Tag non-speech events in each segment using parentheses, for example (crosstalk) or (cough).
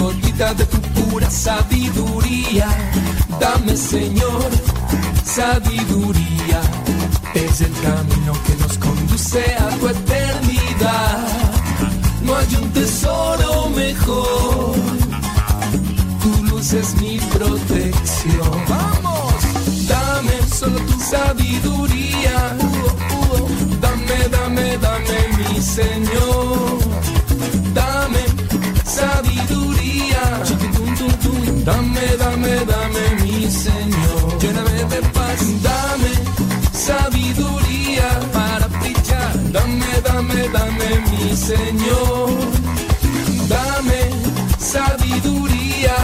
gotita de tu pura sabiduría. Dame, Señor, sabiduría. Es el camino que nos conduce a tu eternidad. No hay un tesoro mejor. Tu luz es mi protección. Vamos, dame solo tu sabiduría. Dame, dame, dame, mi Señor. Sabiduría. Dame, dame, dame, mi Señor. Lléname de paz. Dame sabiduría para brillar. Dame, dame, dame, mi Señor. Dame sabiduría.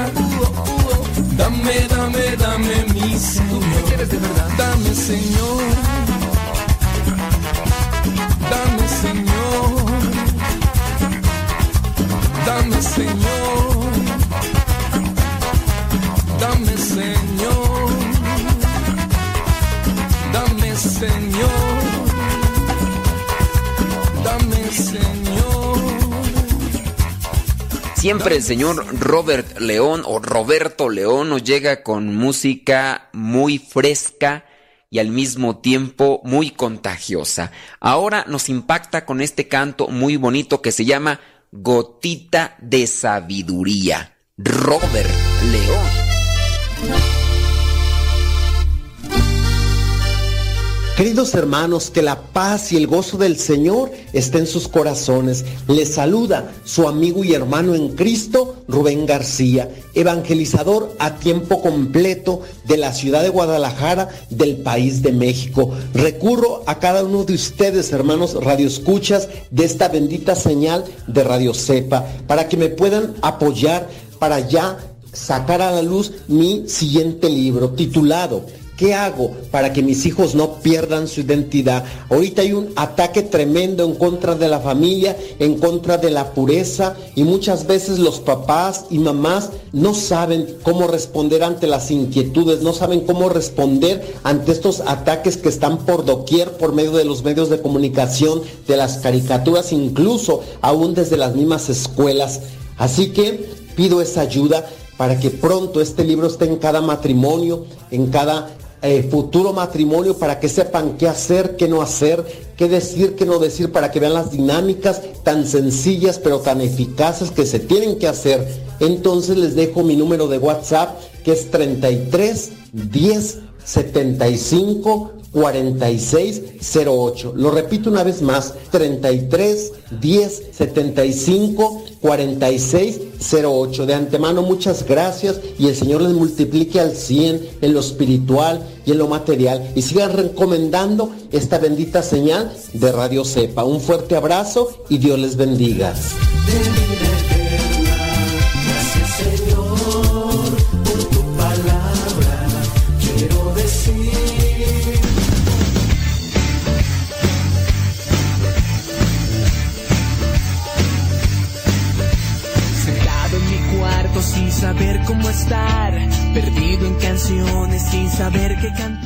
Dame, dame, dame, mi Señor. ¿Quieres de verdad? Dame, Señor. Dame, Señor. Dame, Señor. Dame, Señor. Dame, Señor. Siempre el señor Robert León o Roberto León nos llega con música muy fresca y al mismo tiempo muy contagiosa. Ahora nos impacta con este canto muy bonito que se llama Gotita de Sabiduría. Robert León. Queridos hermanos, que la paz y el gozo del Señor estén en sus corazones. Les saluda su amigo y hermano en Cristo, Rubén García, evangelizador a tiempo completo de la ciudad de Guadalajara, del país de México. Recurro a cada uno de ustedes, hermanos radioescuchas, de esta bendita señal de Radio Cepa, para que me puedan apoyar para ya sacar a la luz mi siguiente libro titulado ¿Qué hago para que mis hijos no pierdan su identidad? Ahorita hay un ataque tremendo en contra de la familia, en contra de la pureza y muchas veces los papás y mamás no saben cómo responder ante las inquietudes, no saben cómo responder ante estos ataques que están por doquier por medio de los medios de comunicación, de las caricaturas, incluso aún desde las mismas escuelas. Así que pido esa ayuda para que pronto este libro esté en cada matrimonio, en cada eh, futuro matrimonio para que sepan qué hacer, qué no hacer, qué decir, qué no decir, para que vean las dinámicas tan sencillas pero tan eficaces que se tienen que hacer. Entonces les dejo mi número de WhatsApp que es 33 10 75 4608. Lo repito una vez más, 33 10 75 4608. De antemano muchas gracias y el Señor les multiplique al 100 en lo espiritual y en lo material y sigan recomendando esta bendita señal de Radio Cepa. Un fuerte abrazo y Dios les bendiga.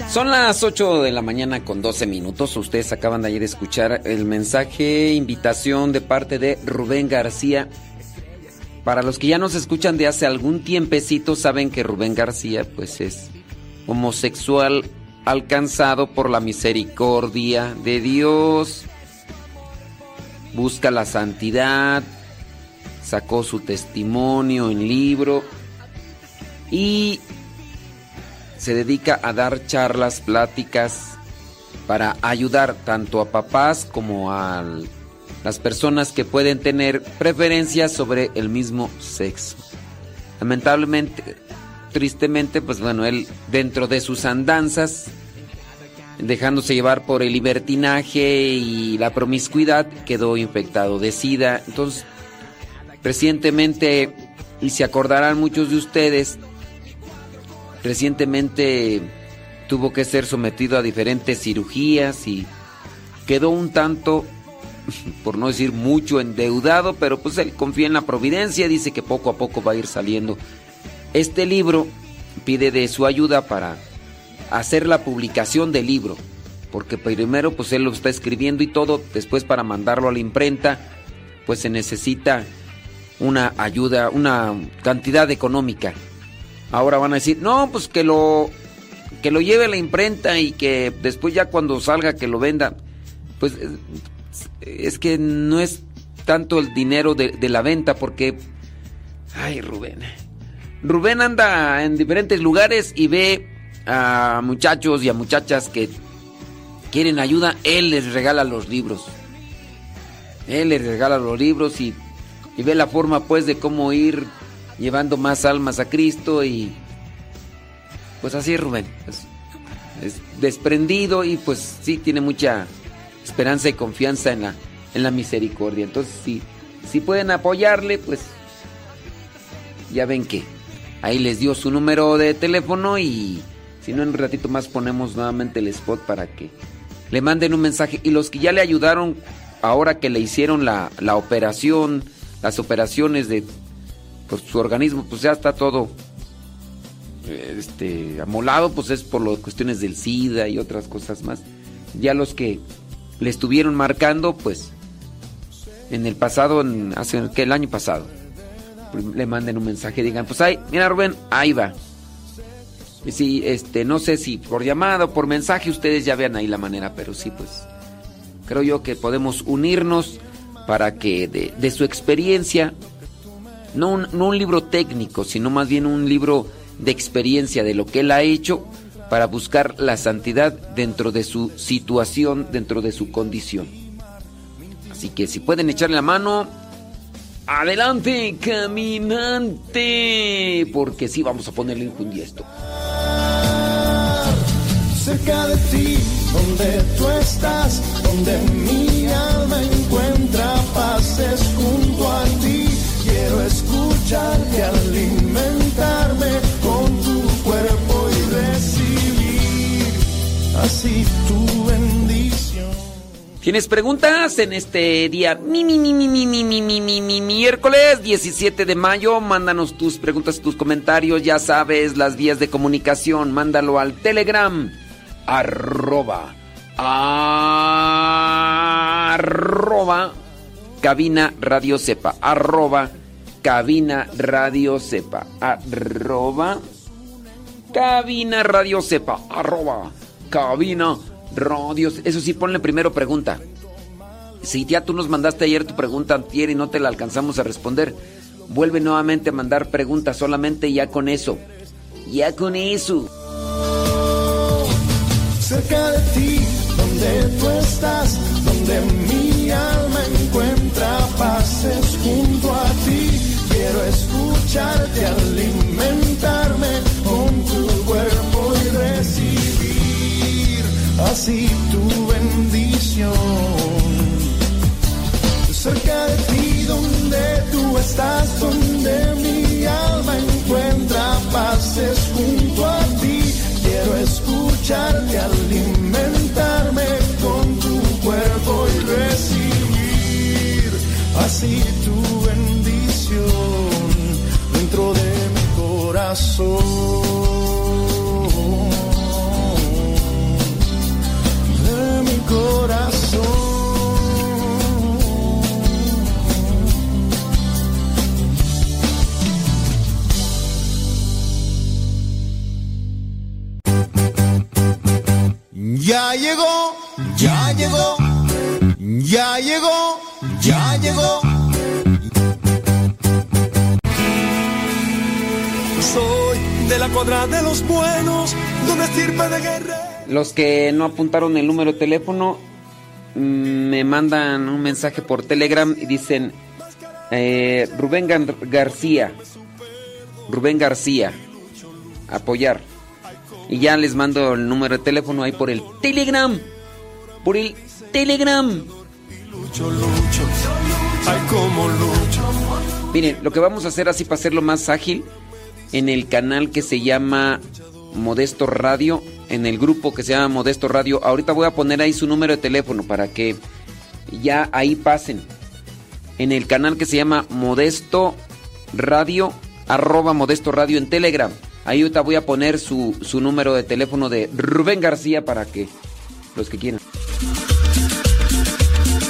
Son las 8 de la mañana con 12 minutos. Ustedes acaban de ayer escuchar el mensaje, invitación de parte de Rubén García. Para los que ya nos escuchan de hace algún tiempecito, saben que Rubén García pues es homosexual alcanzado por la misericordia de Dios. Busca la santidad, sacó su testimonio en libro y se dedica a dar charlas, pláticas para ayudar tanto a papás como a las personas que pueden tener preferencias sobre el mismo sexo. Lamentablemente, tristemente, pues bueno, él dentro de sus andanzas, dejándose llevar por el libertinaje y la promiscuidad, quedó infectado de SIDA. Entonces, recientemente, y se acordarán muchos de ustedes, recientemente tuvo que ser sometido a diferentes cirugías y quedó un tanto, (laughs) por no decir mucho, endeudado, pero pues él confía en la providencia, dice que poco a poco va a ir saliendo. Este libro pide de su ayuda para hacer la publicación del libro, porque primero pues él lo está escribiendo y todo, después para mandarlo a la imprenta, pues se necesita una ayuda, una cantidad económica. Ahora van a decir, no, pues que lo, que lo lleve a la imprenta y que después ya cuando salga que lo venda. Pues es que no es tanto el dinero de, de la venta porque... Ay, Rubén. Rubén anda en diferentes lugares y ve a muchachos y a muchachas que quieren ayuda, él les regala los libros. Él les regala los libros y, y ve la forma pues de cómo ir llevando más almas a Cristo y pues así Rubén. Es, es desprendido y pues sí tiene mucha esperanza y confianza en la, en la misericordia. Entonces si, si pueden apoyarle pues ya ven que ahí les dio su número de teléfono y si no en un ratito más ponemos nuevamente el spot para que le manden un mensaje. Y los que ya le ayudaron ahora que le hicieron la, la operación, las operaciones de pues, su organismo, pues ya está todo este, amolado, pues es por las cuestiones del SIDA y otras cosas más. Ya los que le estuvieron marcando, pues en el pasado, en, hace que el año pasado, le manden un mensaje digan, pues ahí, mira Rubén, ahí va. Y si, este, no sé si por llamada o por mensaje ustedes ya vean ahí la manera, pero sí, pues creo yo que podemos unirnos para que de, su experiencia, no un, libro técnico, sino más bien un libro de experiencia de lo que él ha hecho para buscar la santidad dentro de su situación, dentro de su condición. Así que si pueden echarle la mano, adelante, caminante, porque sí vamos a ponerle enjundia a esto. Cerca de ti, donde tú estás, donde mi paz, es junto a ti. Quiero escucharte, alimentarme con tu cuerpo y recibir así tu bendición. ¿Tienes preguntas en este día? Mi, mi, mi, mi, mi, mi, mi, mi, mi, mi, miércoles 17 de mayo. Mándanos tus preguntas, tus comentarios. Ya sabes, las vías de comunicación. Mándalo al Telegram. Arroba. Arroba. Cabina Radio Cepa. Arroba. Cabina Radio Cepa. Arroba. Cabina Radio Cepa. Arroba. Cabina Radio Eso sí, ponle primero pregunta. Si ya tú nos mandaste ayer tu pregunta antier y no te la alcanzamos a responder, vuelve nuevamente a mandar preguntas solamente ya con eso. Ya con eso. cerca de ti, donde tú estás, donde mi alma encuentra paz, es junto a ti. Quiero escucharte, alimentarme con tu cuerpo y recibir así tu bendición. Cerca de ti, donde tú estás, donde mi alma encuentra paz, es junto a ti. Quiero escucharte, alimentarme con tu cuerpo y así tu bendición dentro de mi corazón. De mi corazón. Ya llegó, ya llegó, ya llegó, ya llegó. Soy de la cuadra de los buenos, de una estirpe de guerra. Los que no apuntaron el número de teléfono mm, me mandan un mensaje por Telegram y dicen eh, Rubén Gar- García. Rubén García. Apoyar. Y ya les mando el número de teléfono ahí por el Telegram. Por el Telegram. Lucho, lucho, ay. Miren, lo que vamos a hacer así para hacerlo más ágil, en el canal que se llama Modesto Radio, en el grupo que se llama Modesto Radio, ahorita voy a poner ahí su número de teléfono para que ya ahí pasen. En el canal que se llama Modesto Radio, arroba Modesto Radio en Telegram. Ahí ahorita voy a poner su, su número de teléfono de Rubén García para que los que quieran.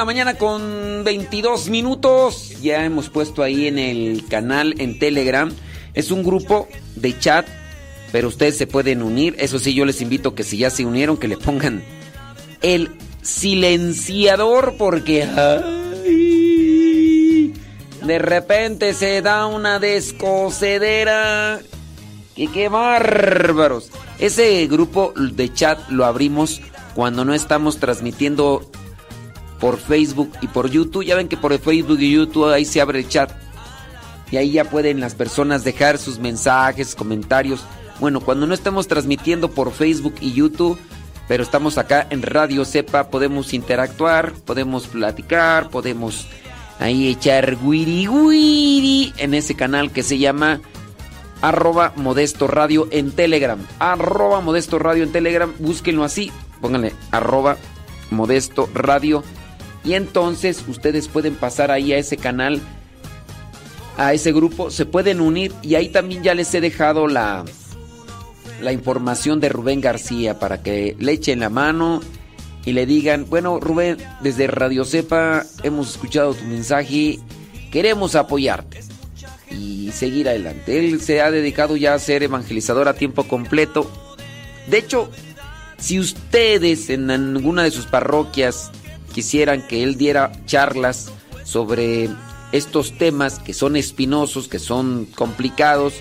La mañana con 22 minutos. Ya hemos puesto ahí en el canal en Telegram. Es un grupo de chat, pero ustedes se pueden unir. Eso sí, yo les invito que si ya se unieron, que le pongan el silenciador porque... de repente se da una descocedera. Y qué bárbaros. Ese grupo de chat lo abrimos cuando no estamos transmitiendo por Facebook y por YouTube. Ya ven que por Facebook y YouTube ahí se abre el chat. Y ahí ya pueden las personas dejar sus mensajes, comentarios. Bueno, cuando no estamos transmitiendo por Facebook y YouTube, pero estamos acá en Radio Cepa, podemos interactuar, podemos platicar, podemos ahí echar guiri guiri en ese canal que se llama arroba modesto radio en Telegram. Arroba modesto radio en Telegram, búsquenlo así, pónganle arroba modesto radio y entonces ustedes pueden pasar ahí a ese canal, a ese grupo, se pueden unir y ahí también ya les he dejado la, la información de Rubén García para que le echen la mano y le digan, bueno Rubén, desde Radio Cepa hemos escuchado tu mensaje queremos apoyarte y seguir adelante. Él se ha dedicado ya a ser evangelizador a tiempo completo. De hecho, si ustedes en alguna de sus parroquias quisieran que él diera charlas sobre estos temas que son espinosos, que son complicados,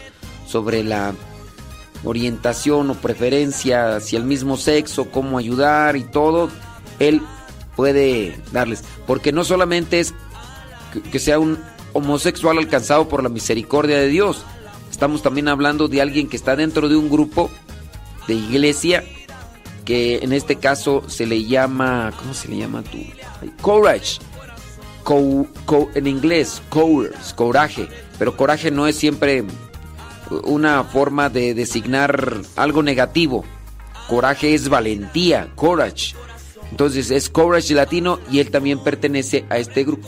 sobre la orientación o preferencia hacia el mismo sexo, cómo ayudar y todo, él puede darles. Porque no solamente es que sea un homosexual alcanzado por la misericordia de Dios, estamos también hablando de alguien que está dentro de un grupo de iglesia que en este caso se le llama, ¿cómo se le llama tú? Courage. en inglés, courage, coraje. Pero coraje no es siempre una forma de designar algo negativo. Coraje es valentía, courage. Entonces es courage latino y él también pertenece a este grupo.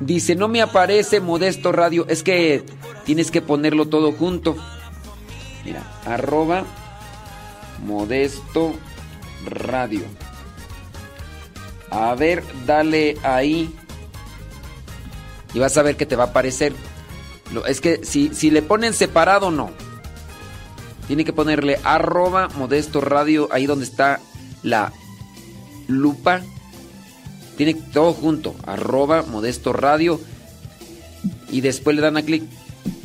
Dice, no me aparece Modesto Radio, es que tienes que ponerlo todo junto. Mira, arroba Modesto Radio. A ver, dale ahí. Y vas a ver que te va a aparecer. Es que si, si le ponen separado, no. Tiene que ponerle arroba modesto radio ahí donde está la lupa. Tiene todo junto. Arroba modesto radio. Y después le dan a clic.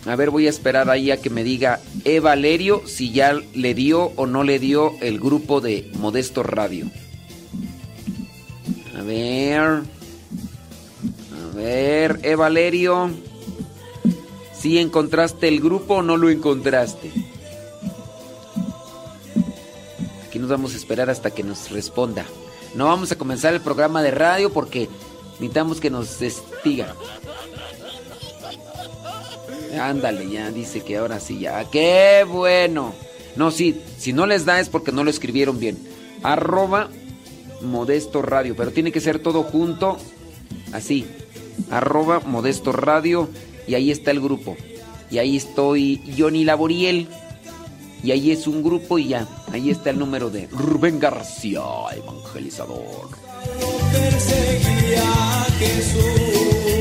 A ver, voy a esperar ahí a que me diga E. Valerio si ya le dio o no le dio el grupo de Modesto Radio. A ver. A ver, E. Valerio. Si encontraste el grupo o no lo encontraste. Aquí nos vamos a esperar hasta que nos responda. No vamos a comenzar el programa de radio porque necesitamos que nos estiga. Ándale, ya dice que ahora sí, ya. ¡Qué bueno! No, sí, si no les da es porque no lo escribieron bien. Arroba Modesto Radio, pero tiene que ser todo junto, así. Arroba Modesto Radio y ahí está el grupo. Y ahí estoy Johnny Laboriel. Y ahí es un grupo y ya. Ahí está el número de Rubén García, evangelizador. para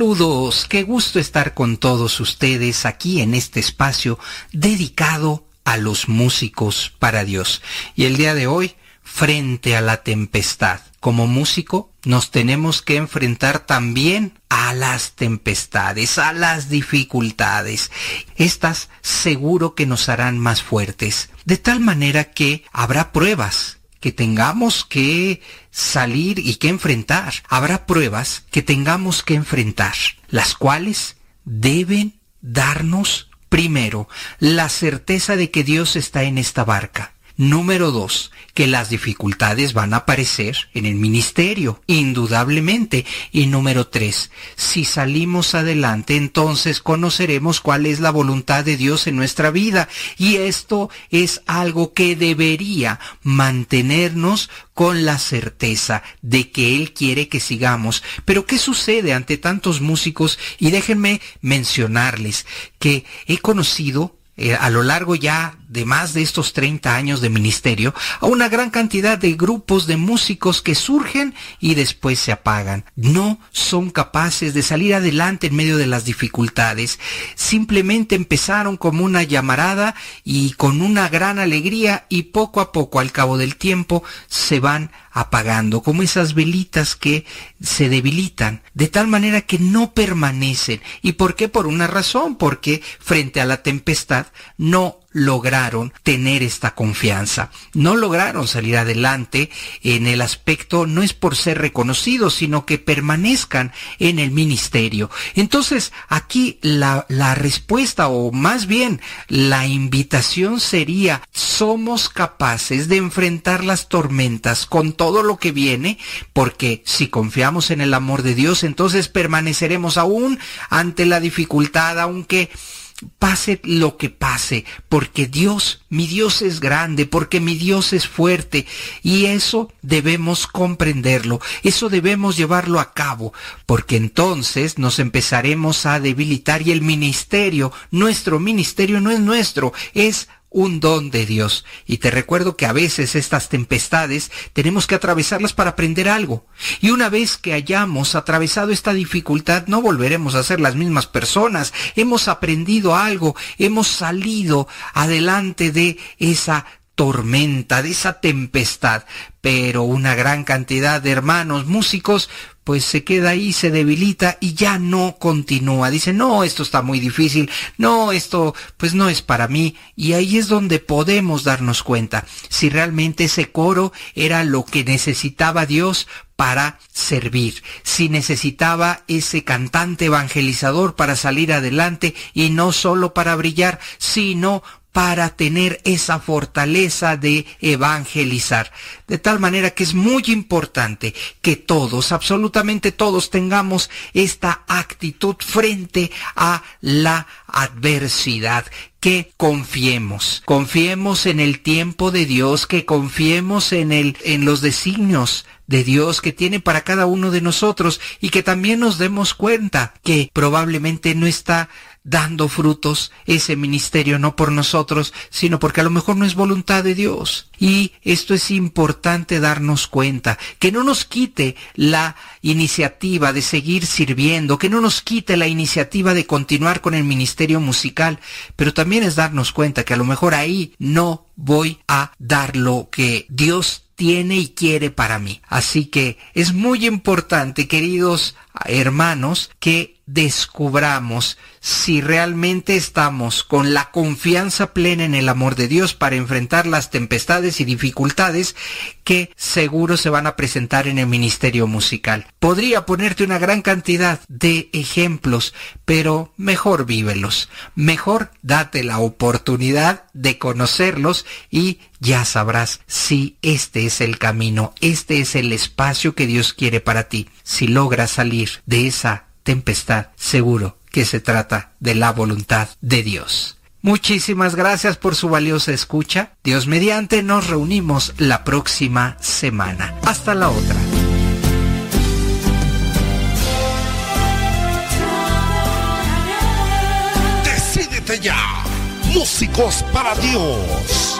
Saludos, qué gusto estar con todos ustedes aquí en este espacio dedicado a los músicos para Dios. Y el día de hoy, frente a la tempestad. Como músico, nos tenemos que enfrentar también a las tempestades, a las dificultades. Estas seguro que nos harán más fuertes, de tal manera que habrá pruebas que tengamos que salir y que enfrentar. Habrá pruebas que tengamos que enfrentar, las cuales deben darnos primero la certeza de que Dios está en esta barca Número dos, que las dificultades van a aparecer en el ministerio, indudablemente. Y número tres, si salimos adelante, entonces conoceremos cuál es la voluntad de Dios en nuestra vida. Y esto es algo que debería mantenernos con la certeza de que Él quiere que sigamos. Pero ¿qué sucede ante tantos músicos? Y déjenme mencionarles que he conocido eh, a lo largo ya de más de estos 30 años de ministerio a una gran cantidad de grupos de músicos que surgen y después se apagan. No son capaces de salir adelante en medio de las dificultades. Simplemente empezaron como una llamarada y con una gran alegría y poco a poco al cabo del tiempo se van apagando, como esas velitas que se debilitan, de tal manera que no permanecen. ¿Y por qué? Por una razón, porque frente a la tempestad no lograron tener esta confianza. No lograron salir adelante en el aspecto, no es por ser reconocidos, sino que permanezcan en el ministerio. Entonces, aquí la, la respuesta, o más bien la invitación sería, somos capaces de enfrentar las tormentas con todo lo que viene, porque si confiamos en el amor de Dios, entonces permaneceremos aún ante la dificultad, aunque pase lo que pase, porque Dios, mi Dios es grande, porque mi Dios es fuerte, y eso debemos comprenderlo, eso debemos llevarlo a cabo, porque entonces nos empezaremos a debilitar y el ministerio, nuestro ministerio no es nuestro, es un don de Dios. Y te recuerdo que a veces estas tempestades tenemos que atravesarlas para aprender algo. Y una vez que hayamos atravesado esta dificultad, no volveremos a ser las mismas personas. Hemos aprendido algo, hemos salido adelante de esa tormenta, de esa tempestad. Pero una gran cantidad de hermanos músicos pues se queda ahí, se debilita y ya no continúa. Dice, no, esto está muy difícil, no, esto pues no es para mí. Y ahí es donde podemos darnos cuenta si realmente ese coro era lo que necesitaba Dios para servir, si necesitaba ese cantante evangelizador para salir adelante y no solo para brillar, sino para tener esa fortaleza de evangelizar. De tal manera que es muy importante que todos, absolutamente todos, tengamos esta actitud frente a la adversidad, que confiemos, confiemos en el tiempo de Dios, que confiemos en el, en los designios de Dios que tiene para cada uno de nosotros y que también nos demos cuenta que probablemente no está dando frutos ese ministerio no por nosotros, sino porque a lo mejor no es voluntad de Dios. Y esto es importante darnos cuenta, que no nos quite la iniciativa de seguir sirviendo, que no nos quite la iniciativa de continuar con el ministerio musical, pero también es darnos cuenta que a lo mejor ahí no voy a dar lo que Dios tiene y quiere para mí. Así que es muy importante, queridos hermanos, que descubramos si realmente estamos con la confianza plena en el amor de Dios para enfrentar las tempestades y dificultades que seguro se van a presentar en el ministerio musical. Podría ponerte una gran cantidad de ejemplos, pero mejor vívelos, mejor date la oportunidad de conocerlos y ya sabrás si este es el camino, este es el espacio que Dios quiere para ti. Si logras salir de esa tempestad, seguro que se trata de la voluntad de Dios. Muchísimas gracias por su valiosa escucha. Dios mediante nos reunimos la próxima semana. Hasta la otra. Decídete ya. Músicos para Dios.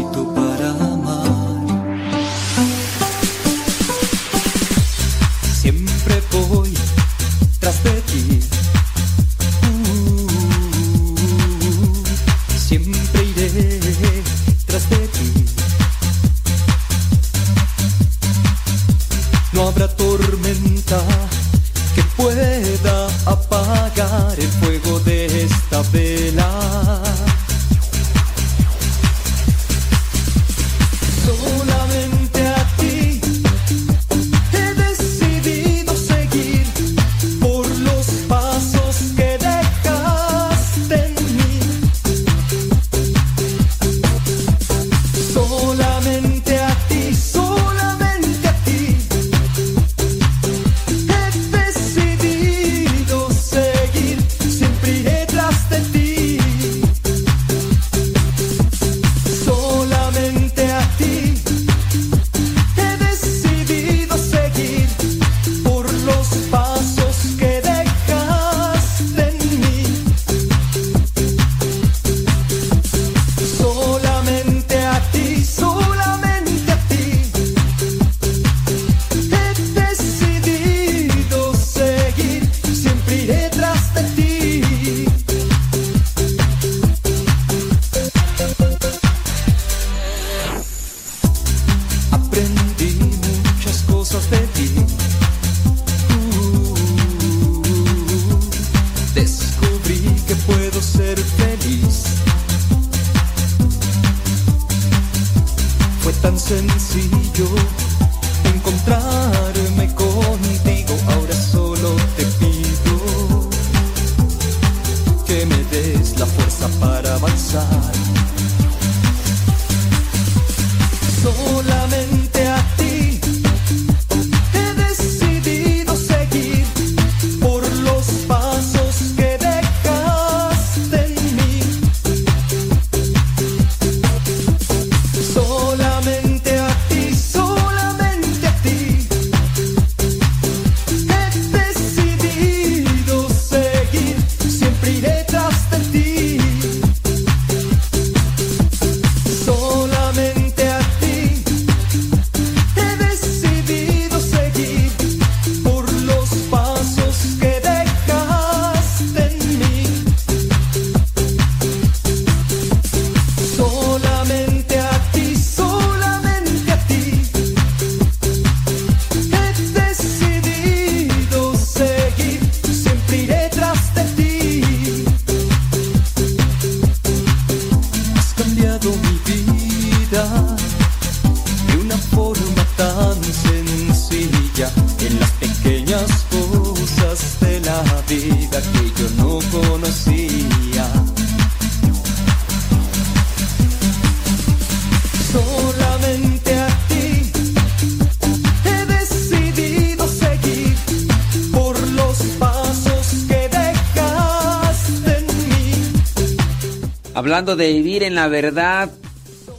Hablando de vivir en la verdad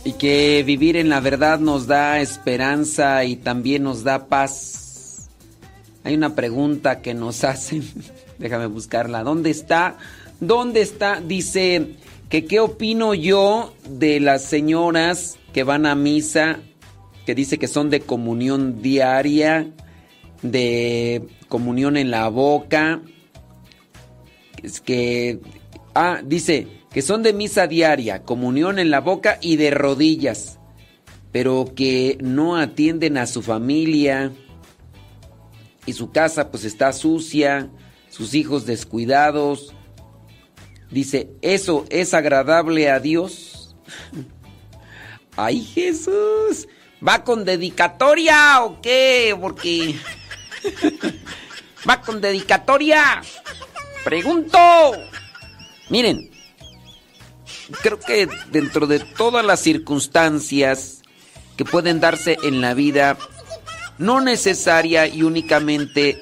y que vivir en la verdad nos da esperanza y también nos da paz. Hay una pregunta que nos (laughs) hacen, déjame buscarla, ¿dónde está? ¿Dónde está? Dice que qué opino yo de las señoras que van a misa, que dice que son de comunión diaria, de comunión en la boca, es que, ah, dice que son de misa diaria, comunión en la boca y de rodillas, pero que no atienden a su familia y su casa pues está sucia, sus hijos descuidados. Dice, ¿eso es agradable a Dios? (laughs) ¡Ay Jesús! ¿Va con dedicatoria o qué? Porque... (laughs) ¿Va con dedicatoria? Pregunto. Miren, creo que dentro de todas las circunstancias que pueden darse en la vida, no necesaria y únicamente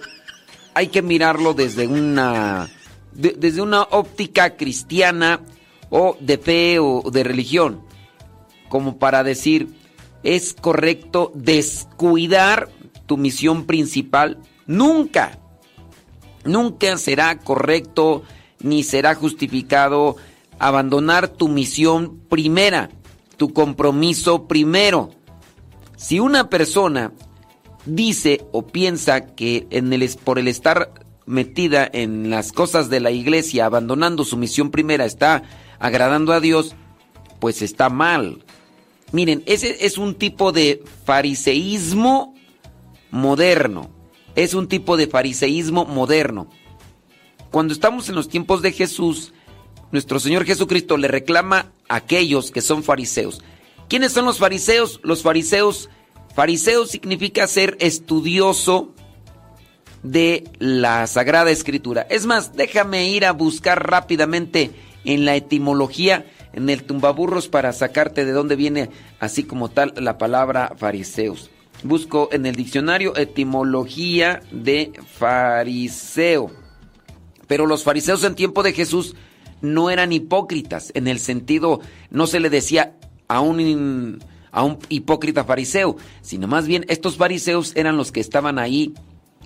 hay que mirarlo desde una desde una óptica cristiana o de fe o de religión, como para decir, es correcto descuidar tu misión principal, nunca, nunca será correcto ni será justificado abandonar tu misión primera, tu compromiso primero. Si una persona dice o piensa que por el estar metida en las cosas de la iglesia, abandonando su misión primera, está agradando a Dios, pues está mal. Miren, ese es un tipo de fariseísmo moderno. Es un tipo de fariseísmo moderno. Cuando estamos en los tiempos de Jesús, nuestro Señor Jesucristo le reclama a aquellos que son fariseos. ¿Quiénes son los fariseos? Los fariseos, fariseo significa ser estudioso de la Sagrada Escritura. Es más, déjame ir a buscar rápidamente en la etimología, en el tumbaburros, para sacarte de dónde viene así como tal la palabra fariseos. Busco en el diccionario etimología de fariseo. Pero los fariseos en tiempo de Jesús no eran hipócritas, en el sentido, no se le decía a un, a un hipócrita fariseo, sino más bien estos fariseos eran los que estaban ahí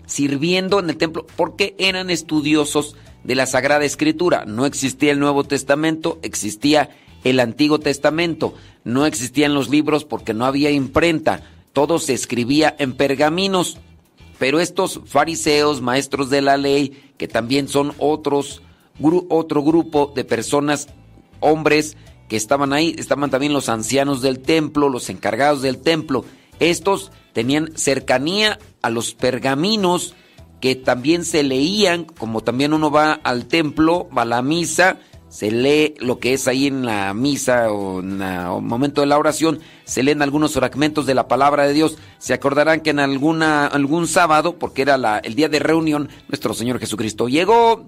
sirviendo en el templo porque eran estudiosos de la Sagrada Escritura. No existía el Nuevo Testamento, existía el Antiguo Testamento. No existían los libros porque no había imprenta. Todo se escribía en pergaminos. Pero estos fariseos, maestros de la ley, que también son otros, otro grupo de personas, hombres, que estaban ahí, estaban también los ancianos del templo, los encargados del templo. Estos tenían cercanía a los pergaminos que también se leían, como también uno va al templo, va a la misa, se lee lo que es ahí en la misa o en el momento de la oración, se leen algunos fragmentos de la palabra de Dios. Se acordarán que en alguna, algún sábado, porque era el día de reunión, nuestro Señor Jesucristo llegó,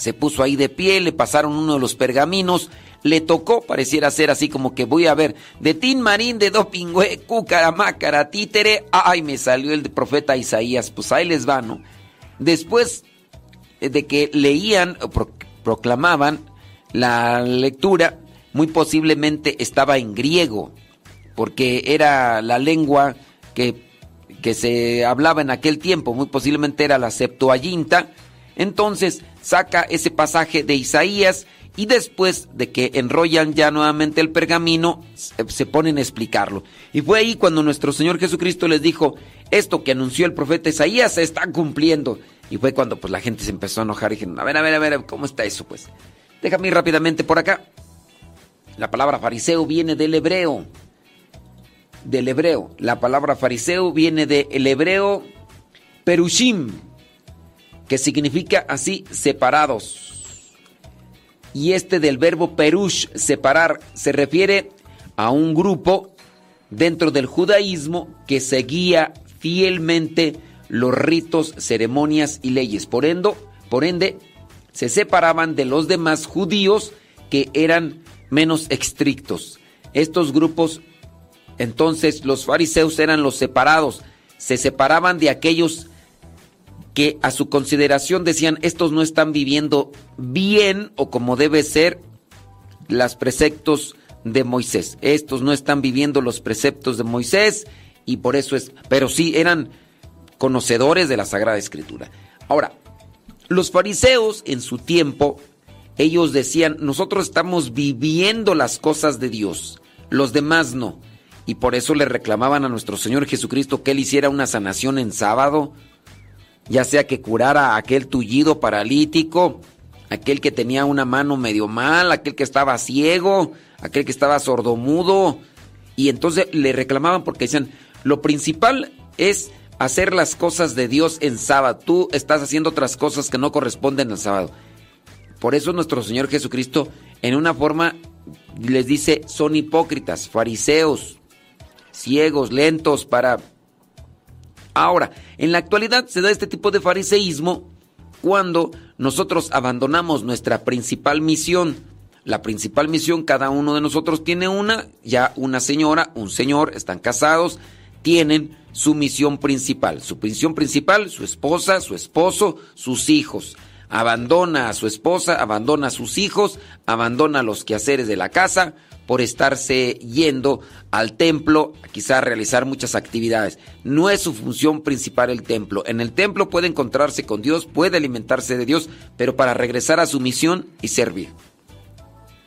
se puso ahí de pie, le pasaron uno de los pergaminos, le tocó, pareciera ser así como que voy a ver, de Tin Marín, de Dopingüe, Cucaramácara, Títere, ay, me salió el profeta Isaías, pues ahí les va, ¿no? Después de que leían, proclamaban la lectura, muy posiblemente estaba en griego, porque era la lengua que, que se hablaba en aquel tiempo, muy posiblemente era la Septuaginta. Entonces saca ese pasaje de Isaías y después de que enrollan ya nuevamente el pergamino, se ponen a explicarlo. Y fue ahí cuando nuestro Señor Jesucristo les dijo, esto que anunció el profeta Isaías se está cumpliendo. Y fue cuando pues la gente se empezó a enojar y dijeron, a ver, a ver, a ver, ¿cómo está eso pues? Déjame ir rápidamente por acá. La palabra fariseo viene del hebreo. Del hebreo. La palabra fariseo viene del hebreo perushim, que significa así separados y este del verbo perush, separar, se refiere a un grupo dentro del judaísmo que seguía fielmente los ritos, ceremonias y leyes. Por ende, por ende, se separaban de los demás judíos que eran menos estrictos. Estos grupos, entonces los fariseos eran los separados, se separaban de aquellos que a su consideración decían, estos no están viviendo bien o como debe ser los preceptos de Moisés. Estos no están viviendo los preceptos de Moisés y por eso es, pero sí eran conocedores de la Sagrada Escritura. Ahora, los fariseos en su tiempo, ellos decían, nosotros estamos viviendo las cosas de Dios, los demás no. Y por eso le reclamaban a nuestro Señor Jesucristo que Él hiciera una sanación en sábado, ya sea que curara aquel tullido paralítico, aquel que tenía una mano medio mal, aquel que estaba ciego, aquel que estaba sordomudo. Y entonces le reclamaban porque decían, lo principal es hacer las cosas de Dios en sábado. Tú estás haciendo otras cosas que no corresponden al sábado. Por eso nuestro Señor Jesucristo en una forma les dice, son hipócritas, fariseos, ciegos, lentos para... Ahora, en la actualidad se da este tipo de fariseísmo cuando nosotros abandonamos nuestra principal misión. La principal misión, cada uno de nosotros tiene una, ya una señora, un señor, están casados, tienen su misión principal. Su misión principal, su esposa, su esposo, sus hijos. Abandona a su esposa, abandona a sus hijos, abandona los quehaceres de la casa por estarse yendo al templo, quizá realizar muchas actividades. No es su función principal el templo. En el templo puede encontrarse con Dios, puede alimentarse de Dios, pero para regresar a su misión y servir.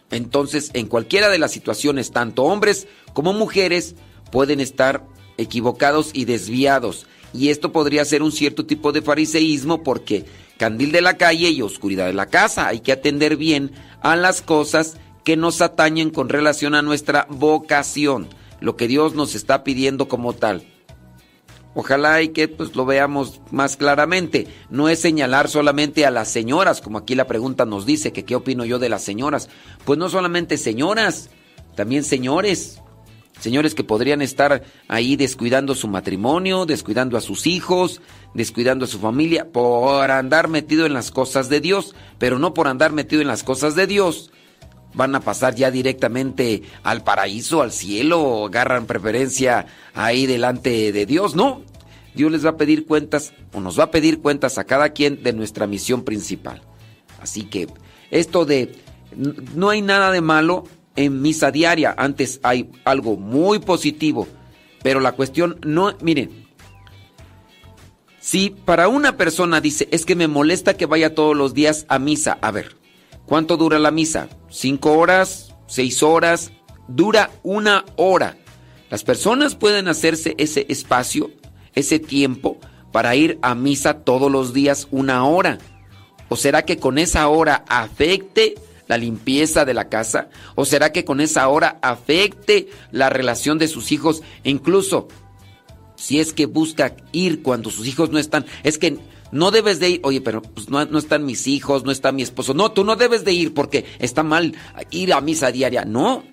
Entonces, en cualquiera de las situaciones, tanto hombres como mujeres pueden estar equivocados y desviados. Y esto podría ser un cierto tipo de fariseísmo porque candil de la calle y oscuridad de la casa. Hay que atender bien a las cosas que nos atañen con relación a nuestra vocación, lo que Dios nos está pidiendo como tal. Ojalá y que pues lo veamos más claramente. No es señalar solamente a las señoras, como aquí la pregunta nos dice, que qué opino yo de las señoras. Pues no solamente señoras, también señores. Señores que podrían estar ahí descuidando su matrimonio, descuidando a sus hijos, descuidando a su familia, por andar metido en las cosas de Dios, pero no por andar metido en las cosas de Dios. Van a pasar ya directamente al paraíso, al cielo, agarran preferencia ahí delante de Dios, no. Dios les va a pedir cuentas, o nos va a pedir cuentas a cada quien de nuestra misión principal. Así que esto de no hay nada de malo en misa diaria. Antes hay algo muy positivo. Pero la cuestión no, miren, si para una persona dice, es que me molesta que vaya todos los días a misa, a ver, ¿cuánto dura la misa? ¿Cinco horas? ¿Seis horas? Dura una hora. Las personas pueden hacerse ese espacio, ese tiempo, para ir a misa todos los días una hora. ¿O será que con esa hora afecte la limpieza de la casa? ¿O será que con esa hora afecte la relación de sus hijos? E incluso, si es que busca ir cuando sus hijos no están, es que no debes de ir, oye, pero pues no, están mis hijos, no está mi esposo. No, tú no debes de ir porque está mal ir a misa diaria. No,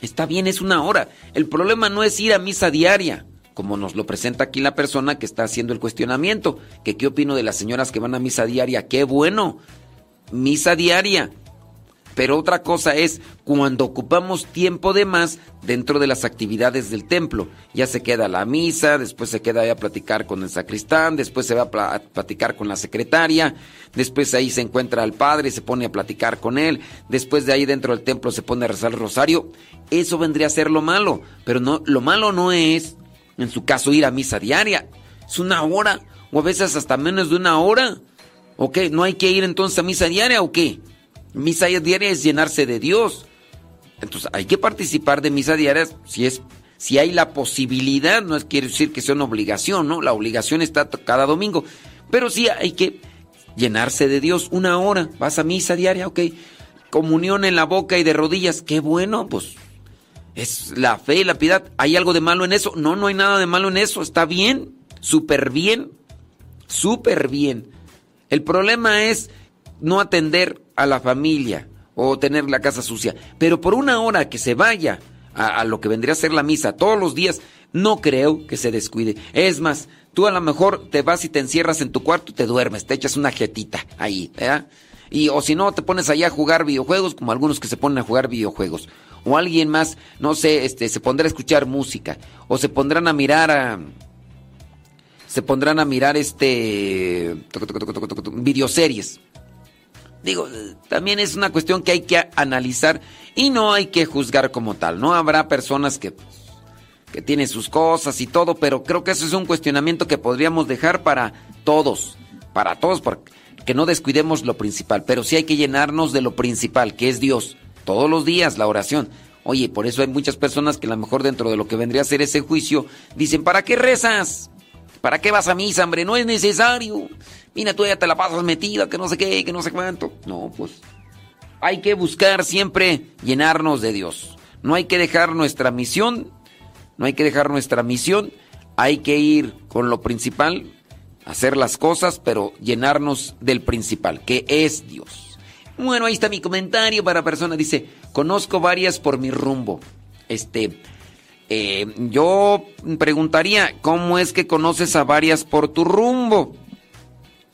está bien, es una hora. El problema no es ir a misa diaria como nos lo presenta aquí la persona que está haciendo el cuestionamiento, que qué opino de las señoras que van a misa diaria, qué bueno, misa diaria, pero otra cosa es cuando ocupamos tiempo de más dentro de las actividades del templo. Ya se queda la misa, después se queda ahí a platicar con el sacristán, después se va a platicar con la secretaria, después ahí se encuentra al padre y se pone a platicar con él, después de ahí dentro del templo se pone a rezar el rosario. Eso vendría a ser lo malo, pero no, lo malo no es, en su caso, ir a misa diaria. Es una hora, o a veces hasta menos de una hora. ¿Ok? ¿No hay que ir entonces a misa diaria o qué? Misa diaria es llenarse de Dios. Entonces hay que participar de misa diaria si es si hay la posibilidad, no es quiere decir que sea una obligación, ¿no? La obligación está cada domingo, pero sí hay que llenarse de Dios una hora. Vas a misa diaria, ok. Comunión en la boca y de rodillas, qué bueno, pues es la fe y la piedad. ¿Hay algo de malo en eso? No, no hay nada de malo en eso. Está bien, súper bien, súper bien. El problema es no atender a la familia o tener la casa sucia, pero por una hora que se vaya a, lo que vendría a ser la misa todos los días, no creo que se descuide. Es más, tú a lo mejor te vas y te encierras en tu cuarto y te duermes, te echas una jetita ahí, ¿verdad? Y o si no, te pones allá a jugar videojuegos, como algunos que se ponen a jugar videojuegos. O alguien más, no sé, este, se pondrá a escuchar música. O se pondrán a mirar a. Se pondrán a mirar este. videoseries Digo, también es una cuestión que hay que analizar y no hay que juzgar como tal. No habrá personas que, que tienen sus cosas y todo, pero creo que eso es un cuestionamiento que podríamos dejar para todos, para todos, porque no descuidemos lo principal, pero sí hay que llenarnos de lo principal, que es Dios. Todos los días la oración. Oye, por eso hay muchas personas que a lo mejor dentro de lo que vendría a ser ese juicio dicen, ¿para qué rezas? ¿Para qué vas a misa, hombre? No es necesario. Mira, tú ya te la pasas metida, que no sé qué, que no sé cuánto. No, pues hay que buscar siempre llenarnos de Dios. No hay que dejar nuestra misión, no hay que dejar nuestra misión, hay que ir con lo principal, hacer las cosas, pero llenarnos del principal, que es Dios. Bueno, ahí está mi comentario para persona. Dice, conozco varias por mi rumbo. Este, eh, yo preguntaría, ¿cómo es que conoces a varias por tu rumbo?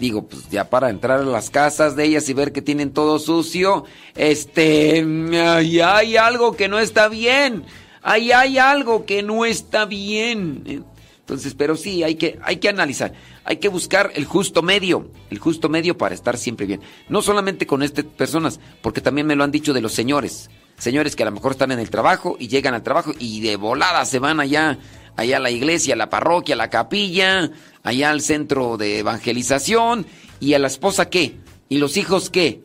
Digo, pues ya para entrar a las casas de ellas y ver que tienen todo sucio, este, ahí hay algo que no está bien. Ahí hay algo que no está bien. Entonces, pero sí, hay que, hay que analizar, hay que buscar el justo medio, el justo medio para estar siempre bien. No solamente con estas personas, porque también me lo han dicho de los señores señores que a lo mejor están en el trabajo y llegan al trabajo y de volada se van allá, allá la iglesia, la parroquia, la capilla, allá al centro de evangelización y a la esposa qué, y los hijos qué.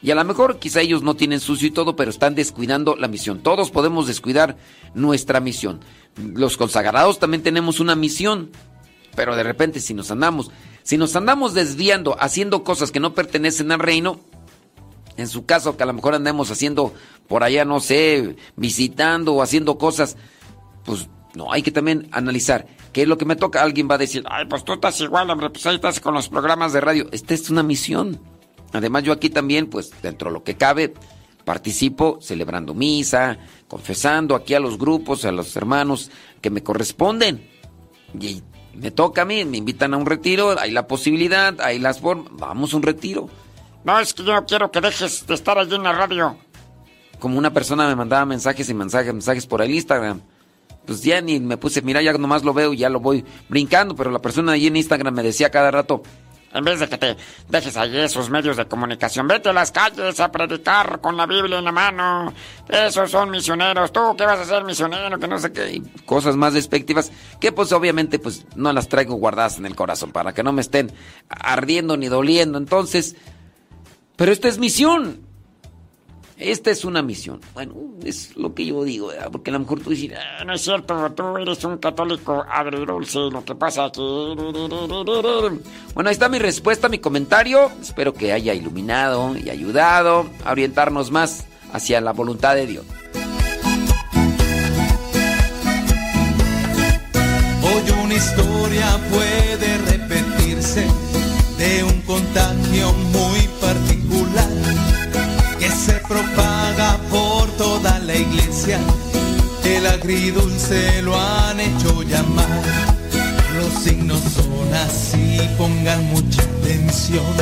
Y a lo mejor quizá ellos no tienen sucio y todo, pero están descuidando la misión. Todos podemos descuidar nuestra misión. Los consagrados también tenemos una misión, pero de repente si nos andamos, si nos andamos desviando, haciendo cosas que no pertenecen al reino, en su caso, que a lo mejor andemos haciendo por allá, no sé, visitando o haciendo cosas, pues no, hay que también analizar qué es lo que me toca. Alguien va a decir, ay, pues tú estás igual, hombre, pues ahí estás con los programas de radio. Esta es una misión. Además, yo aquí también, pues dentro de lo que cabe, participo celebrando misa, confesando aquí a los grupos, a los hermanos que me corresponden. Y me toca a mí, me invitan a un retiro, hay la posibilidad, hay las formas, vamos a un retiro. No, es que yo no quiero que dejes de estar allí en la radio. Como una persona me mandaba mensajes y mensajes, mensajes por el Instagram. Pues ya ni me puse, mira, ya nomás lo veo y ya lo voy brincando, pero la persona allí en Instagram me decía cada rato, en vez de que te dejes allí esos medios de comunicación, vete a las calles a predicar con la Biblia en la mano. Esos son misioneros. ¿Tú qué vas a ser misionero? Que no sé qué. cosas más despectivas que pues obviamente pues no las traigo guardadas en el corazón para que no me estén ardiendo ni doliendo. Entonces, pero esta es misión. Esta es una misión. Bueno, es lo que yo digo, porque a lo mejor tú dices, ah, no es cierto, tú eres un católico agridulce, lo que pasa aquí. Bueno, ahí está mi respuesta, mi comentario. Espero que haya iluminado y ayudado a orientarnos más hacia la voluntad de Dios. Hoy una historia puede repetirse de un contagio muy se propaga por toda la iglesia. El agridulce lo han hecho llamar. Los signos son así, pongan mucha atención,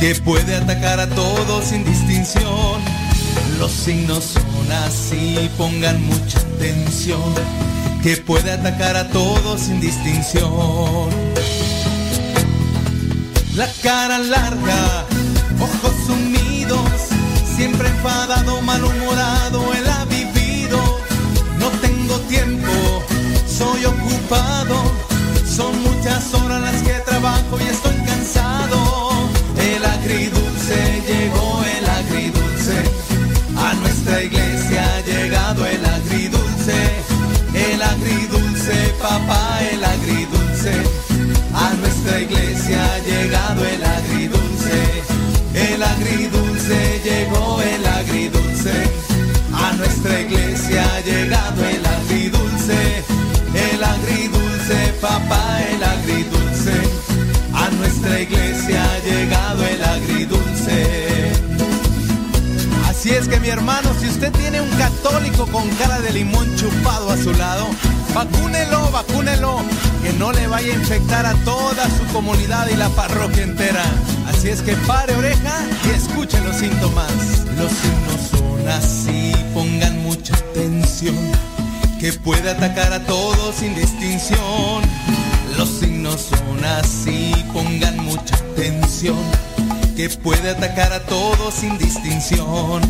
que puede atacar a todos sin distinción. Los signos son así, pongan mucha atención, que puede atacar a todos sin distinción la cara larga, ojos sumidos, siempre enfadado, malhumorado, él ha vivido. No tengo tiempo, soy ocupado, son muchas horas las que trabajo y estoy cansado. El agridulce llegó, el agridulce, a nuestra iglesia ha llegado el agridulce, el agridulce, papá, ha llegado el agridulce, el agridulce, papá, el agridulce. A nuestra iglesia ha llegado el agridulce. Así es que mi hermano, si usted tiene un católico con cara de limón chupado a su lado, vacúnelo, vacúnelo que no le vaya a infectar a toda su comunidad y la parroquia entera. Así es que pare oreja y escuche los síntomas. Los signos así, pongan mucha atención, que puede atacar a todos sin distinción. Los signos son así, pongan mucha atención, que puede atacar a todos sin distinción.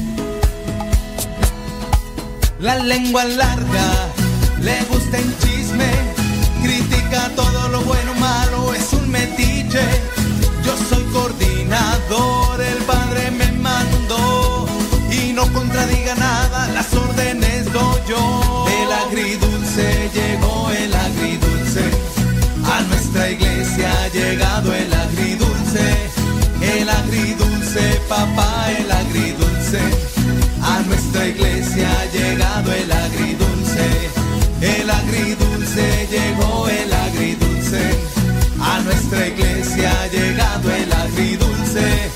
La lengua larga, le gusta el chisme, critica todo lo bueno malo, es un metiche. Yo soy coordinador, yo. El agridulce llegó el agridulce, a nuestra iglesia ha llegado el agridulce el agridulce, papá, el agridulce. A nuestra iglesia ha llegado el agridulce. El agridulce llegó el agridulce. A nuestra iglesia ha llegado el agridulce.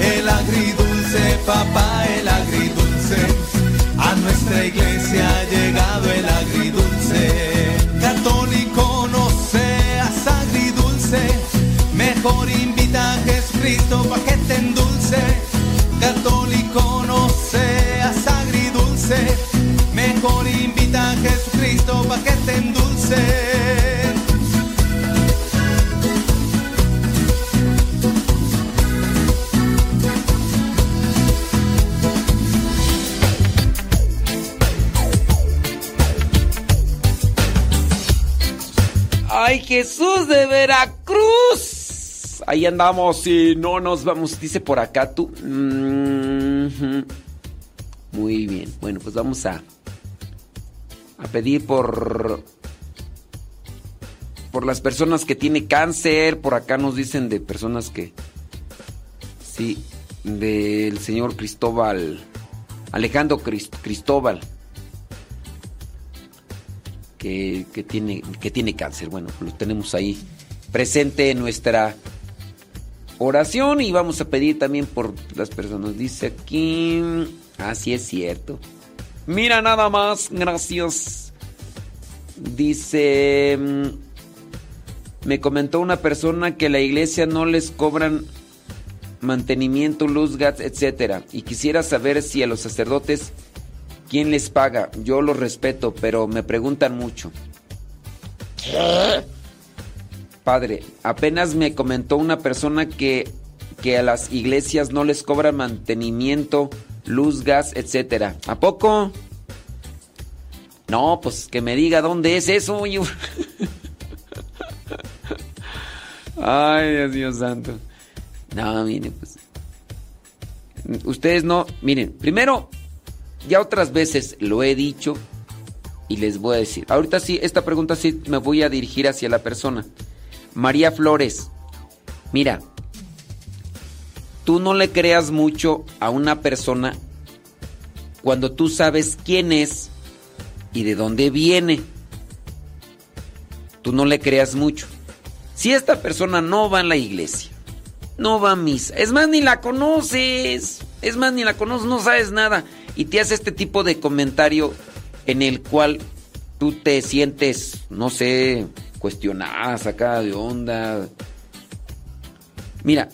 El agridulce, papá, el Mejor invita a Jesucristo pa' que Ahí andamos y no nos vamos. Dice por acá tú. Muy bien. Bueno, pues vamos a. A pedir por. Por las personas que tienen cáncer. Por acá nos dicen de personas que. Sí. Del señor Cristóbal. Alejandro Crist- Cristóbal. Que tiene, que tiene cáncer. Bueno, lo tenemos ahí presente en nuestra oración y vamos a pedir también por las personas. Dice aquí, así es cierto. Mira nada más, gracias. Dice, mm, me comentó una persona que la iglesia no les cobran mantenimiento, luz, gas, etcétera. Y quisiera saber si a los sacerdotes quién les paga. Yo los respeto, pero me preguntan mucho. Padre, apenas me comentó una persona que, que a las iglesias no les cobran mantenimiento, luz, gas, etcétera. ¿A poco? No, pues que me diga dónde es eso. Ay, Dios mío santo. No, miren, pues. Ustedes no, miren, primero, ya otras veces lo he dicho y les voy a decir. Ahorita sí, esta pregunta sí me voy a dirigir hacia la persona. María Flores, mira, tú no le creas mucho a una persona cuando tú sabes quién es y de dónde viene. Tú no le creas mucho. Si esta persona no va a la iglesia, no va a misa, es más, ni la conoces, es más, ni la conoces, no sabes nada, y te hace este tipo de comentario en el cual tú te sientes, no sé, cuestionada, sacada de onda. Mira,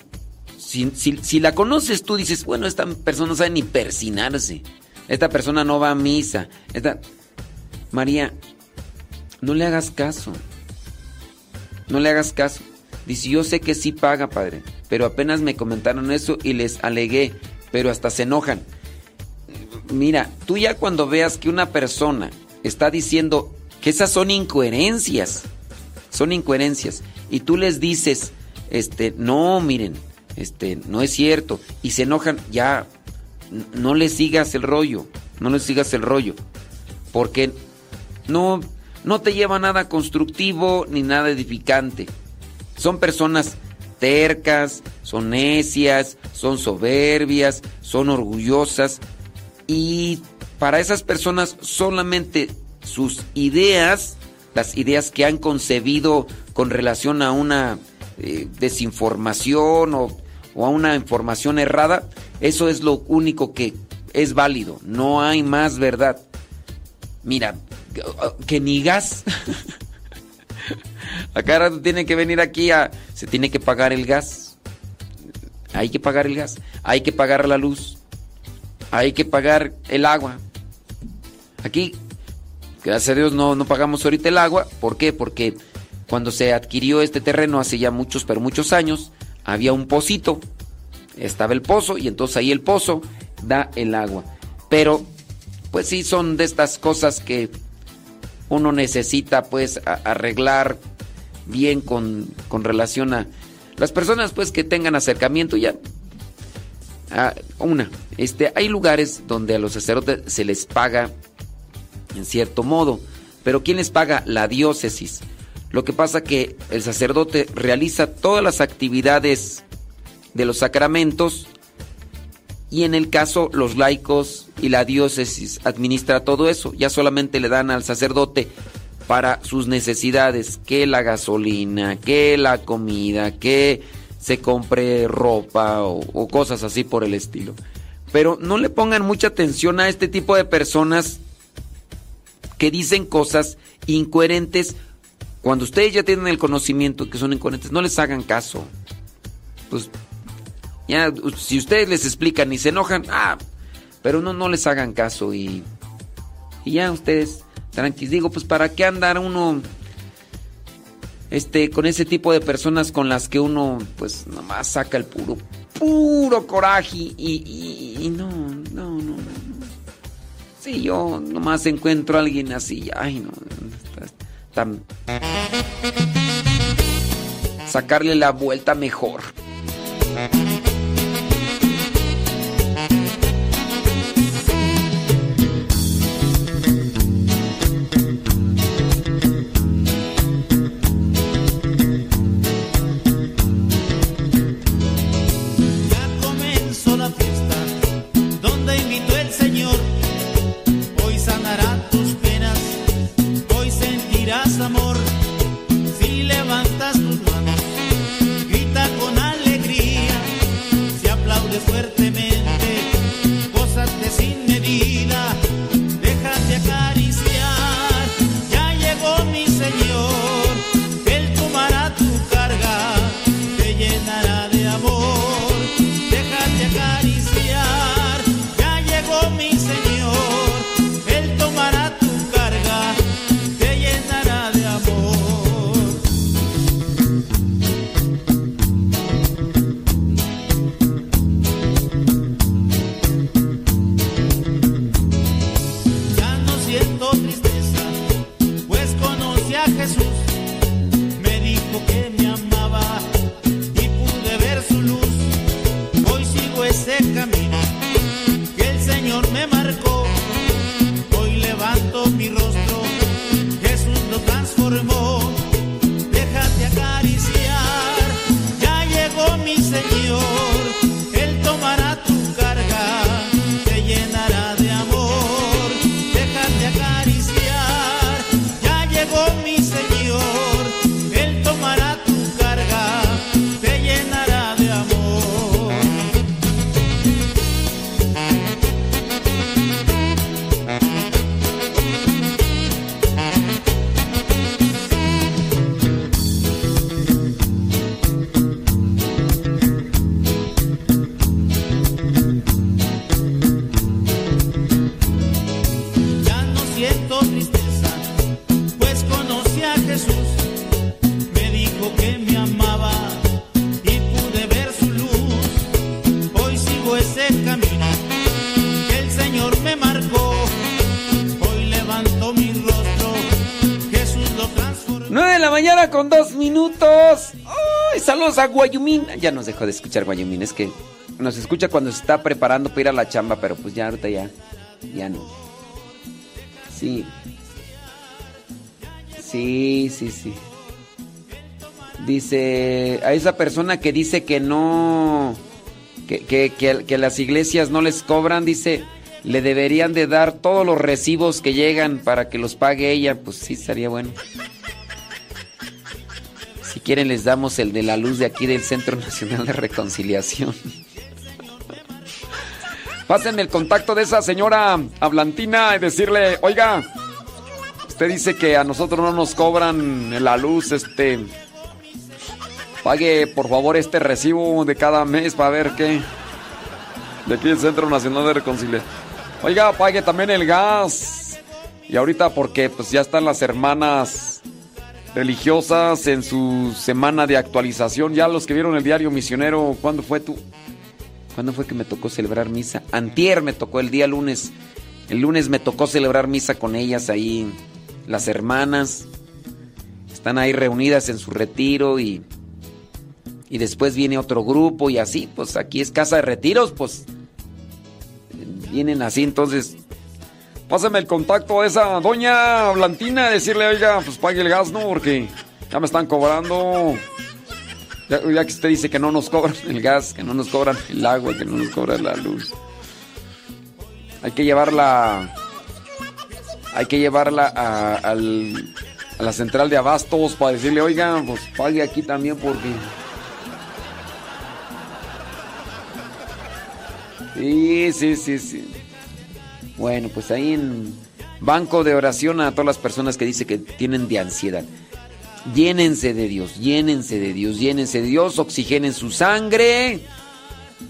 si, si- si la conoces tú dices, bueno, esta persona no sabe ni persinarse, esta persona no va a misa, esta... María, no le hagas caso. No le hagas caso. Dice, yo sé que sí paga, padre, pero apenas me comentaron eso y les alegué, pero hasta se enojan. Mira, tú ya cuando veas que una persona está diciendo que esas son incoherencias, son incoherencias, y tú les dices, este, no, miren, este, no es cierto, y se enojan, ya, no le sigas el rollo, no le sigas el rollo, porque no, no te lleva nada constructivo ni nada edificante. Son personas tercas, son necias, son soberbias, son orgullosas. Y para esas personas solamente sus ideas, las ideas que han concebido con relación a una eh, desinformación o, o a una información errada, eso es lo único que es válido, no hay más verdad. Mira, que ni gas. (laughs) A cada rato tiene que venir aquí a... Se tiene que pagar el gas. Hay que pagar el gas. Hay que pagar la luz. Hay que pagar el agua. Aquí, gracias a Dios, no, no pagamos ahorita el agua. ¿Por qué? Porque cuando se adquirió este terreno hace ya muchos, pero muchos años, había un pocito. estaba el pozo y entonces ahí el pozo da el agua. Pero, pues sí, son de estas cosas que uno necesita pues arreglar bien con, con, relación a las personas pues que tengan acercamiento ya. A una, este, hay lugares donde a los sacerdotes se les paga en cierto modo, pero ¿quién les paga? La diócesis. Lo que pasa que el sacerdote realiza todas las actividades de los sacramentos y en el caso los laicos y la diócesis administra todo eso. Ya solamente le dan al sacerdote para sus necesidades, que la gasolina, que la comida, que se compre ropa o, o cosas así por el estilo. Pero no le pongan mucha atención a este tipo de personas que dicen cosas incoherentes cuando ustedes ya tienen el conocimiento que son incoherentes. No les hagan caso. Pues ya, si ustedes les explican y se enojan, ah, pero no, no les hagan caso y, y ya ustedes tranquilos. Digo, pues para qué andar uno este, con ese tipo de personas con las que uno pues nomás saca el puro, puro coraje y, y, no, no, no, no. Si yo nomás encuentro a alguien así, ay no, tan... Sacarle la vuelta mejor. Guayumín. Ya nos dejó de escuchar Guayumín. Es que nos escucha cuando se está preparando para ir a la chamba, pero pues ya ahorita ya. Ya no. Sí. Sí, sí, sí. Dice. A esa persona que dice que no. Que, que, que las iglesias no les cobran, dice. Le deberían de dar todos los recibos que llegan para que los pague ella. Pues sí, estaría bueno. Quieren les damos el de la luz de aquí del Centro Nacional de Reconciliación. Pásenme el contacto de esa señora hablantina y decirle, oiga, usted dice que a nosotros no nos cobran la luz, este... Pague por favor este recibo de cada mes para ver qué. De aquí el Centro Nacional de Reconciliación. Oiga, pague también el gas. Y ahorita porque pues ya están las hermanas religiosas en su semana de actualización. Ya los que vieron el diario misionero, ¿cuándo fue tú? ¿Cuándo fue que me tocó celebrar misa? Antier me tocó el día lunes. El lunes me tocó celebrar misa con ellas ahí, las hermanas. Están ahí reunidas en su retiro y, y después viene otro grupo y así, pues aquí es casa de retiros, pues vienen así, entonces pásame el contacto a esa doña Blantina, decirle, oiga, pues pague el gas, ¿no? Porque ya me están cobrando. Ya, que usted dice que no nos cobran (laughs) el gas, que no nos cobran el agua, que no nos cobran la luz. Hay que llevarla. Hay que llevarla a la central de abastos para decirle, oiga, pues pague aquí también porque. Sí, sí, sí, sí. Bueno, pues ahí en banco de oración a todas las personas que dice que tienen de ansiedad. Llénense de Dios, llénense de Dios, llénense de Dios, oxigenen su sangre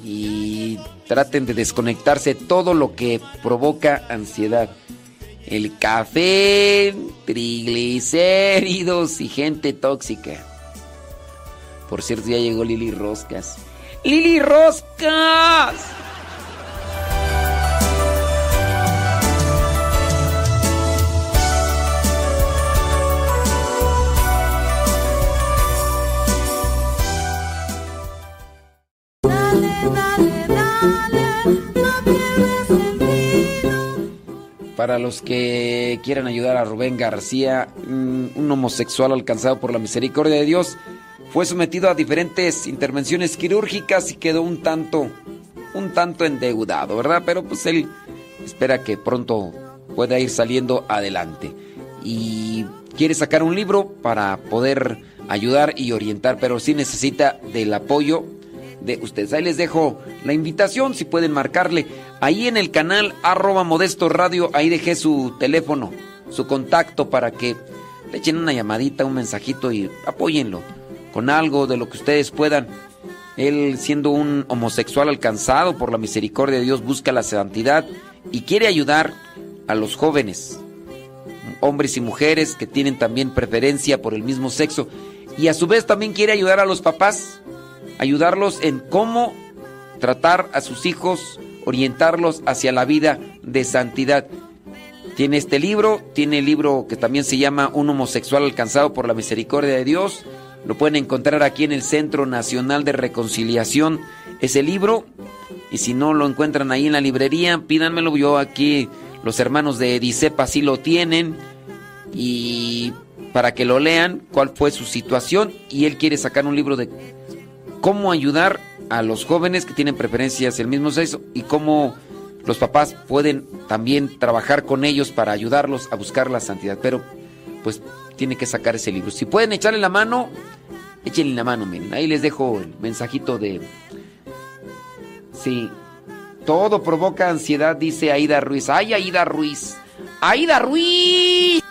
y traten de desconectarse todo lo que provoca ansiedad. El café, triglicéridos y gente tóxica. Por cierto, ya llegó Lili Roscas. ¡Lili Roscas! Para los que quieran ayudar a Rubén García, un homosexual alcanzado por la misericordia de Dios, fue sometido a diferentes intervenciones quirúrgicas y quedó un tanto, un tanto endeudado, ¿verdad? Pero pues él espera que pronto pueda ir saliendo adelante. Y quiere sacar un libro para poder ayudar y orientar, pero sí necesita del apoyo de ustedes. Ahí les dejo la invitación, si pueden marcarle. Ahí en el canal arroba modesto radio, ahí dejé su teléfono, su contacto para que le echen una llamadita, un mensajito y apóyenlo con algo de lo que ustedes puedan. Él siendo un homosexual alcanzado por la misericordia de Dios busca la santidad y quiere ayudar a los jóvenes, hombres y mujeres que tienen también preferencia por el mismo sexo y a su vez también quiere ayudar a los papás ayudarlos en cómo tratar a sus hijos, orientarlos hacia la vida de santidad. Tiene este libro, tiene el libro que también se llama Un homosexual alcanzado por la misericordia de Dios. Lo pueden encontrar aquí en el Centro Nacional de Reconciliación. Ese libro, y si no lo encuentran ahí en la librería, pídanmelo. Yo aquí, los hermanos de Edicepa sí lo tienen. Y para que lo lean, cuál fue su situación. Y él quiere sacar un libro de cómo ayudar a los jóvenes que tienen preferencias del mismo sexo y cómo los papás pueden también trabajar con ellos para ayudarlos a buscar la santidad. Pero pues tiene que sacar ese libro. Si pueden echarle la mano, échenle la mano, miren. Ahí les dejo el mensajito de... Sí, todo provoca ansiedad, dice Aida Ruiz. ¡Ay, Aida Ruiz! ¡Aida Ruiz!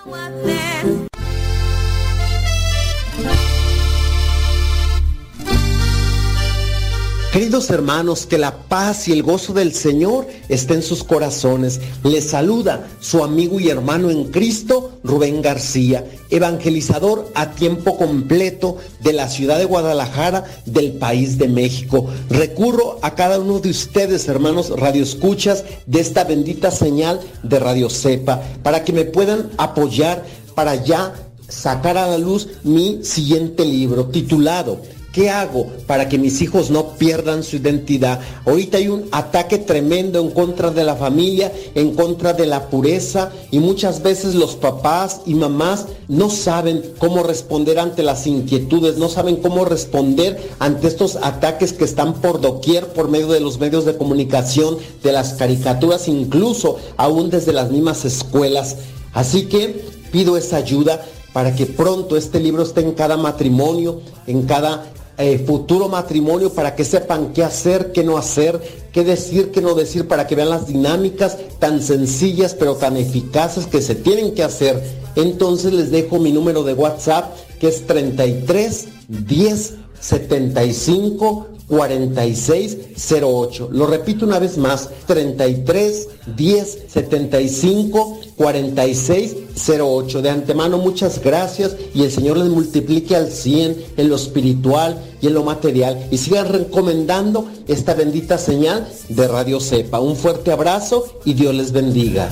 Queridos hermanos, que la paz y el gozo del Señor estén en sus corazones. Les saluda su amigo y hermano en Cristo, Rubén García, evangelizador a tiempo completo de la ciudad de Guadalajara, del país de México. Recurro a cada uno de ustedes, hermanos radioescuchas, de esta bendita señal de Radio Cepa, para que me puedan apoyar para ya sacar a la luz mi siguiente libro titulado ¿Qué hago para que mis hijos no pierdan su identidad? Ahorita hay un ataque tremendo en contra de la familia, en contra de la pureza y muchas veces los papás y mamás no saben cómo responder ante las inquietudes, no saben cómo responder ante estos ataques que están por doquier por medio de los medios de comunicación, de las caricaturas, incluso aún desde las mismas escuelas. Así que pido esa ayuda para que pronto este libro esté en cada matrimonio, en cada eh, futuro matrimonio para que sepan qué hacer, qué no hacer, qué decir, qué no decir, para que vean las dinámicas tan sencillas pero tan eficaces que se tienen que hacer. Entonces les dejo mi número de WhatsApp que es 33 10 75 4608. Lo repito una vez más, 33 10 75 4608. De antemano muchas gracias y el Señor les multiplique al 100 en lo espiritual y en lo material y sigan recomendando esta bendita señal de Radio Cepa. Un fuerte abrazo y Dios les bendiga.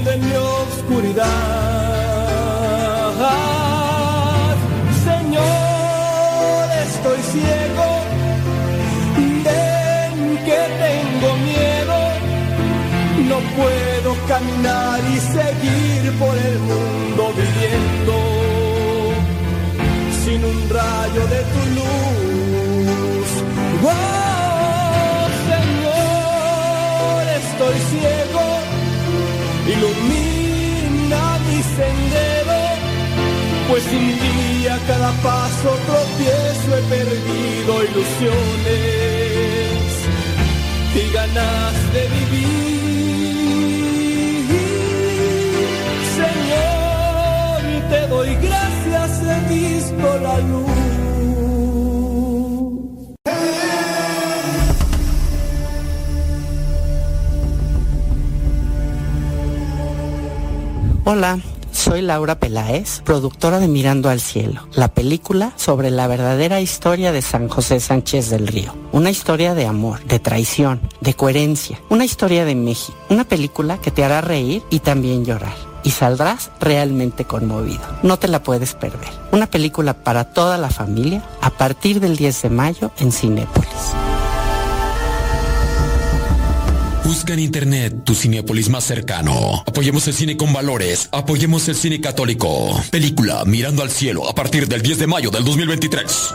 viviendo en mi oscuridad. Señor, estoy ciego, ven que tengo miedo, no puedo caminar y seguir por el mundo viviendo sin un rayo de tu luz. Oh, Señor, estoy ciego ilumina mi sendero, pues sin ti a cada paso tropiezo he perdido ilusiones y ganas de vivir. Señor, te doy gracias, he visto la luz Laura Peláez, productora de Mirando al Cielo, la película sobre la verdadera historia de San José Sánchez del Río. Una historia de amor, de traición, de coherencia, una historia de México, una película que te hará reír y también llorar. Y saldrás realmente conmovido. No te la puedes perder. Una película para toda la familia a partir del 10 de mayo en Cinépolis. Busca en internet tu Cinepolis más cercano. Apoyemos el cine con valores. Apoyemos el cine católico. Película Mirando al cielo a partir del 10 de mayo del 2023.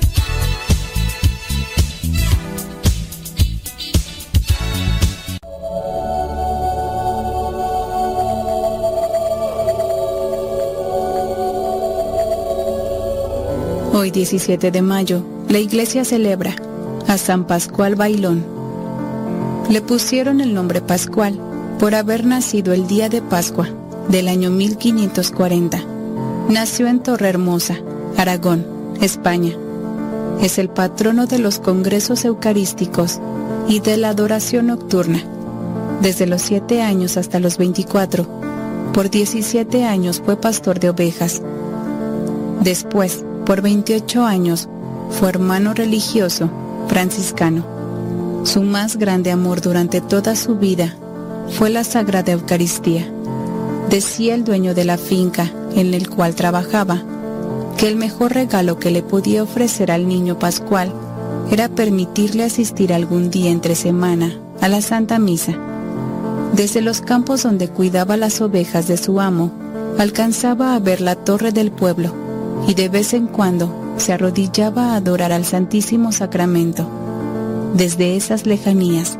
Hoy 17 de mayo, la iglesia celebra a San Pascual Bailón. Le pusieron el nombre Pascual por haber nacido el día de Pascua del año 1540. Nació en Torrehermosa, Aragón, España. Es el patrono de los congresos eucarísticos y de la adoración nocturna. Desde los 7 años hasta los 24, por 17 años fue pastor de ovejas. Después, por 28 años fue hermano religioso franciscano. Su más grande amor durante toda su vida fue la Sagrada Eucaristía. Decía el dueño de la finca en el cual trabajaba que el mejor regalo que le podía ofrecer al niño Pascual era permitirle asistir algún día entre semana a la Santa Misa. Desde los campos donde cuidaba las ovejas de su amo, alcanzaba a ver la torre del pueblo y de vez en cuando se arrodillaba a adorar al Santísimo Sacramento desde esas lejanías.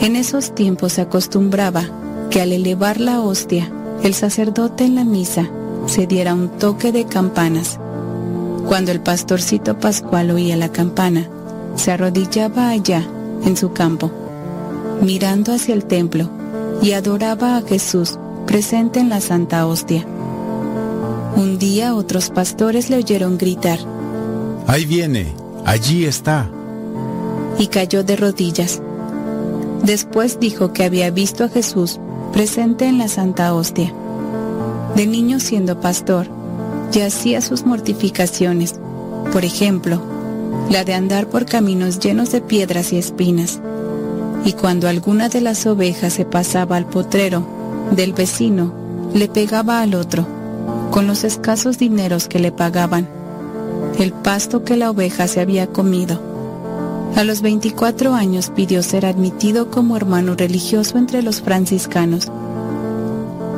En esos tiempos se acostumbraba que al elevar la hostia, el sacerdote en la misa se diera un toque de campanas. Cuando el pastorcito Pascual oía la campana, se arrodillaba allá, en su campo, mirando hacia el templo, y adoraba a Jesús presente en la Santa Hostia. Un día otros pastores le oyeron gritar. Ahí viene, allí está. Y cayó de rodillas. Después dijo que había visto a Jesús presente en la Santa Hostia. De niño siendo pastor, ya hacía sus mortificaciones, por ejemplo, la de andar por caminos llenos de piedras y espinas. Y cuando alguna de las ovejas se pasaba al potrero del vecino, le pegaba al otro con los escasos dineros que le pagaban, el pasto que la oveja se había comido. A los 24 años pidió ser admitido como hermano religioso entre los franciscanos.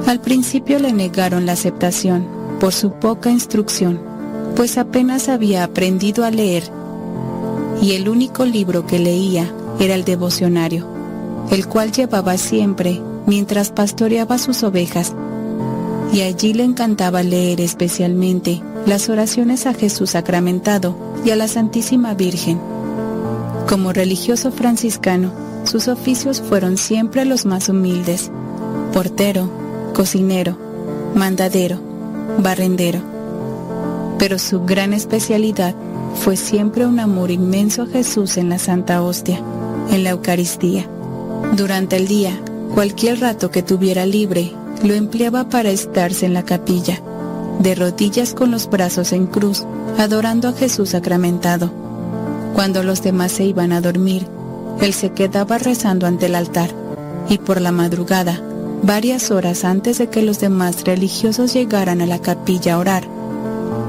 Al principio le negaron la aceptación por su poca instrucción, pues apenas había aprendido a leer y el único libro que leía era el devocionario, el cual llevaba siempre mientras pastoreaba sus ovejas y allí le encantaba leer especialmente las oraciones a Jesús sacramentado y a la Santísima Virgen. Como religioso franciscano, sus oficios fueron siempre los más humildes, portero, cocinero, mandadero, barrendero. Pero su gran especialidad fue siempre un amor inmenso a Jesús en la Santa Hostia, en la Eucaristía. Durante el día, cualquier rato que tuviera libre, lo empleaba para estarse en la capilla, de rodillas con los brazos en cruz, adorando a Jesús sacramentado. Cuando los demás se iban a dormir, él se quedaba rezando ante el altar, y por la madrugada, varias horas antes de que los demás religiosos llegaran a la capilla a orar,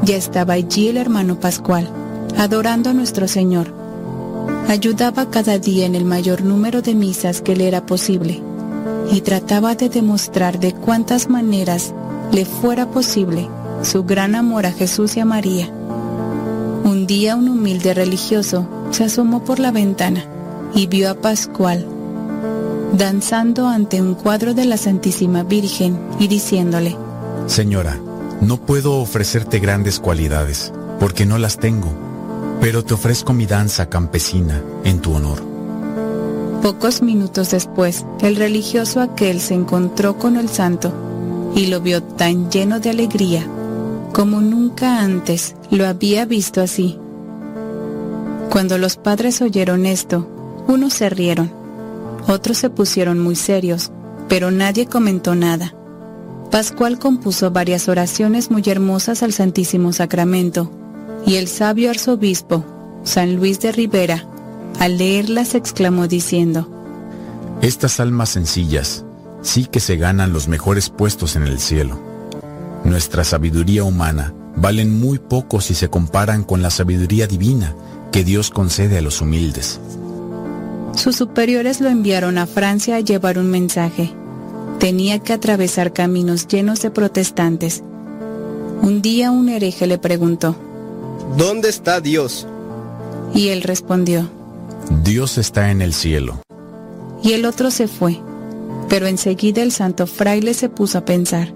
ya estaba allí el hermano Pascual, adorando a nuestro Señor. Ayudaba cada día en el mayor número de misas que le era posible y trataba de demostrar de cuántas maneras le fuera posible su gran amor a Jesús y a María. Un día un humilde religioso se asomó por la ventana y vio a Pascual danzando ante un cuadro de la Santísima Virgen y diciéndole, Señora, no puedo ofrecerte grandes cualidades, porque no las tengo, pero te ofrezco mi danza campesina en tu honor. Pocos minutos después, el religioso aquel se encontró con el santo y lo vio tan lleno de alegría como nunca antes lo había visto así. Cuando los padres oyeron esto, unos se rieron, otros se pusieron muy serios, pero nadie comentó nada. Pascual compuso varias oraciones muy hermosas al Santísimo Sacramento, y el sabio arzobispo, San Luis de Rivera, al leerlas exclamó diciendo, Estas almas sencillas sí que se ganan los mejores puestos en el cielo. Nuestra sabiduría humana valen muy poco si se comparan con la sabiduría divina que Dios concede a los humildes. Sus superiores lo enviaron a Francia a llevar un mensaje. Tenía que atravesar caminos llenos de protestantes. Un día un hereje le preguntó, ¿Dónde está Dios? Y él respondió, Dios está en el cielo. Y el otro se fue, pero enseguida el santo fraile se puso a pensar,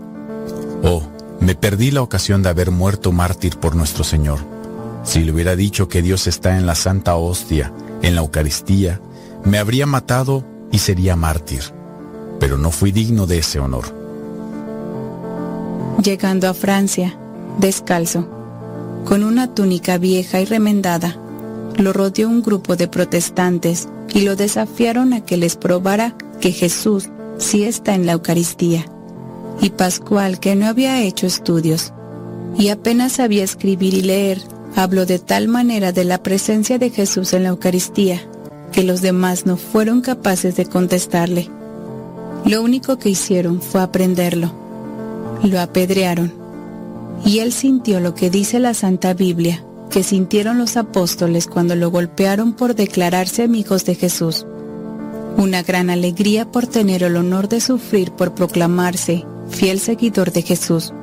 Oh, me perdí la ocasión de haber muerto mártir por nuestro Señor. Si le hubiera dicho que Dios está en la Santa Hostia, en la Eucaristía, me habría matado y sería mártir. Pero no fui digno de ese honor. Llegando a Francia, descalzo, con una túnica vieja y remendada, lo rodeó un grupo de protestantes y lo desafiaron a que les probara que Jesús sí está en la Eucaristía. Y Pascual, que no había hecho estudios y apenas sabía escribir y leer, habló de tal manera de la presencia de Jesús en la Eucaristía que los demás no fueron capaces de contestarle. Lo único que hicieron fue aprenderlo. Lo apedrearon. Y él sintió lo que dice la Santa Biblia, que sintieron los apóstoles cuando lo golpearon por declararse amigos de Jesús. Una gran alegría por tener el honor de sufrir por proclamarse fiel seguidor de Jesús.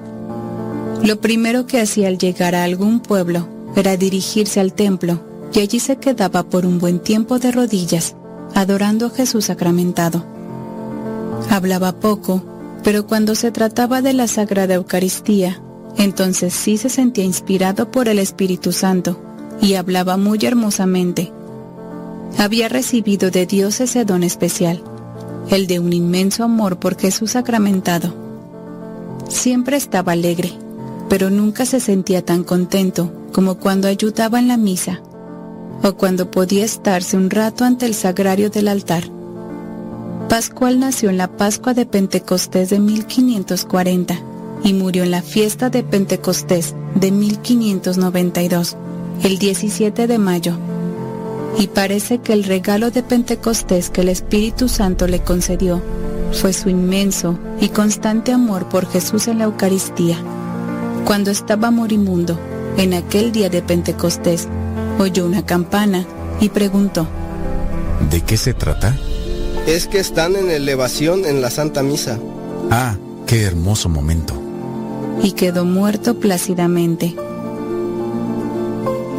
Lo primero que hacía al llegar a algún pueblo era dirigirse al templo y allí se quedaba por un buen tiempo de rodillas, adorando a Jesús sacramentado. Hablaba poco, pero cuando se trataba de la Sagrada Eucaristía, entonces sí se sentía inspirado por el Espíritu Santo y hablaba muy hermosamente. Había recibido de Dios ese don especial, el de un inmenso amor por Jesús sacramentado. Siempre estaba alegre, pero nunca se sentía tan contento como cuando ayudaba en la misa o cuando podía estarse un rato ante el sagrario del altar. Pascual nació en la Pascua de Pentecostés de 1540 y murió en la fiesta de Pentecostés de 1592, el 17 de mayo. Y parece que el regalo de Pentecostés que el Espíritu Santo le concedió fue su inmenso y constante amor por Jesús en la Eucaristía. Cuando estaba moribundo, en aquel día de Pentecostés, oyó una campana y preguntó, ¿De qué se trata? Es que están en elevación en la Santa Misa. Ah, qué hermoso momento. Y quedó muerto plácidamente.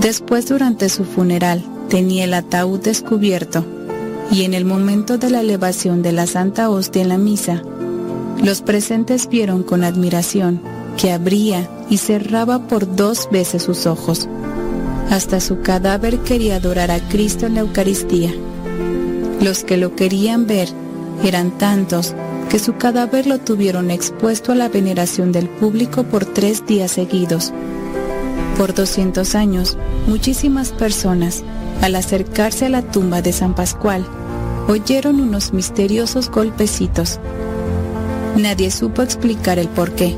Después, durante su funeral, tenía el ataúd descubierto y en el momento de la elevación de la Santa Hostia en la misa, los presentes vieron con admiración que abría y cerraba por dos veces sus ojos. Hasta su cadáver quería adorar a Cristo en la Eucaristía. Los que lo querían ver eran tantos que su cadáver lo tuvieron expuesto a la veneración del público por tres días seguidos. Por 200 años, muchísimas personas, al acercarse a la tumba de San Pascual, oyeron unos misteriosos golpecitos. Nadie supo explicar el por qué,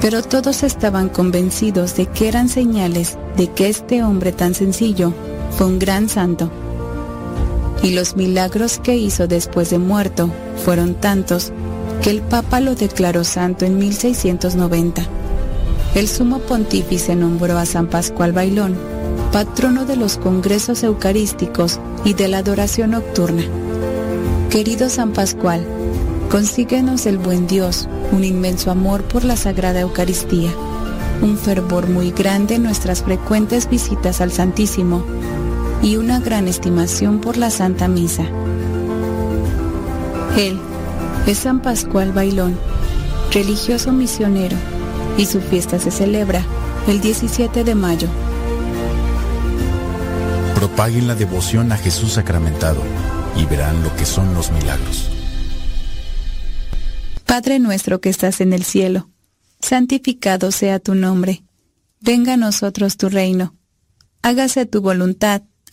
pero todos estaban convencidos de que eran señales de que este hombre tan sencillo fue un gran santo. Y los milagros que hizo después de muerto fueron tantos que el Papa lo declaró santo en 1690. El sumo pontífice nombró a San Pascual Bailón patrono de los congresos eucarísticos y de la adoración nocturna. Querido San Pascual, consíguenos el buen Dios un inmenso amor por la Sagrada Eucaristía, un fervor muy grande en nuestras frecuentes visitas al Santísimo y una gran estimación por la Santa Misa. Él es San Pascual Bailón, religioso misionero, y su fiesta se celebra el 17 de mayo. Propaguen la devoción a Jesús sacramentado y verán lo que son los milagros. Padre nuestro que estás en el cielo, santificado sea tu nombre. Venga a nosotros tu reino. Hágase tu voluntad,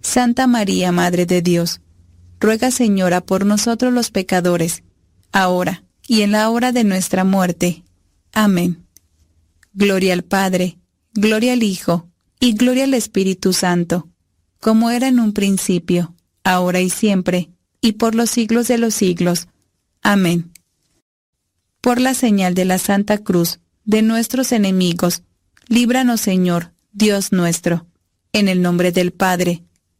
Santa María, Madre de Dios, ruega Señora por nosotros los pecadores, ahora y en la hora de nuestra muerte. Amén. Gloria al Padre, gloria al Hijo, y gloria al Espíritu Santo, como era en un principio, ahora y siempre, y por los siglos de los siglos. Amén. Por la señal de la Santa Cruz, de nuestros enemigos, líbranos Señor, Dios nuestro, en el nombre del Padre,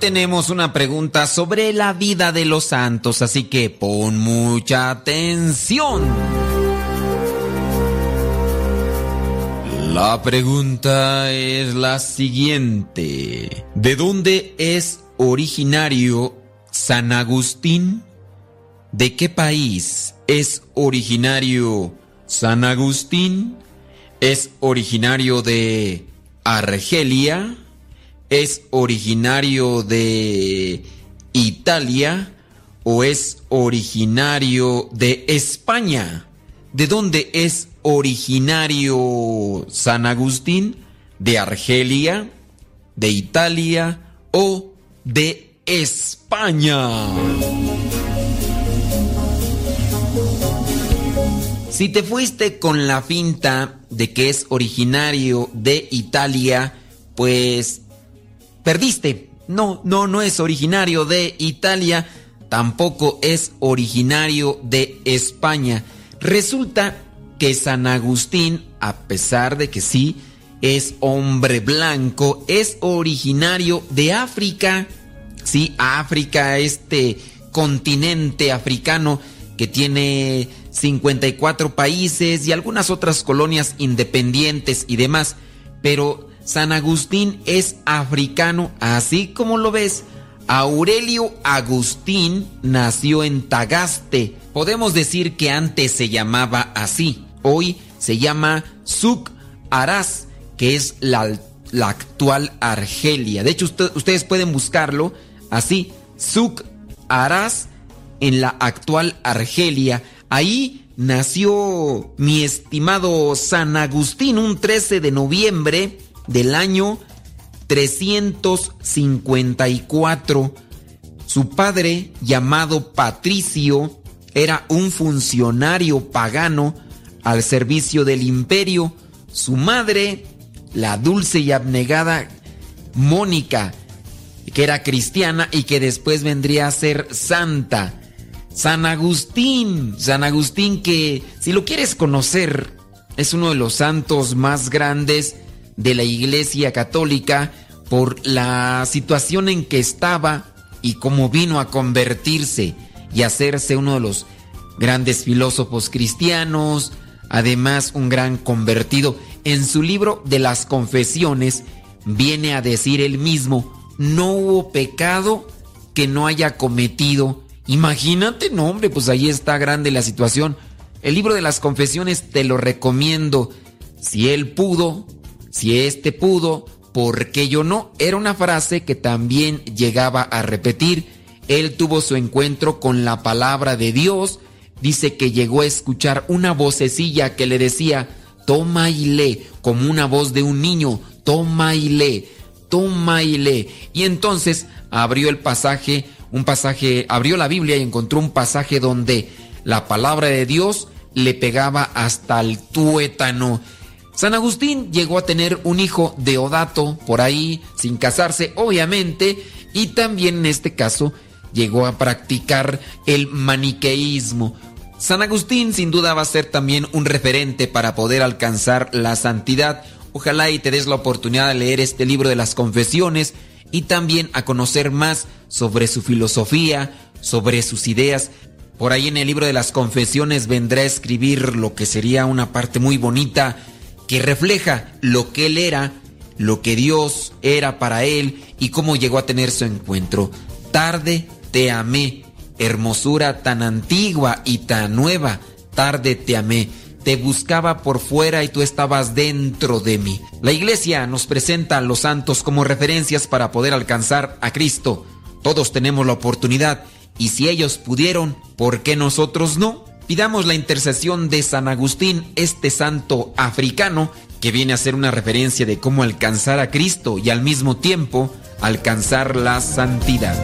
Tenemos una pregunta sobre la vida de los santos, así que pon mucha atención. La pregunta es la siguiente. ¿De dónde es originario San Agustín? ¿De qué país es originario San Agustín? ¿Es originario de Argelia? ¿Es originario de Italia o es originario de España? ¿De dónde es originario San Agustín? ¿De Argelia? ¿De Italia o de España? Si te fuiste con la finta de que es originario de Italia, pues perdiste. No, no, no es originario de Italia, tampoco es originario de España. Resulta que San Agustín, a pesar de que sí es hombre blanco, es originario de África. Sí, África, este continente africano que tiene 54 países y algunas otras colonias independientes y demás. Pero San Agustín es africano, así como lo ves. Aurelio Agustín nació en Tagaste. Podemos decir que antes se llamaba así. Hoy se llama Suk Aras, que es la, la actual Argelia. De hecho, ustedes pueden buscarlo así. Suk Aras en la actual Argelia. Ahí nació mi estimado San Agustín un 13 de noviembre del año 354. Su padre, llamado Patricio, era un funcionario pagano al servicio del imperio. Su madre, la dulce y abnegada Mónica, que era cristiana y que después vendría a ser santa. San Agustín, San Agustín que si lo quieres conocer es uno de los santos más grandes de la Iglesia Católica por la situación en que estaba y cómo vino a convertirse y hacerse uno de los grandes filósofos cristianos, además un gran convertido. En su libro de las confesiones viene a decir él mismo, no hubo pecado que no haya cometido. Imagínate, no hombre, pues ahí está grande la situación. El libro de las confesiones te lo recomiendo. Si él pudo, si éste pudo, ¿por qué yo no? Era una frase que también llegaba a repetir. Él tuvo su encuentro con la palabra de Dios. Dice que llegó a escuchar una vocecilla que le decía, toma y lee, como una voz de un niño, toma y lee, toma y lee. Y entonces abrió el pasaje, un pasaje, abrió la Biblia y encontró un pasaje donde la palabra de Dios le pegaba hasta el tuétano. San Agustín llegó a tener un hijo Deodato por ahí, sin casarse, obviamente, y también en este caso llegó a practicar el maniqueísmo. San Agustín sin duda va a ser también un referente para poder alcanzar la santidad. Ojalá y te des la oportunidad de leer este libro de las confesiones y también a conocer más sobre su filosofía, sobre sus ideas. Por ahí en el libro de las confesiones vendrá a escribir lo que sería una parte muy bonita que refleja lo que él era, lo que Dios era para él y cómo llegó a tener su encuentro. Tarde te amé, hermosura tan antigua y tan nueva, tarde te amé. Te buscaba por fuera y tú estabas dentro de mí. La iglesia nos presenta a los santos como referencias para poder alcanzar a Cristo. Todos tenemos la oportunidad y si ellos pudieron, ¿por qué nosotros no? Pidamos la intercesión de San Agustín, este santo africano, que viene a ser una referencia de cómo alcanzar a Cristo y al mismo tiempo alcanzar la santidad.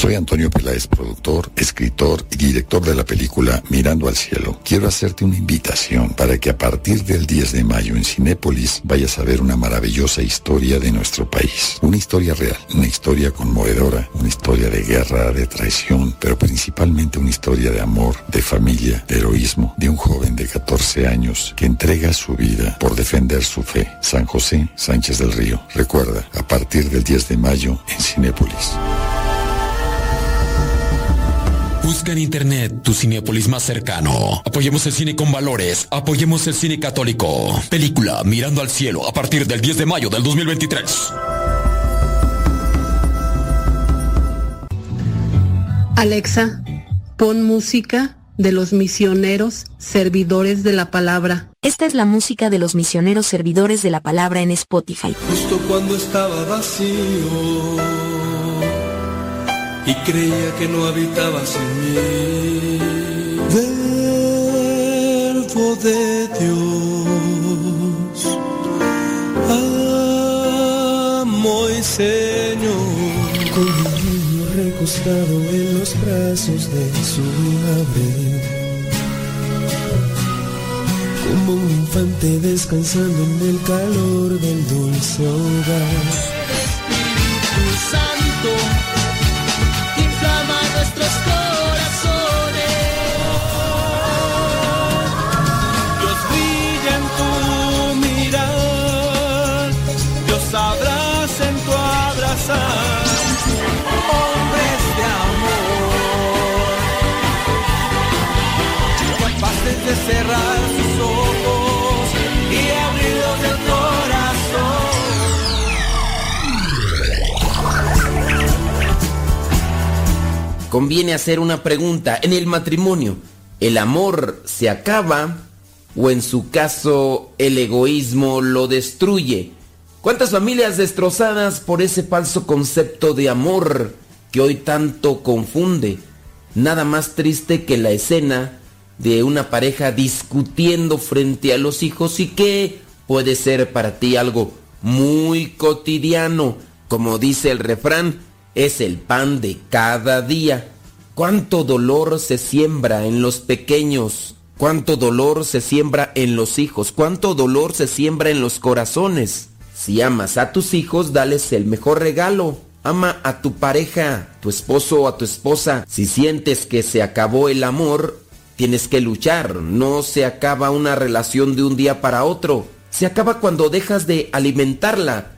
Soy Antonio Peláez, productor, escritor y director de la película Mirando al Cielo. Quiero hacerte una invitación para que a partir del 10 de mayo en Cinépolis vayas a ver una maravillosa historia de nuestro país. Una historia real, una historia conmovedora, una historia de guerra, de traición, pero principalmente una historia de amor, de familia, de heroísmo, de un joven de 14 años que entrega su vida por defender su fe. San José Sánchez del Río. Recuerda, a partir del 10 de mayo en Cinépolis. Busca en internet tu Cinepolis más cercano. Apoyemos el cine con valores. Apoyemos el cine católico. Película Mirando al Cielo a partir del 10 de mayo del 2023. Alexa, pon música de los misioneros servidores de la palabra. Esta es la música de los misioneros servidores de la palabra en Spotify. Justo cuando estaba vacío y creía que no habitabas en mí. Verbo de Dios, amo y Señor. Con mi niño recostado en los brazos de su madre. Como un infante descansando en el calor del dulce hogar. Cerrar sus ojos y del corazón. Conviene hacer una pregunta. En el matrimonio, ¿el amor se acaba o en su caso el egoísmo lo destruye? ¿Cuántas familias destrozadas por ese falso concepto de amor que hoy tanto confunde? Nada más triste que la escena de una pareja discutiendo frente a los hijos y que puede ser para ti algo muy cotidiano. Como dice el refrán, es el pan de cada día. Cuánto dolor se siembra en los pequeños, cuánto dolor se siembra en los hijos, cuánto dolor se siembra en los corazones. Si amas a tus hijos, dales el mejor regalo, Ama a tu pareja, tu esposo o a tu esposa. Si sientes que se acabó el amor, tienes que luchar. No se acaba una relación de un día para otro. Se acaba cuando dejas de alimentarla.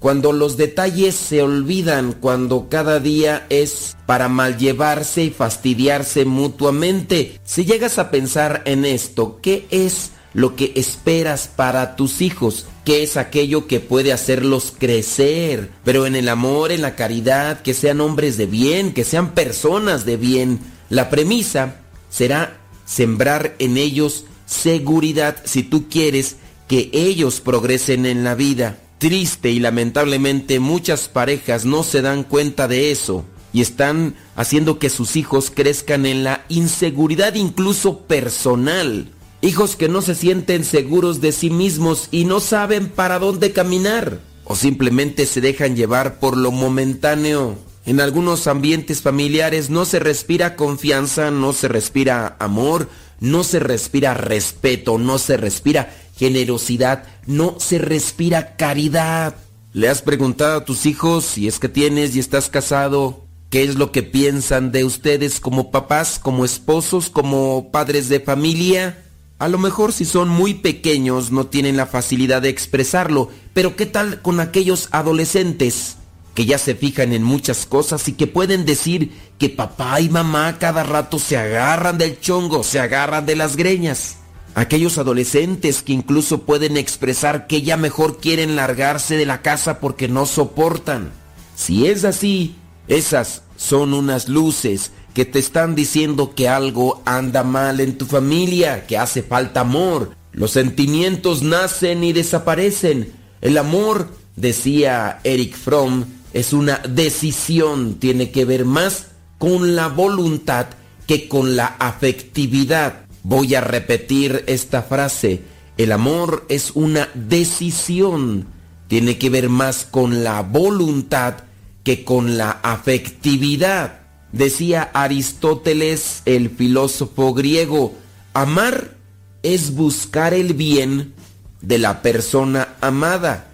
Cuando los detalles se olvidan, cuando cada día es para llevarse y fastidiarse mutuamente. Si llegas a pensar en esto, ¿qué es lo que esperas para tus hijos? ¿Qué es aquello que puede hacerlos crecer? Pero en el amor, en la caridad, que sean hombres de bien, que sean personas de bien. La premisa será sembrar en ellos seguridad si tú quieres que ellos progresen en la vida. Triste y lamentablemente muchas parejas no se dan cuenta de eso y están haciendo que sus hijos crezcan en la inseguridad incluso personal. Hijos que no se sienten seguros de sí mismos y no saben para dónde caminar. O simplemente se dejan llevar por lo momentáneo. En algunos ambientes familiares no se respira confianza, no se respira amor, no se respira respeto, no se respira generosidad, no se respira caridad. ¿Le has preguntado a tus hijos si es que tienes y estás casado? ¿Qué es lo que piensan de ustedes como papás, como esposos, como padres de familia? A lo mejor si son muy pequeños no tienen la facilidad de expresarlo, pero ¿qué tal con aquellos adolescentes que ya se fijan en muchas cosas y que pueden decir que papá y mamá cada rato se agarran del chongo, se agarran de las greñas? Aquellos adolescentes que incluso pueden expresar que ya mejor quieren largarse de la casa porque no soportan. Si es así, esas son unas luces que te están diciendo que algo anda mal en tu familia, que hace falta amor. Los sentimientos nacen y desaparecen. El amor, decía Eric Fromm, es una decisión, tiene que ver más con la voluntad que con la afectividad. Voy a repetir esta frase. El amor es una decisión, tiene que ver más con la voluntad que con la afectividad. Decía Aristóteles, el filósofo griego, amar es buscar el bien de la persona amada.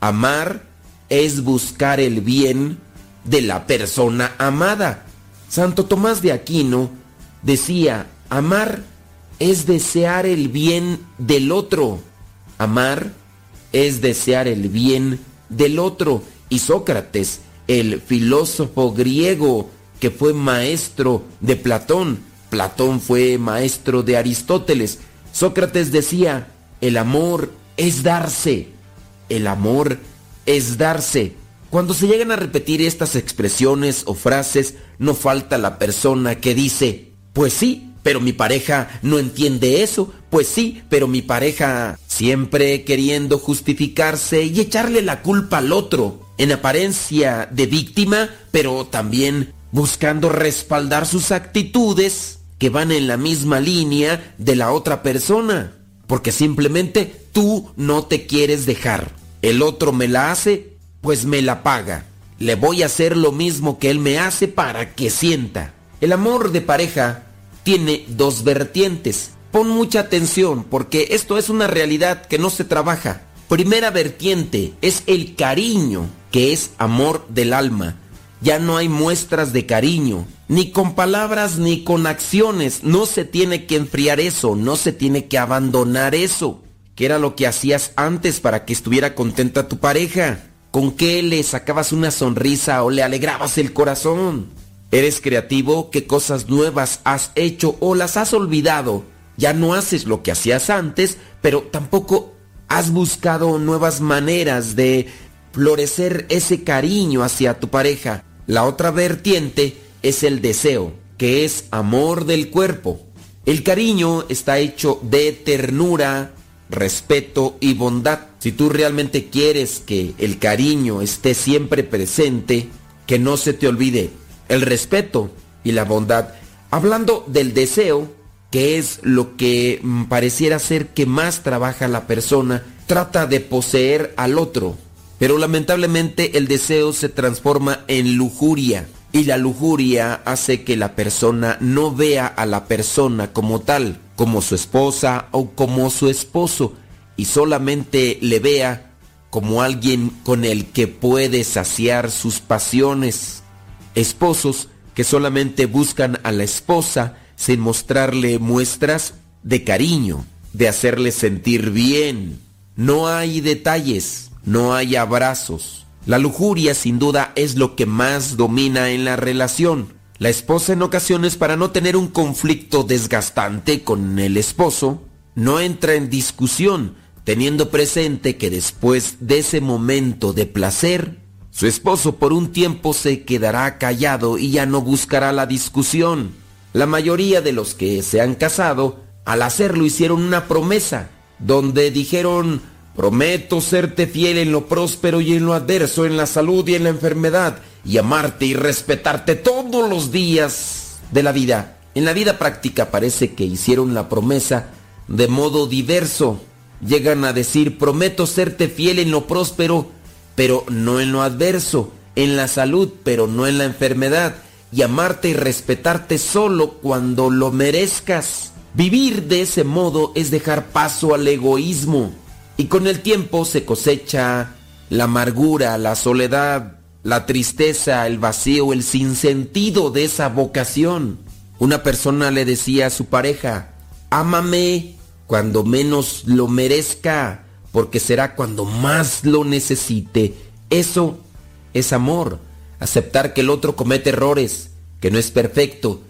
Amar es buscar el bien de la persona amada. Santo Tomás de Aquino decía, amar es desear el bien del otro. Amar es desear el bien del otro. Y Sócrates, el filósofo griego, que fue maestro de Platón. Platón fue maestro de Aristóteles. Sócrates decía, el amor es darse. El amor es darse. Cuando se llegan a repetir estas expresiones o frases, no falta la persona que dice, pues sí, pero mi pareja no entiende eso, pues sí, pero mi pareja siempre queriendo justificarse y echarle la culpa al otro, en apariencia de víctima, pero también buscando respaldar sus actitudes que van en la misma línea de la otra persona, porque simplemente tú no te quieres dejar. El otro me la hace, pues me la paga. Le voy a hacer lo mismo que él me hace para que sienta. El amor de pareja tiene dos vertientes. Pon mucha atención porque esto es una realidad que no se trabaja. Primera vertiente es el cariño, que es amor del alma ya no hay muestras de cariño, ni con palabras ni con acciones. No se tiene que enfriar eso, no se tiene que abandonar eso. ¿Qué era lo que hacías antes para que estuviera contenta tu pareja? ¿Con qué le sacabas una sonrisa o le alegrabas el corazón? ¿Eres creativo? ¿Qué cosas nuevas has hecho o las has olvidado? Ya no haces lo que hacías antes, pero tampoco has buscado nuevas maneras de florecer ese cariño hacia tu pareja. La otra vertiente es el deseo, que es amor del cuerpo. El cariño está hecho de ternura, respeto y bondad. Si tú realmente quieres que el cariño esté siempre presente, que no se te olvide el respeto y la bondad. Hablando del deseo, que es lo que mm, pareciera ser que más trabaja la persona, trata de poseer al otro, pero lamentablemente el deseo se transforma en lujuria y la lujuria hace que la persona no vea a la persona como tal, como su esposa o como su esposo, y solamente le vea como alguien con el que puede saciar sus pasiones. Esposos que solamente buscan a la esposa sin mostrarle muestras de cariño, de hacerle sentir bien. No hay detalles, no hay abrazos. La lujuria sin duda es lo que más domina en la relación. La esposa en ocasiones para no tener un conflicto desgastante con el esposo, no entra en discusión, teniendo presente que después de ese momento de placer, su esposo por un tiempo se quedará callado y ya no buscará la discusión. La mayoría de los que se han casado, al hacerlo hicieron una promesa, donde dijeron, prometo serte fiel en lo próspero y en lo adverso, en la salud y en la enfermedad, y amarte y respetarte todos los días de la vida. En la vida práctica parece que hicieron la promesa de modo diverso. Llegan a decir, prometo serte fiel en lo próspero, pero no en lo adverso, en la salud, pero no en la enfermedad, y amarte y respetarte solo cuando lo merezcas. Vivir de ese modo es dejar paso al egoísmo, y con el tiempo se cosecha la amargura, la soledad, la tristeza, el vacío, el sinsentido de esa vocación. Una persona le decía a su pareja, ámame cuando menos lo merezca, porque será cuando más lo necesite. Eso es amor, aceptar que el otro comete errores, que no es perfecto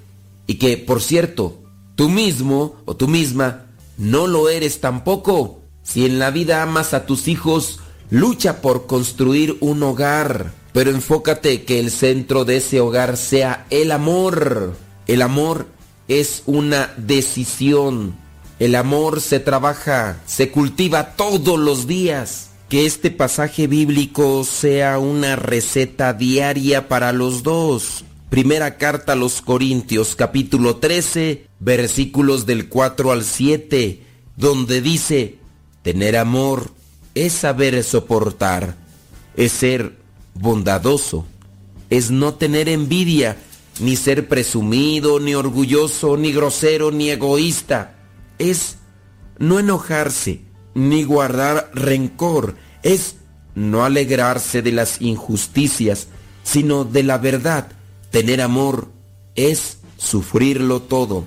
y que, por cierto, tú mismo o tú misma no lo eres tampoco. Si en la vida amas a tus hijos, lucha por construir un hogar, pero enfócate que el centro de ese hogar sea el amor. El amor es una decisión el amor se trabaja, se cultiva todos los días. Que este pasaje bíblico sea una receta diaria para los dos. Primera carta a los Corintios capítulo 13 versículos del 4 al 7, donde dice, tener amor es saber soportar, es ser bondadoso, es no tener envidia, ni ser presumido, ni orgulloso, ni grosero, ni egoísta es no enojarse ni guardar rencor, es no alegrarse de las injusticias, sino de la verdad. Tener amor es sufrirlo todo,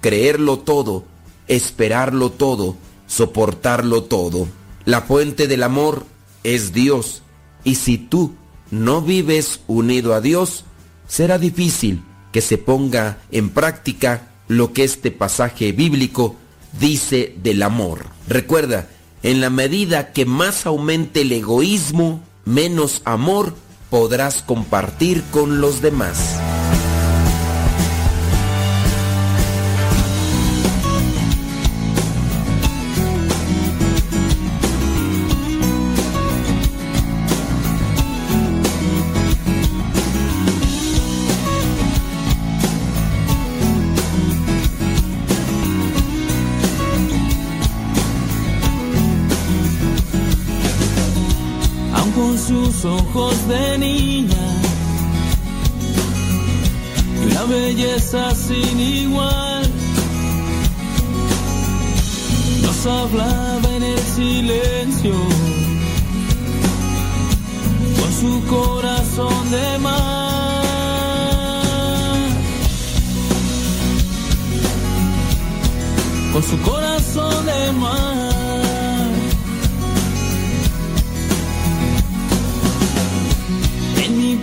creerlo todo, esperarlo todo, soportarlo todo. La fuente del amor es Dios, y si tú no vives unido a Dios, será difícil que se ponga en práctica lo que este pasaje bíblico dice del amor. Recuerda, en la medida que más aumente el egoísmo, menos amor podrás compartir con los demás. Ojos de niña y una belleza sin igual. Nos hablaba en el silencio con su corazón de mar. Con su corazón de mar.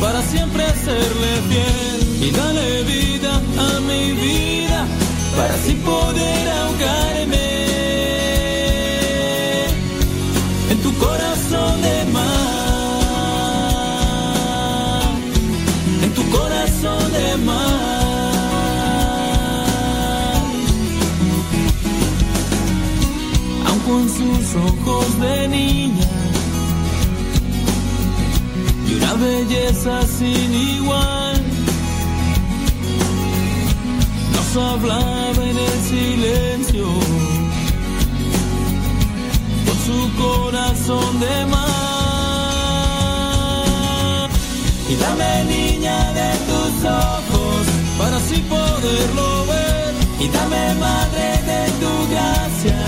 para siempre serle fiel y dale vida a mi vida para así poder ahogarme en tu corazón de mar, en tu corazón de mar, aun con sus ojos de niña belleza sin igual. Nos hablaba en el silencio, con su corazón de mar. Y dame niña de tus ojos para así poderlo ver. Y dame madre de tu gracia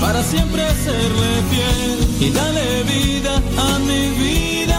para siempre serle fiel. Y dale vida a mi vida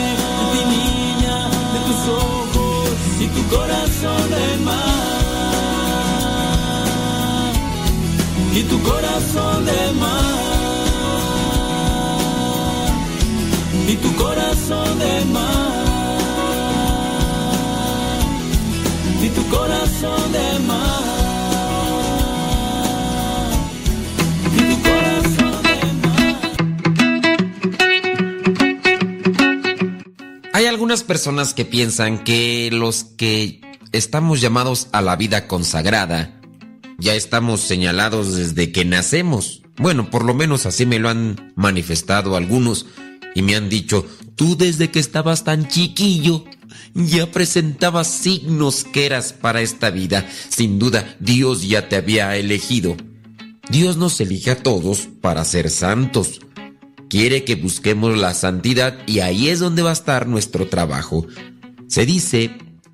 Tus ojos y tu corazón de mar. Y tu corazón de mar. Y tu corazón de mar. Y tu corazón de mar. Algunas personas que piensan que los que estamos llamados a la vida consagrada ya estamos señalados desde que nacemos. Bueno, por lo menos así me lo han manifestado algunos y me han dicho, tú desde que estabas tan chiquillo ya presentabas signos que eras para esta vida. Sin duda, Dios ya te había elegido. Dios nos elige a todos para ser santos. Quiere que busquemos la santidad y ahí es donde va a estar nuestro trabajo. Se dice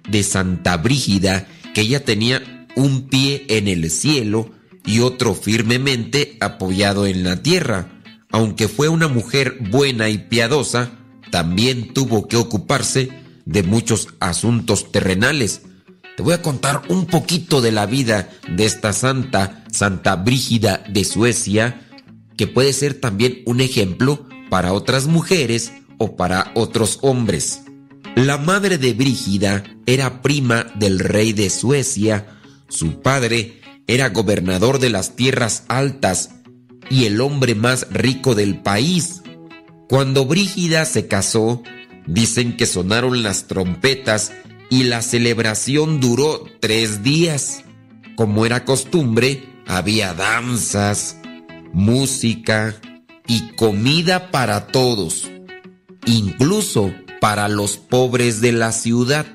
de Santa Brígida que ella tenía un pie en el cielo y otro firmemente apoyado en la tierra. Aunque fue una mujer buena y piadosa, también tuvo que ocuparse de muchos asuntos terrenales. Te voy a contar un poquito de la vida de esta santa, Santa Brígida de Suecia, que puede ser también un ejemplo para otras mujeres o para otros hombres. La madre de Brígida era prima del rey de Suecia, su padre era gobernador de las tierras altas y el hombre más rico del país. Cuando Brígida se casó, dicen que sonaron las trompetas y la celebración duró tres días. Como era costumbre, había danzas, música y comida para todos, incluso para los pobres de la ciudad.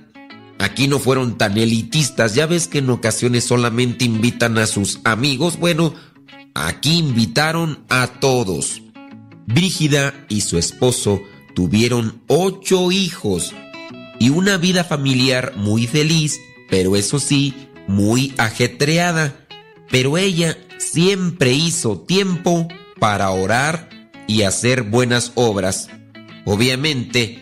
Aquí no fueron tan elitistas, ya ves que en ocasiones solamente invitan a sus amigos, bueno, aquí invitaron a todos. Brígida y su esposo tuvieron ocho hijos y una vida familiar muy feliz, pero eso sí, muy ajetreada. Pero ella siempre hizo tiempo para orar y hacer buenas obras. Obviamente,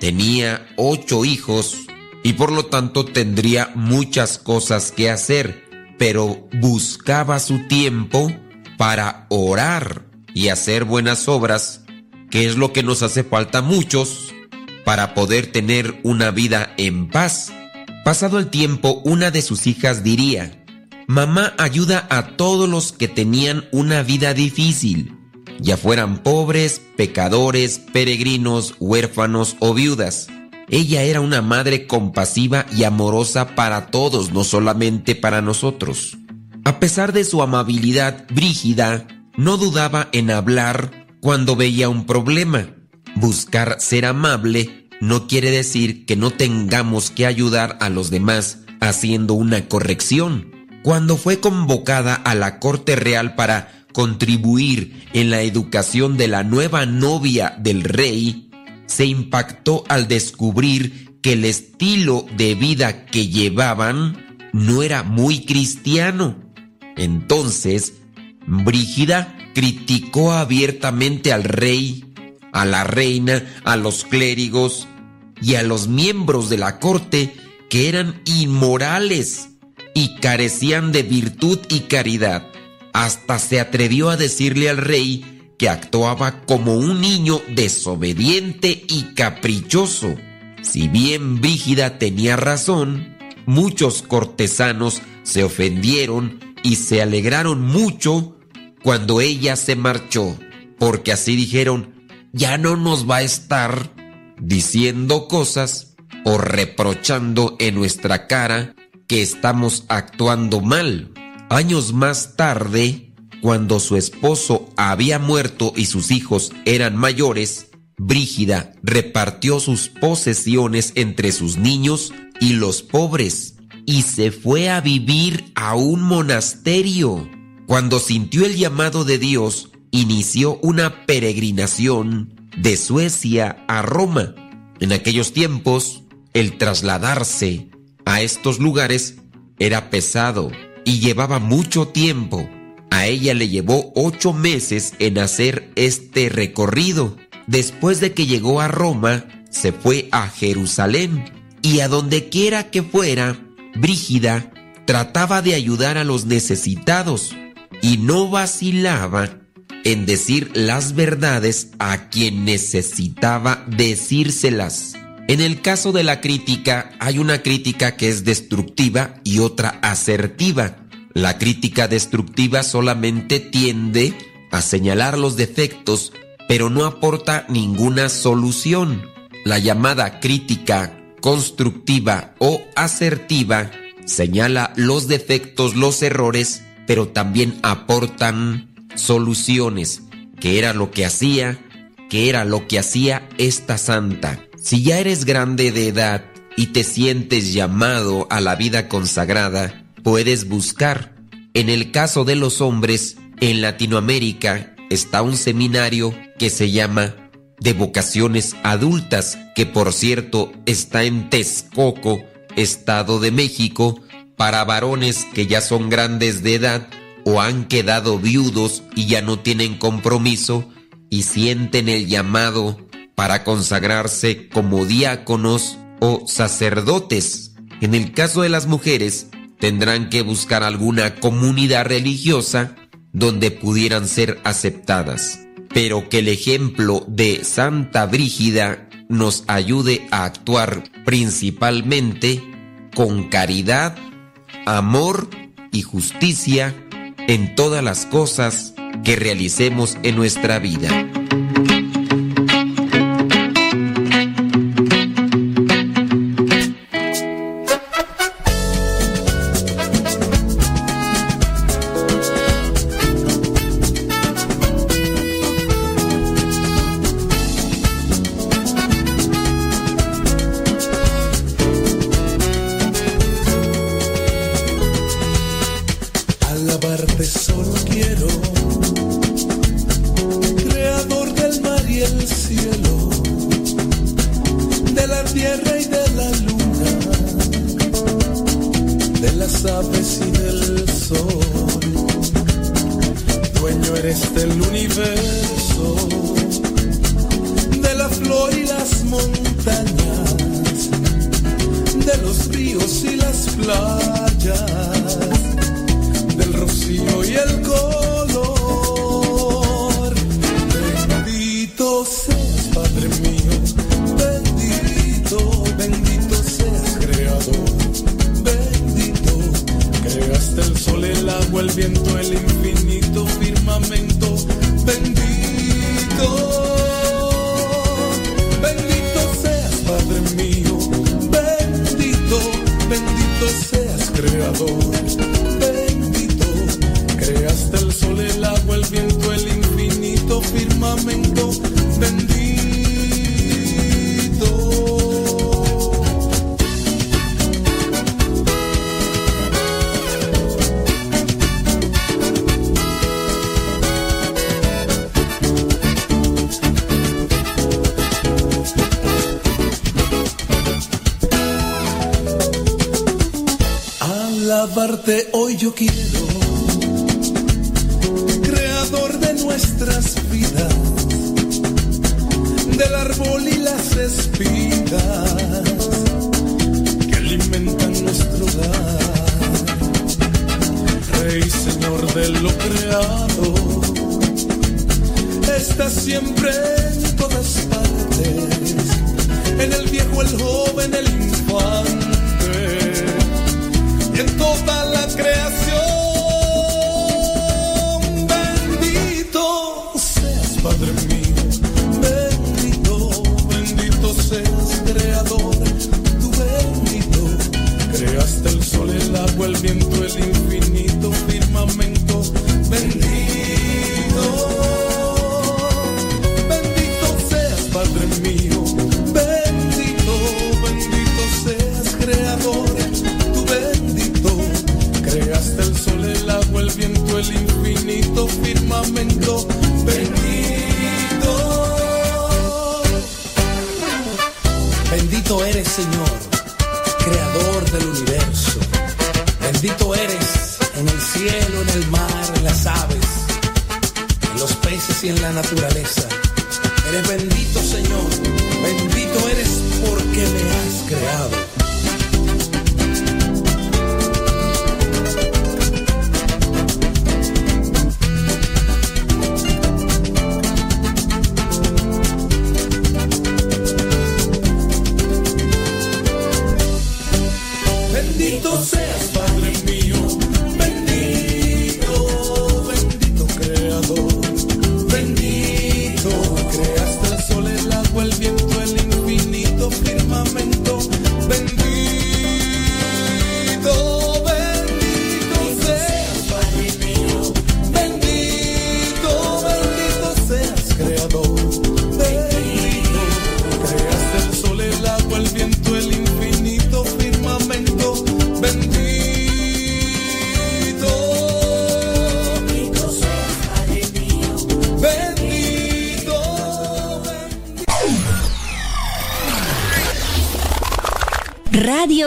tenía ocho hijos y por lo tanto tendría muchas cosas que hacer, pero buscaba su tiempo para orar y hacer buenas obras, que es lo que nos hace falta a muchos para poder tener una vida en paz. Pasado el tiempo, una de sus hijas diría, Mamá ayuda a todos los que tenían una vida difícil, ya fueran pobres, pecadores, peregrinos, huérfanos o viudas. Ella era una madre compasiva y amorosa para todos, no solamente para nosotros. A pesar de su amabilidad, Brígida no dudaba en hablar cuando veía un problema. Buscar ser amable no quiere decir que no tengamos que ayudar a los demás haciendo una corrección. Cuando fue convocada a la corte real para contribuir en la educación de la nueva novia del rey, se impactó al descubrir que el estilo de vida que llevaban no era muy cristiano. Entonces, Brígida criticó abiertamente al rey, a la reina, a los clérigos y a los miembros de la corte que eran inmorales y carecían de virtud y caridad. Hasta se atrevió a decirle al rey que actuaba como un niño desobediente y caprichoso. Si bien Brígida tenía razón, muchos cortesanos se ofendieron y se alegraron mucho cuando ella se marchó, porque así dijeron, ya no nos va a estar diciendo cosas o reprochando en nuestra cara que estamos actuando mal. Años más tarde, cuando su esposo había muerto y sus hijos eran mayores, Brígida repartió sus posesiones entre sus niños y los pobres y se fue a vivir a un monasterio. Cuando sintió el llamado de Dios, inició una peregrinación de Suecia a Roma. En aquellos tiempos, el trasladarse a estos lugares era pesado y llevaba mucho tiempo. A ella le llevó ocho meses en hacer este recorrido. Después de que llegó a Roma, se fue a Jerusalén y a donde quiera que fuera, Brígida trataba de ayudar a los necesitados y no vacilaba en decir las verdades a quien necesitaba decírselas. En el caso de la crítica, hay una crítica que es destructiva y otra asertiva. La crítica destructiva solamente tiende a señalar los defectos, pero no aporta ninguna solución. La llamada crítica constructiva o asertiva señala los defectos, los errores, pero también aportan soluciones, que era lo que hacía, que era lo que hacía esta santa. Si ya eres grande de edad y te sientes llamado a la vida consagrada, puedes buscar. En el caso de los hombres, en Latinoamérica está un seminario que se llama de vocaciones adultas, que por cierto está en Texcoco, Estado de México, para varones que ya son grandes de edad o han quedado viudos y ya no tienen compromiso y sienten el llamado para consagrarse como diáconos o sacerdotes. En el caso de las mujeres, tendrán que buscar alguna comunidad religiosa donde pudieran ser aceptadas. Pero que el ejemplo de Santa Brígida nos ayude a actuar principalmente con caridad, amor y justicia en todas las cosas que realicemos en nuestra vida.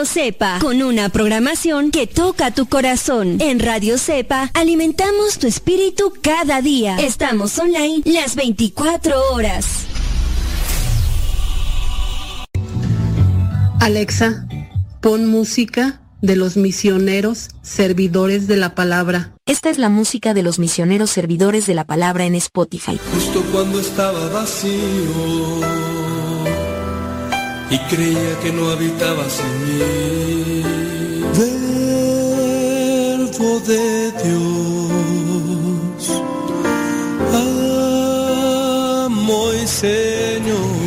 Radio Cepa, con una programación que toca tu corazón. En Radio Cepa alimentamos tu espíritu cada día. Estamos online las 24 horas. Alexa, pon música de los misioneros servidores de la palabra. Esta es la música de los misioneros servidores de la palabra en Spotify. Justo cuando estaba vacío y creía que no habitabas en mí. Verbo de Dios, amo y Señor.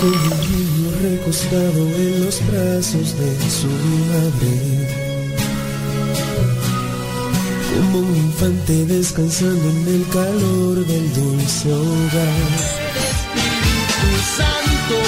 Con un niño recostado en los brazos de su madre. Como un infante descansando en el calor del dulce hogar. Espíritu Santo,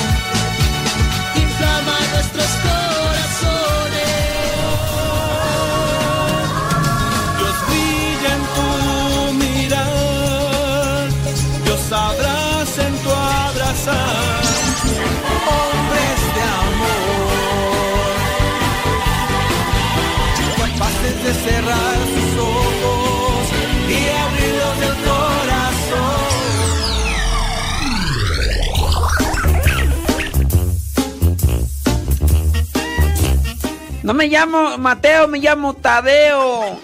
No me llamo Mateo, me llamo Tadeo.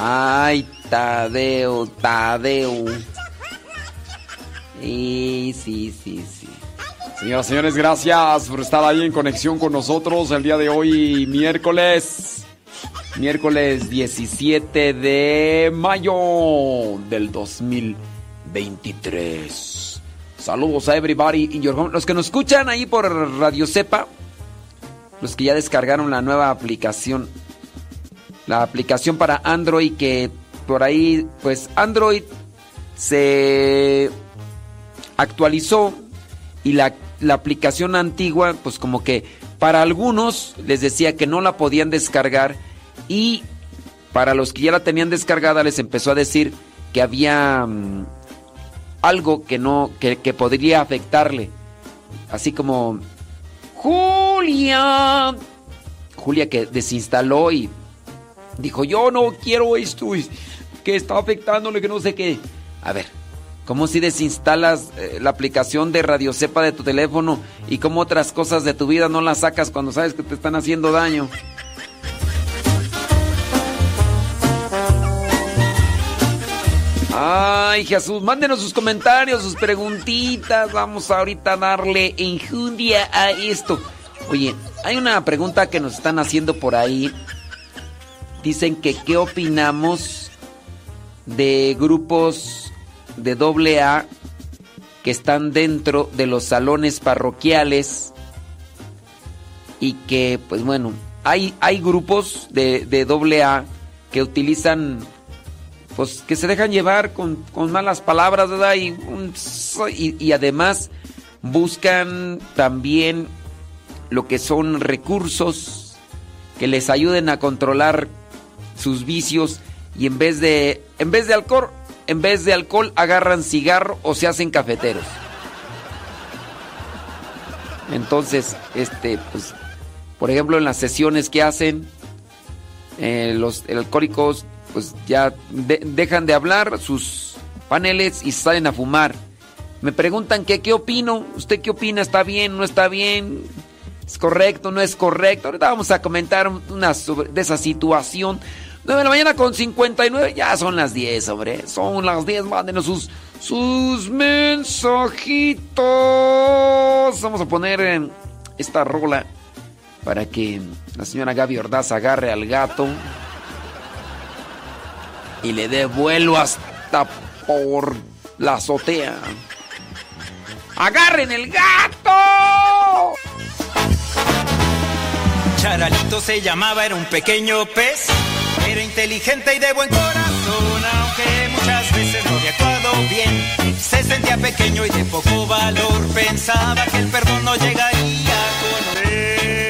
Ay, Tadeo, Tadeo. Y sí, sí, sí. Señoras y señores, gracias por estar ahí en conexión con nosotros el día de hoy, miércoles. Miércoles 17 de mayo del 2023. Saludos a everybody in your home. Los que nos escuchan ahí por Radio Cepa, los que ya descargaron la nueva aplicación, la aplicación para Android que por ahí, pues Android se actualizó y la, la aplicación antigua, pues como que para algunos les decía que no la podían descargar y para los que ya la tenían descargada les empezó a decir que había mm, algo que no, que, que podría afectarle. Así como Julia. Julia que desinstaló y dijo, yo no quiero esto, que está afectándole, que no sé qué. A ver, ¿cómo si desinstalas eh, la aplicación de Radio Cepa de tu teléfono y cómo otras cosas de tu vida no las sacas cuando sabes que te están haciendo daño? Ay, Jesús, mándenos sus comentarios, sus preguntitas. Vamos ahorita a darle enjundia a esto. Oye, hay una pregunta que nos están haciendo por ahí. Dicen que qué opinamos de grupos de doble A que están dentro de los salones parroquiales y que, pues bueno, hay, hay grupos de, de doble A que utilizan pues que se dejan llevar con, malas palabras, ¿verdad? Y, y, además buscan también lo que son recursos que les ayuden a controlar sus vicios y en vez de en vez de alcohol, en vez de alcohol agarran cigarro o se hacen cafeteros. Entonces, este, pues, por ejemplo, en las sesiones que hacen, eh, los alcohólicos pues ya dejan de hablar sus paneles y salen a fumar. Me preguntan que qué opino, usted qué opina, está bien, no está bien, es correcto, no es correcto. Ahorita vamos a comentar una de esa situación. 9 de la mañana con 59, ya son las 10, hombre, son las 10, mándenos sus, sus mensajitos. Vamos a poner en esta rola para que la señora Gaby Ordaz agarre al gato y le dé vuelo hasta por la azotea. ¡Agarren el gato! Charalito se llamaba, era un pequeño pez. Era inteligente y de buen corazón, aunque muchas veces no había actuado bien. Se sentía pequeño y de poco valor, pensaba que el perdón no llegaría con él.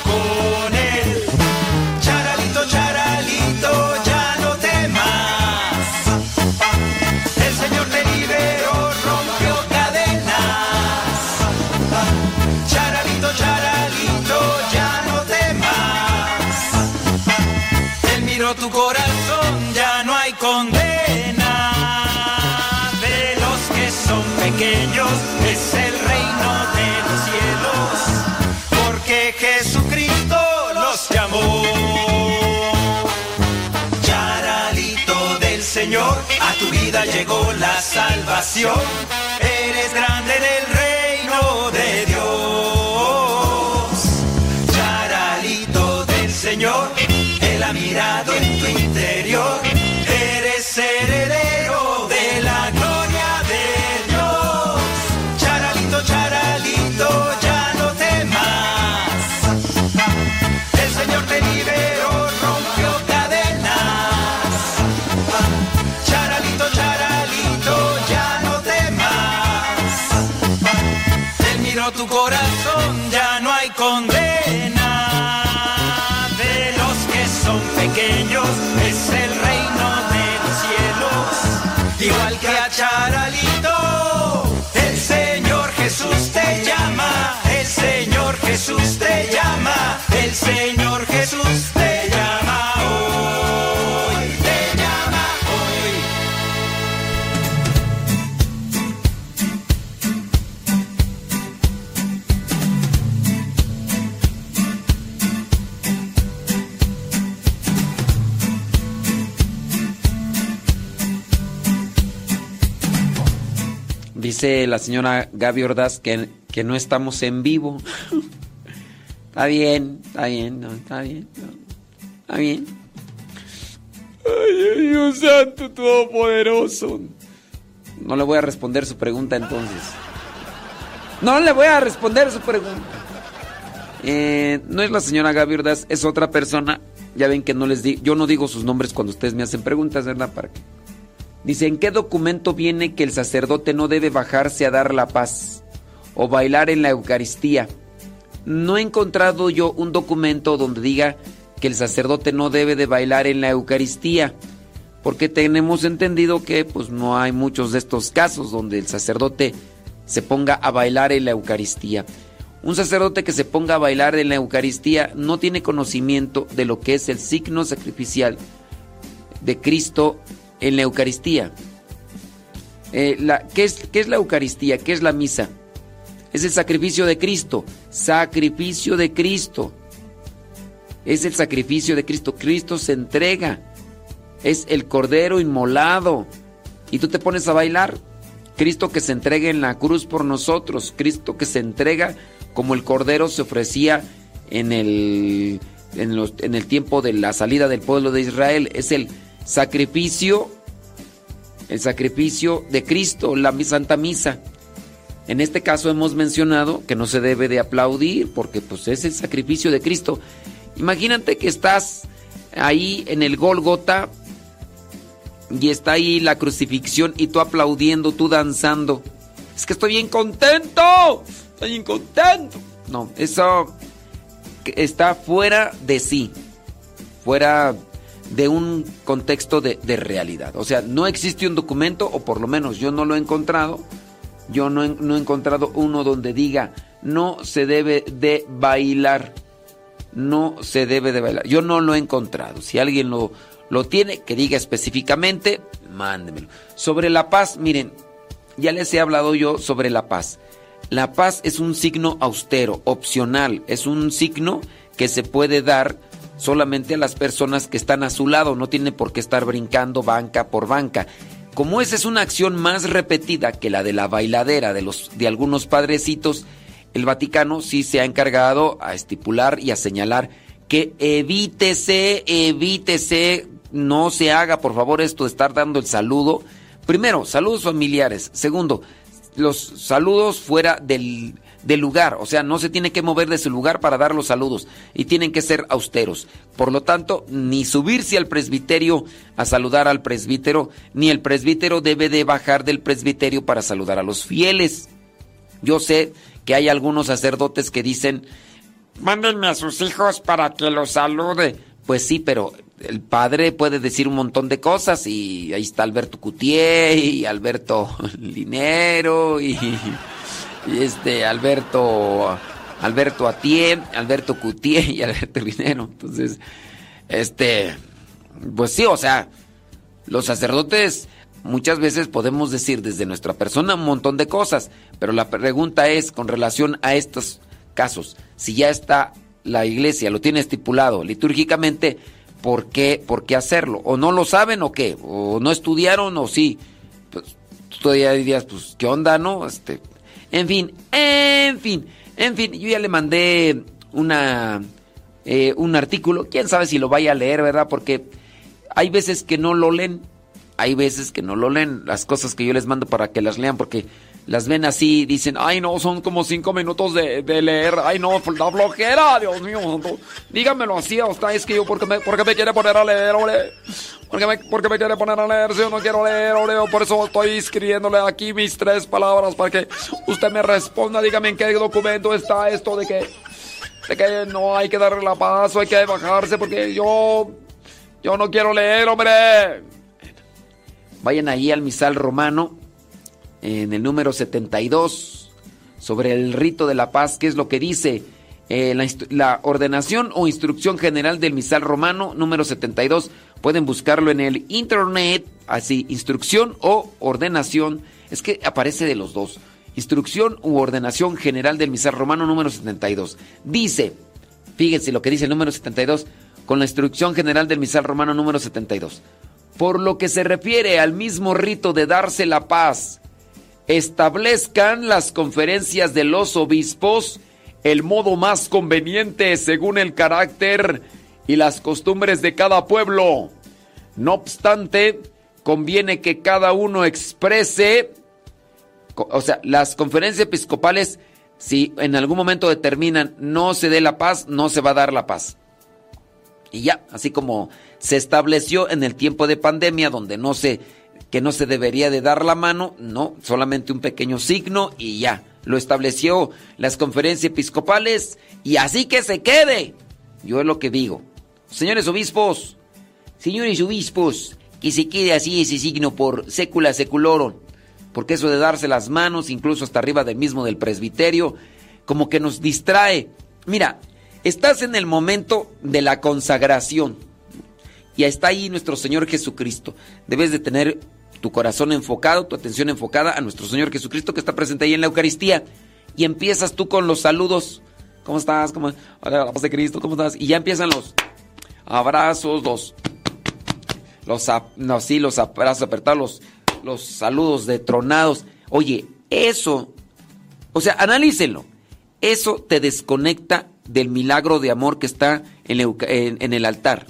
tu corazón, ya no hay condena. De los que son pequeños es el reino de los cielos, porque Jesucristo los llamó. Señor, a tu vida llegó la salvación. Eres grande en charalito. El Señor Jesús La señora Gaby Ordaz que, que no estamos en vivo. está bien, está bien, no, está bien. está bien. Ay, Dios santo, todopoderoso. No le voy a responder su pregunta entonces. No le voy a responder su pregunta. Eh, no es la señora Gaby Ordaz, es otra persona. Ya ven que no les di, yo no digo sus nombres cuando ustedes me hacen preguntas, ¿verdad? Para Dice, ¿en qué documento viene que el sacerdote no debe bajarse a dar la paz o bailar en la Eucaristía? No he encontrado yo un documento donde diga que el sacerdote no debe de bailar en la Eucaristía, porque tenemos entendido que pues no hay muchos de estos casos donde el sacerdote se ponga a bailar en la Eucaristía. Un sacerdote que se ponga a bailar en la Eucaristía no tiene conocimiento de lo que es el signo sacrificial de Cristo en la Eucaristía. Eh, ¿qué, es, ¿Qué es la Eucaristía? ¿Qué es la misa? Es el sacrificio de Cristo. Sacrificio de Cristo. Es el sacrificio de Cristo. Cristo se entrega. Es el cordero inmolado. Y tú te pones a bailar. Cristo que se entrega en la cruz por nosotros. Cristo que se entrega como el cordero se ofrecía en el, en, los- en el tiempo de la salida del pueblo de Israel. Es el sacrificio, el sacrificio de Cristo, la Santa Misa. En este caso hemos mencionado que no se debe de aplaudir porque pues es el sacrificio de Cristo. Imagínate que estás ahí en el Gólgota y está ahí la crucifixión y tú aplaudiendo, tú danzando. Es que estoy bien contento, estoy bien contento. No, eso está fuera de sí, fuera de un contexto de, de realidad. O sea, no existe un documento, o por lo menos yo no lo he encontrado, yo no he, no he encontrado uno donde diga, no se debe de bailar, no se debe de bailar. Yo no lo he encontrado. Si alguien lo, lo tiene, que diga específicamente, mándemelo. Sobre la paz, miren, ya les he hablado yo sobre la paz. La paz es un signo austero, opcional, es un signo que se puede dar solamente a las personas que están a su lado, no tiene por qué estar brincando banca por banca. Como esa es una acción más repetida que la de la bailadera de los de algunos padrecitos, el Vaticano sí se ha encargado a estipular y a señalar que evítese, evítese, no se haga por favor esto de estar dando el saludo. Primero, saludos familiares. Segundo, los saludos fuera del, del lugar, o sea, no se tiene que mover de su lugar para dar los saludos y tienen que ser austeros. Por lo tanto, ni subirse al presbiterio a saludar al presbítero, ni el presbítero debe de bajar del presbiterio para saludar a los fieles. Yo sé que hay algunos sacerdotes que dicen, mándenme a sus hijos para que los salude. Pues sí, pero el padre puede decir un montón de cosas y ahí está Alberto Cutier y Alberto (laughs) Linero y este Alberto Alberto Atié, Alberto Cutier y Alberto Linero. Entonces, este pues sí, o sea, los sacerdotes muchas veces podemos decir desde nuestra persona un montón de cosas, pero la pregunta es con relación a estos casos, si ya está la iglesia, lo tiene estipulado litúrgicamente, ¿por qué, por qué hacerlo? ¿O no lo saben o qué? ¿O no estudiaron o sí? Pues todavía dirías, pues, ¿qué onda, no? Este, en fin, en fin, en fin, yo ya le mandé una, eh, un artículo, quién sabe si lo vaya a leer, ¿verdad? Porque hay veces que no lo leen, hay veces que no lo leen, las cosas que yo les mando para que las lean, porque las ven así, dicen, ay no, son como cinco minutos de, leer, ay no, la flojera, Dios mío, santo. dígamelo así a usted, es que yo, porque me, porque me quiere poner a leer, hombre? Porque me, porque me quiere poner a leer si yo no quiero leer, hombre? Por eso estoy escribiéndole aquí mis tres palabras para que usted me responda, dígame en qué documento está esto de que, de que no hay que darle la paso, hay que bajarse, porque yo, yo no quiero leer, hombre. Vayan ahí al misal romano en el número 72, sobre el rito de la paz, ¿qué es lo que dice? Eh, la, la, ordenación o instrucción general del misal romano, número 72. Pueden buscarlo en el internet, así, instrucción o ordenación. Es que aparece de los dos. Instrucción u ordenación general del misal romano, número 72. Dice, fíjense lo que dice el número 72, con la instrucción general del misal romano, número 72. Por lo que se refiere al mismo rito de darse la paz, establezcan las conferencias de los obispos el modo más conveniente según el carácter y las costumbres de cada pueblo. No obstante, conviene que cada uno exprese, o sea, las conferencias episcopales, si en algún momento determinan no se dé la paz, no se va a dar la paz. Y ya, así como se estableció en el tiempo de pandemia, donde no se, que no se debería de dar la mano, no, solamente un pequeño signo y ya. Lo estableció las conferencias episcopales y así que se quede. Yo es lo que digo. Señores obispos, señores obispos, que se quede así ese signo por sécula seculorum. Porque eso de darse las manos, incluso hasta arriba del mismo del presbiterio, como que nos distrae. Mira, estás en el momento de la consagración. Y está ahí nuestro Señor Jesucristo. Debes de tener tu corazón enfocado, tu atención enfocada a nuestro Señor Jesucristo que está presente ahí en la Eucaristía. Y empiezas tú con los saludos. ¿Cómo estás? ¿Cómo? Hola, la paz de Cristo, ¿cómo estás? Y ya empiezan los abrazos, los. Los, no, sí, los abrazos apretados, los, los saludos detronados. Oye, eso. O sea, analícenlo. Eso te desconecta del milagro de amor que está en, el altar.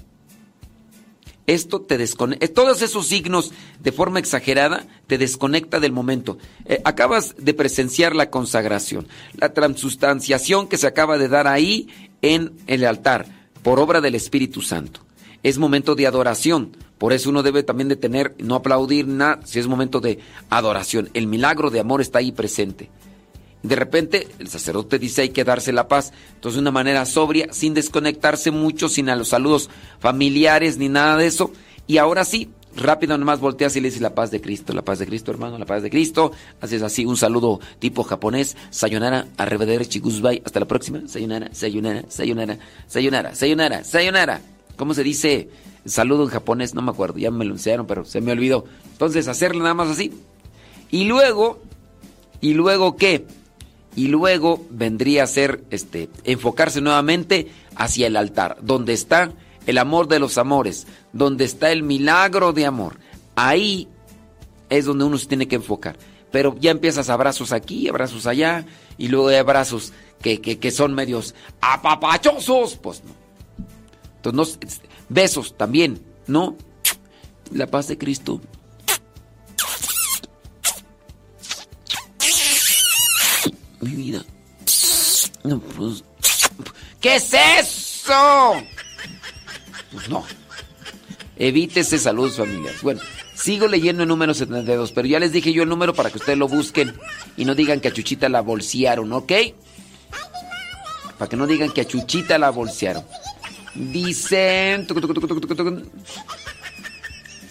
Esto te desconecta. Todos esos signos de forma exagerada te desconecta del momento. Eh, acabas de presenciar la consagración, la transustanciación que se acaba de dar ahí en el altar por obra del Espíritu Santo. Es momento de adoración. Por eso uno debe también de tener, no aplaudir nada, si es momento de adoración. El milagro de amor está ahí presente. De repente el sacerdote dice hay que darse la paz. Entonces de una manera sobria, sin desconectarse mucho, sin a los saludos familiares ni nada de eso. Y ahora sí, rápido nomás volteas y le dices la paz de Cristo, la paz de Cristo hermano, la paz de Cristo. Haces así un saludo tipo japonés. Sayonara, arrivederci, guzbai. Hasta la próxima. Sayonara, sayonara, sayonara, sayonara, sayonara, sayonara. ¿Cómo se dice saludo en japonés? No me acuerdo, ya me lo enseñaron, pero se me olvidó. Entonces hacerle nada más así. Y luego, ¿y luego qué? Y luego vendría a ser este enfocarse nuevamente hacia el altar, donde está el amor de los amores, donde está el milagro de amor. Ahí es donde uno se tiene que enfocar. Pero ya empiezas abrazos aquí, abrazos allá, y luego hay abrazos que, que, son medios apapachosos, pues no. Entonces, no, besos también, ¿no? La paz de Cristo. Mi vida. No, pues, ¿Qué es eso? Pues no. Evítese saludos familiares. Bueno, sigo leyendo el número 72, pero ya les dije yo el número para que ustedes lo busquen y no digan que a Chuchita la bolsearon, ¿ok? Para que no digan que a Chuchita la bolsearon. Dicen...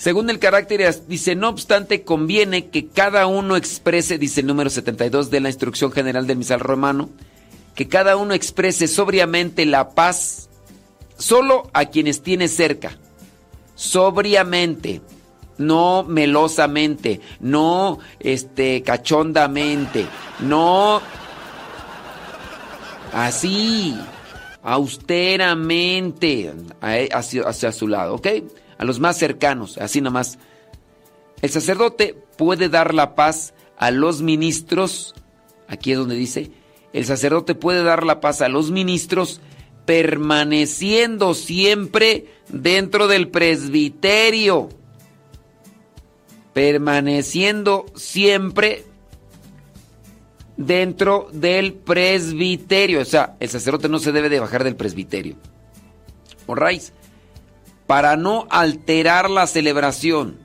Según el carácter, dice, no obstante, conviene que cada uno exprese, dice el número 72 de la instrucción general del misal romano, que cada uno exprese sobriamente la paz solo a quienes tiene cerca. Sobriamente, no melosamente, no este cachondamente, no así, austeramente hacia, hacia su lado, ¿ok? A los más cercanos, así nomás. El sacerdote puede dar la paz a los ministros, aquí es donde dice, el sacerdote puede dar la paz a los ministros permaneciendo siempre dentro del presbiterio. Permaneciendo siempre dentro del presbiterio. O sea, el sacerdote no se debe de bajar del presbiterio. raíz para no alterar la celebración.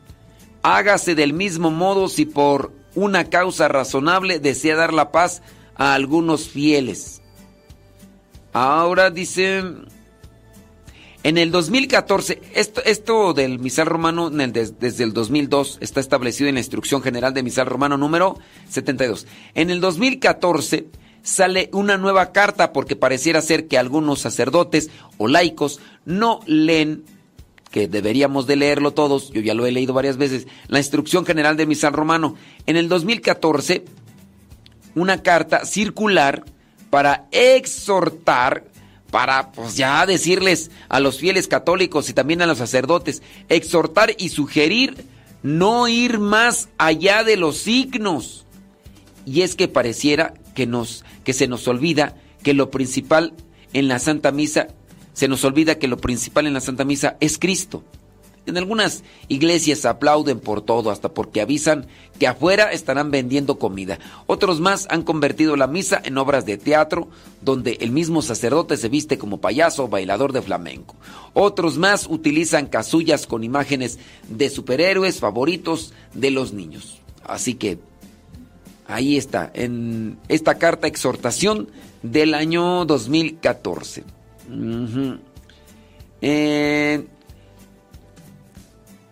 Hágase del mismo modo si por una causa razonable desea dar la paz a algunos fieles. Ahora dice, En el 2014, esto, esto del misal romano desde el 2002 está establecido en la Instrucción General de Misal Romano número 72. En el 2014 sale una nueva carta porque pareciera ser que algunos sacerdotes o laicos no leen que deberíamos de leerlo todos, yo ya lo he leído varias veces, la Instrucción General de Misal Romano. En el 2014, una carta circular para exhortar, para pues ya decirles a los fieles católicos y también a los sacerdotes, exhortar y sugerir no ir más allá de los signos. Y es que pareciera que nos que se nos olvida que lo principal en la Santa Misa se nos olvida que lo principal en la Santa Misa es Cristo. En algunas iglesias aplauden por todo, hasta porque avisan que afuera estarán vendiendo comida. Otros más han convertido la misa en obras de teatro, donde el mismo sacerdote se viste como payaso o bailador de flamenco. Otros más utilizan casullas con imágenes de superhéroes favoritos de los niños. Así que ahí está, en esta carta exhortación del año 2014. Eh,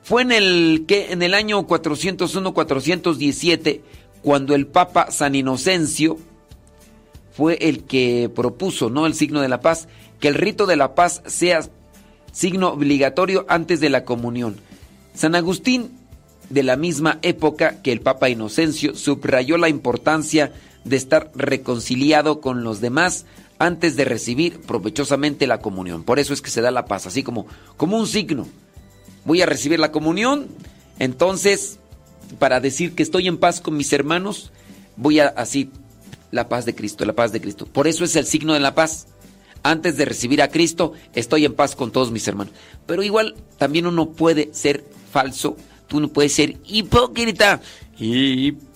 fue en el, en el año 401-417 cuando el Papa San Inocencio fue el que propuso, ¿no? El signo de la paz, que el rito de la paz sea signo obligatorio antes de la comunión. San Agustín, de la misma época que el Papa Inocencio, subrayó la importancia de estar reconciliado con los demás antes de recibir provechosamente la comunión. Por eso es que se da la paz, así como, como un signo. Voy a recibir la comunión, entonces, para decir que estoy en paz con mis hermanos, voy a así, la paz de Cristo, la paz de Cristo. Por eso es el signo de la paz. Antes de recibir a Cristo, estoy en paz con todos mis hermanos. Pero igual, también uno puede ser falso, tú no puedes ser hipócrita. Hipócrita.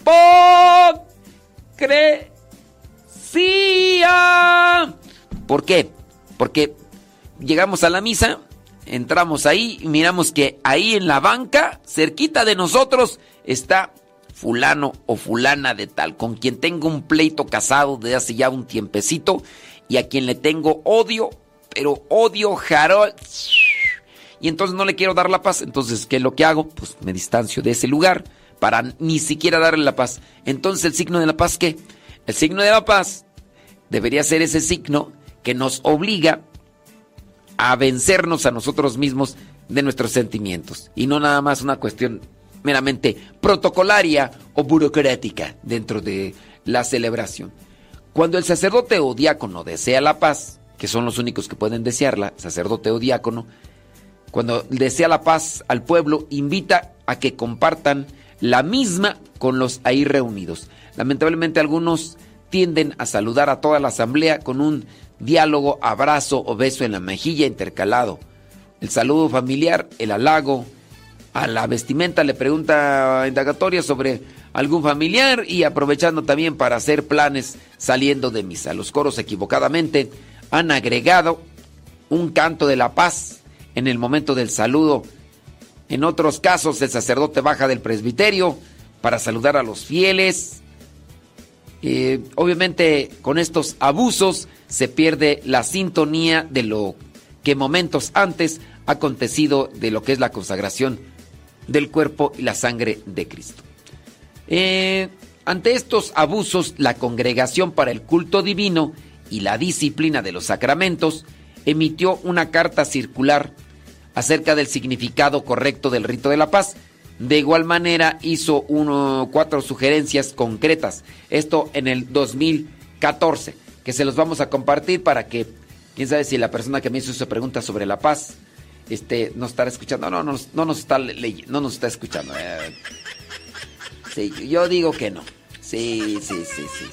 ¿Por qué? Porque llegamos a la misa, entramos ahí y miramos que ahí en la banca, cerquita de nosotros, está fulano o fulana de tal, con quien tengo un pleito casado de hace ya un tiempecito y a quien le tengo odio, pero odio Harold. Y entonces no le quiero dar la paz. Entonces, ¿qué es lo que hago? Pues me distancio de ese lugar para ni siquiera darle la paz. Entonces, ¿el signo de la paz qué? El signo de la paz debería ser ese signo que nos obliga a vencernos a nosotros mismos de nuestros sentimientos y no nada más una cuestión meramente protocolaria o burocrática dentro de la celebración. Cuando el sacerdote o diácono desea la paz, que son los únicos que pueden desearla, sacerdote o diácono, cuando desea la paz al pueblo, invita a que compartan la misma con los ahí reunidos. Lamentablemente algunos tienden a saludar a toda la asamblea con un diálogo, abrazo o beso en la mejilla intercalado. El saludo familiar, el halago, a la vestimenta le pregunta indagatoria sobre algún familiar y aprovechando también para hacer planes saliendo de misa. Los coros equivocadamente han agregado un canto de la paz en el momento del saludo. En otros casos el sacerdote baja del presbiterio para saludar a los fieles eh, obviamente con estos abusos se pierde la sintonía de lo que momentos antes ha acontecido de lo que es la consagración del cuerpo y la sangre de Cristo. Eh, ante estos abusos, la Congregación para el Culto Divino y la Disciplina de los Sacramentos emitió una carta circular acerca del significado correcto del rito de la paz, de igual manera hizo uno, cuatro sugerencias concretas. Esto en el 2014, que se los vamos a compartir para que, quién sabe si la persona que me hizo esa pregunta sobre la paz este, nos estará escuchando. No, no, no nos está leyendo, no nos está escuchando. Eh. sí, yo digo que no. Sí, sí, sí, sí.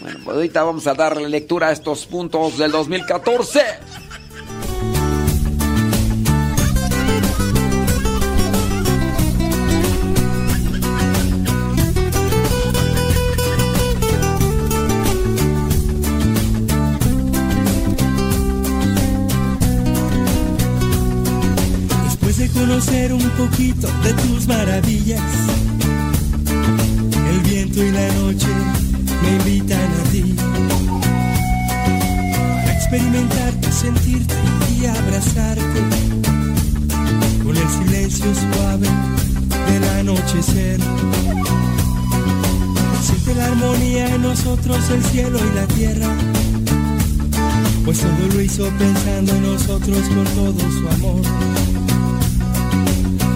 Bueno, pues ahorita vamos a darle lectura a estos puntos del 2014. Un poquito de tus maravillas. El viento y la noche me invitan a ti. Para experimentarte, sentirte y abrazarte con el silencio suave del anochecer. Siente la armonía en nosotros, el cielo y la tierra, pues todo lo hizo pensando en nosotros con todo su amor.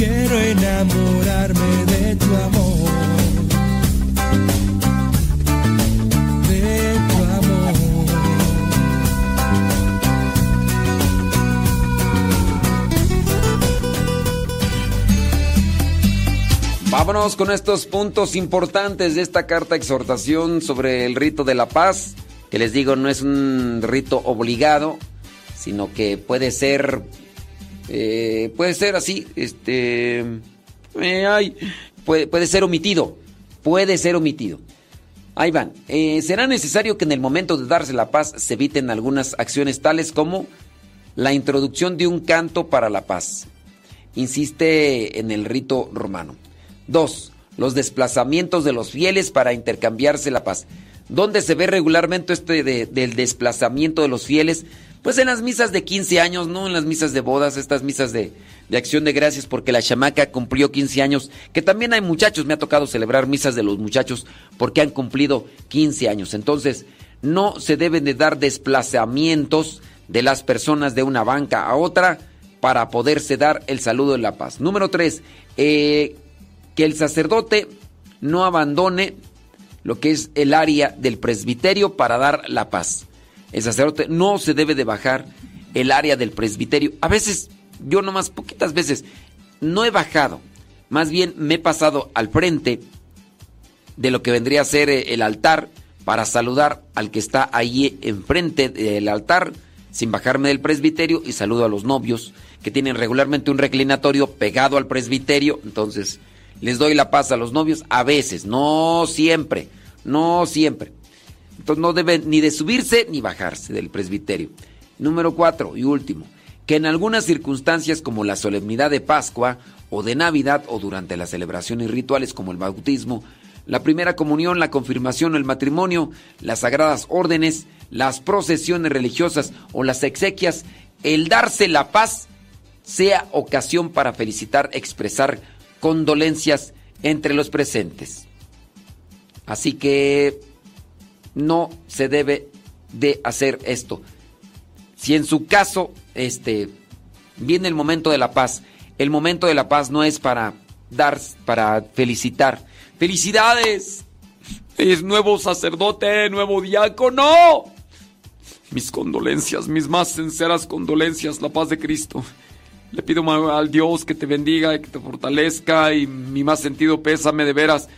quiero enamorarme de tu amor. De tu amor. Vámonos con estos puntos importantes de esta carta exhortación sobre el rito de la paz, que les digo no es un rito obligado, sino que puede ser, eh, puede ser así, este, eh, ay, puede, puede ser omitido, puede ser omitido. Ahí van. Eh, será necesario que en el momento de darse la paz se eviten algunas acciones tales como la introducción de un canto para la paz. Insiste en el rito romano. Dos, los desplazamientos de los fieles para intercambiarse la paz. ¿Dónde se ve regularmente este de- del desplazamiento de los fieles? Pues en las misas de 15 años, no en las misas de bodas, estas misas de, acción de gracias, porque la chamaca cumplió 15 años, que también hay muchachos, me ha tocado celebrar misas de los muchachos porque han cumplido 15 años. Entonces, no se deben de dar desplazamientos de las personas de una banca a otra para poderse dar el saludo de la paz. Número 3, que el sacerdote no abandone lo que es el área del presbiterio para dar la paz. El sacerdote no se debe de bajar el área del presbiterio. A veces, yo nomás poquitas veces, no he bajado. Más bien me he pasado al frente de lo que vendría a ser eh, el altar para saludar al que está ahí enfrente del altar sin bajarme del presbiterio y saludo a los novios que tienen regularmente un reclinatorio pegado al presbiterio. Entonces, les doy la paz a los novios a veces, no siempre, no siempre. No deben ni de subirse ni bajarse del presbiterio. Número cuatro y último, que en algunas circunstancias como la solemnidad de Pascua o de Navidad o durante las celebraciones rituales como el bautismo, la primera comunión, la confirmación el matrimonio, las sagradas órdenes, las procesiones religiosas o las exequias, el darse la paz sea ocasión para felicitar, expresar condolencias entre los presentes. Así que no se debe de hacer esto. Si en su caso este viene el momento de la paz, el momento de la paz no es para dar para felicitar. Ffelicidades. Es nuevo sacerdote, nuevo diácono. Mis condolencias, mis más sinceras condolencias, la paz de Cristo. Le pido al Dios que te bendiga y que te fortalezca y mi más sentido pésame de veras.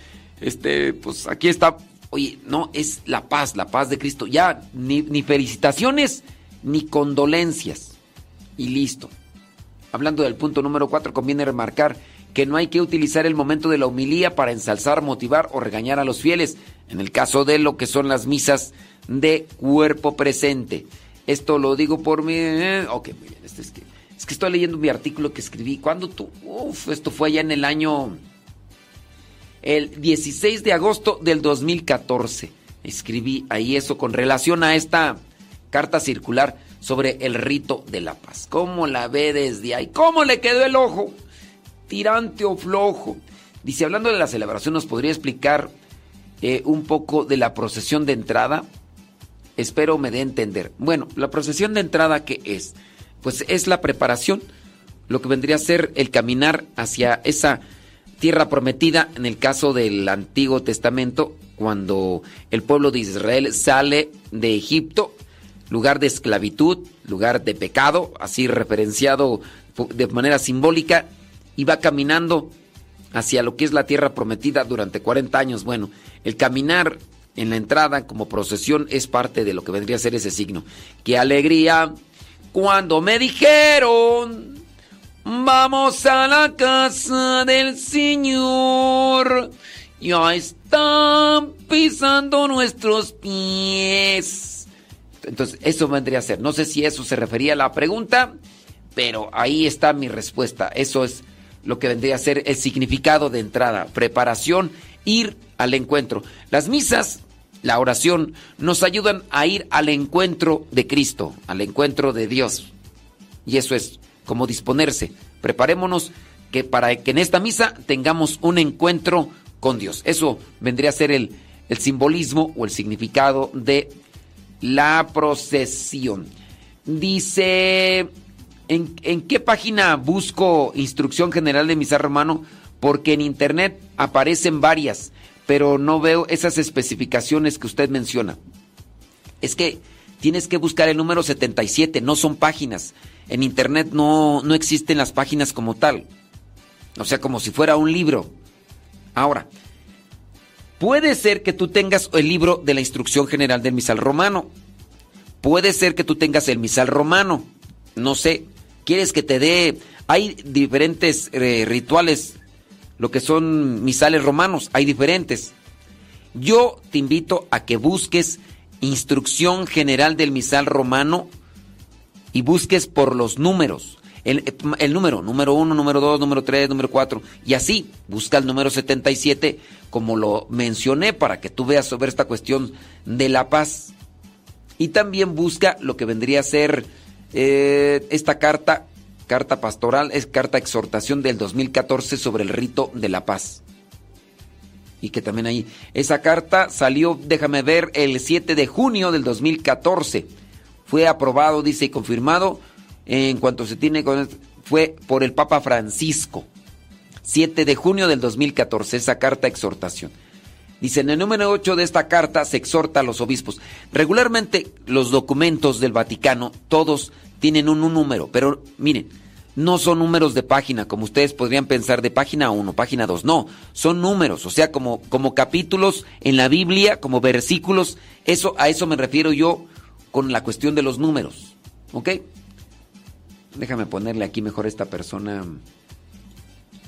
Este, pues aquí está. Oye, no, es la paz, la paz de Cristo. Ya, ni, felicitaciones ni condolencias. Y listo. Hablando del punto número 4, conviene remarcar que no hay que utilizar el momento de la humilía para ensalzar, motivar o regañar a los fieles, en el caso de lo que son las misas de cuerpo presente. Esto lo digo por mi... eh, Ok, muy bien. Este es, que, es que estoy leyendo mi artículo que escribí. ¿Cuándo tú? Uf, esto fue allá en el año... El 16 de agosto del 2014. Escribí ahí eso con relación a esta carta circular sobre el rito de la paz. ¿Cómo la ve desde ahí? ¿Cómo le quedó el ojo? Tirante o flojo. Dice, hablando de la celebración, ¿nos podría explicar eh, un poco de la procesión de entrada? Espero me dé a entender. Bueno, la procesión de entrada, ¿qué es? Pues es la preparación, lo que vendría a ser el caminar hacia esa tierra prometida en el caso del Antiguo Testamento, cuando el pueblo de Israel sale de Egipto, lugar de esclavitud, lugar de pecado, así referenciado de manera simbólica, y va caminando hacia lo que es la tierra prometida durante 40 años. Bueno, el caminar en la entrada como procesión es parte de lo que vendría a ser ese signo. ¡Qué alegría! cuando me dijeron, vamos a la casa del Señor. Ya están pisando nuestros pies. Entonces, eso vendría a ser. No sé si eso se refería a la pregunta, pero ahí está mi respuesta. Eso es lo que vendría a ser el significado de entrada. Preparación, ir al encuentro. Las misas, la oración, nos ayudan a ir al encuentro de Cristo, al encuentro de Dios. Y eso es como disponerse. Preparémonos que para que en esta misa tengamos un encuentro con Dios. Eso vendría a ser el, el simbolismo o el significado de la procesión. Dice, ¿en, ¿en, qué página busco instrucción general de misa romano? Porque en internet aparecen varias, pero no veo esas especificaciones que usted menciona. Es que tienes que buscar el número 77, no son páginas. En internet no, no existen las páginas como tal. O sea, como si fuera un libro. Ahora, puede ser que tú tengas el libro de la instrucción general del misal romano. Puede ser que tú tengas el misal romano. No sé. ¿Quieres que te dé... Hay diferentes eh, rituales, lo que son misales romanos, hay diferentes. Yo te invito a que busques instrucción general del misal romano y busques por los números. El, número, número 1, número 2, número 3, número 4, y así busca el número 77, como lo mencioné, para que tú veas sobre esta cuestión de la paz. Y también busca lo que vendría a ser eh, esta carta, carta pastoral, es carta exhortación del 2014 sobre el rito de la paz. Y que también ahí, esa carta salió, déjame ver, el 7 de junio del 2014. Fue aprobado, dice, y confirmado en cuanto se tiene con fue por el Papa Francisco. 7 de junio del 2014, esa carta exhortación. Dice, en el número 8 de esta carta se exhorta a los obispos. Regularmente los documentos del Vaticano, todos tienen un, número, pero miren, no son números de página, como ustedes podrían pensar de página 1, página 2, no, son números, o sea, como, como capítulos en la Biblia, como versículos, eso, a eso me refiero yo con la cuestión de los números, ¿ok? Déjame ponerle aquí mejor a esta persona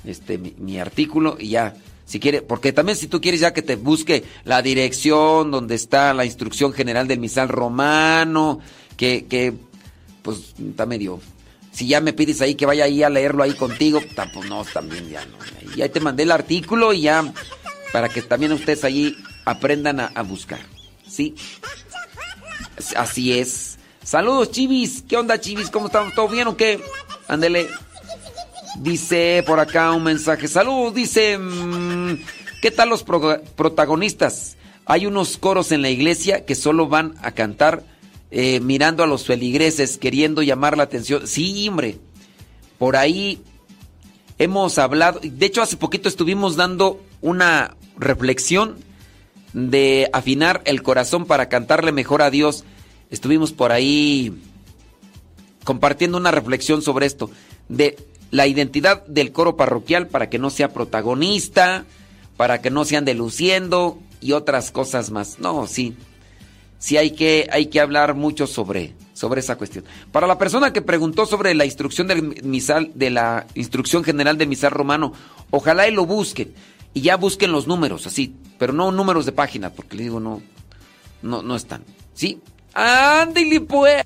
este mi, artículo y ya si quiere porque también si tú quieres ya que te busque la dirección donde está la instrucción general del misal romano que, que pues está medio si ya me pides ahí que vaya ahí a leerlo ahí contigo pues no también ya no y ahí te mandé el artículo y ya para que también ustedes ahí aprendan a, a buscar sí así es Saludos, Chivis. ¿Qué onda, Chivis? ¿Cómo estamos? ¿Todo bien o qué? Ándele. Dice por acá un mensaje. Saludos, dice. Mmm, ¿Qué tal los pro protagonistas? Hay unos coros en la iglesia que solo van a cantar eh, mirando a los feligreses, queriendo llamar la atención. Sí, hombre. Por ahí hemos hablado. De hecho, hace poquito estuvimos dando una reflexión de afinar el corazón para cantarle mejor a Dios estuvimos por ahí compartiendo una reflexión sobre esto, de la identidad del coro parroquial para que no sea protagonista, para que no se ande luciendo y otras cosas más. No, sí, sí hay que, hay que hablar mucho sobre, sobre esa cuestión. Para la persona que preguntó sobre la instrucción del misal, de la instrucción general del misal romano, ojalá y lo busquen y ya busquen los números, así, pero no números de página, porque le digo, no, no, no están. ¿Sí? Ándale pues.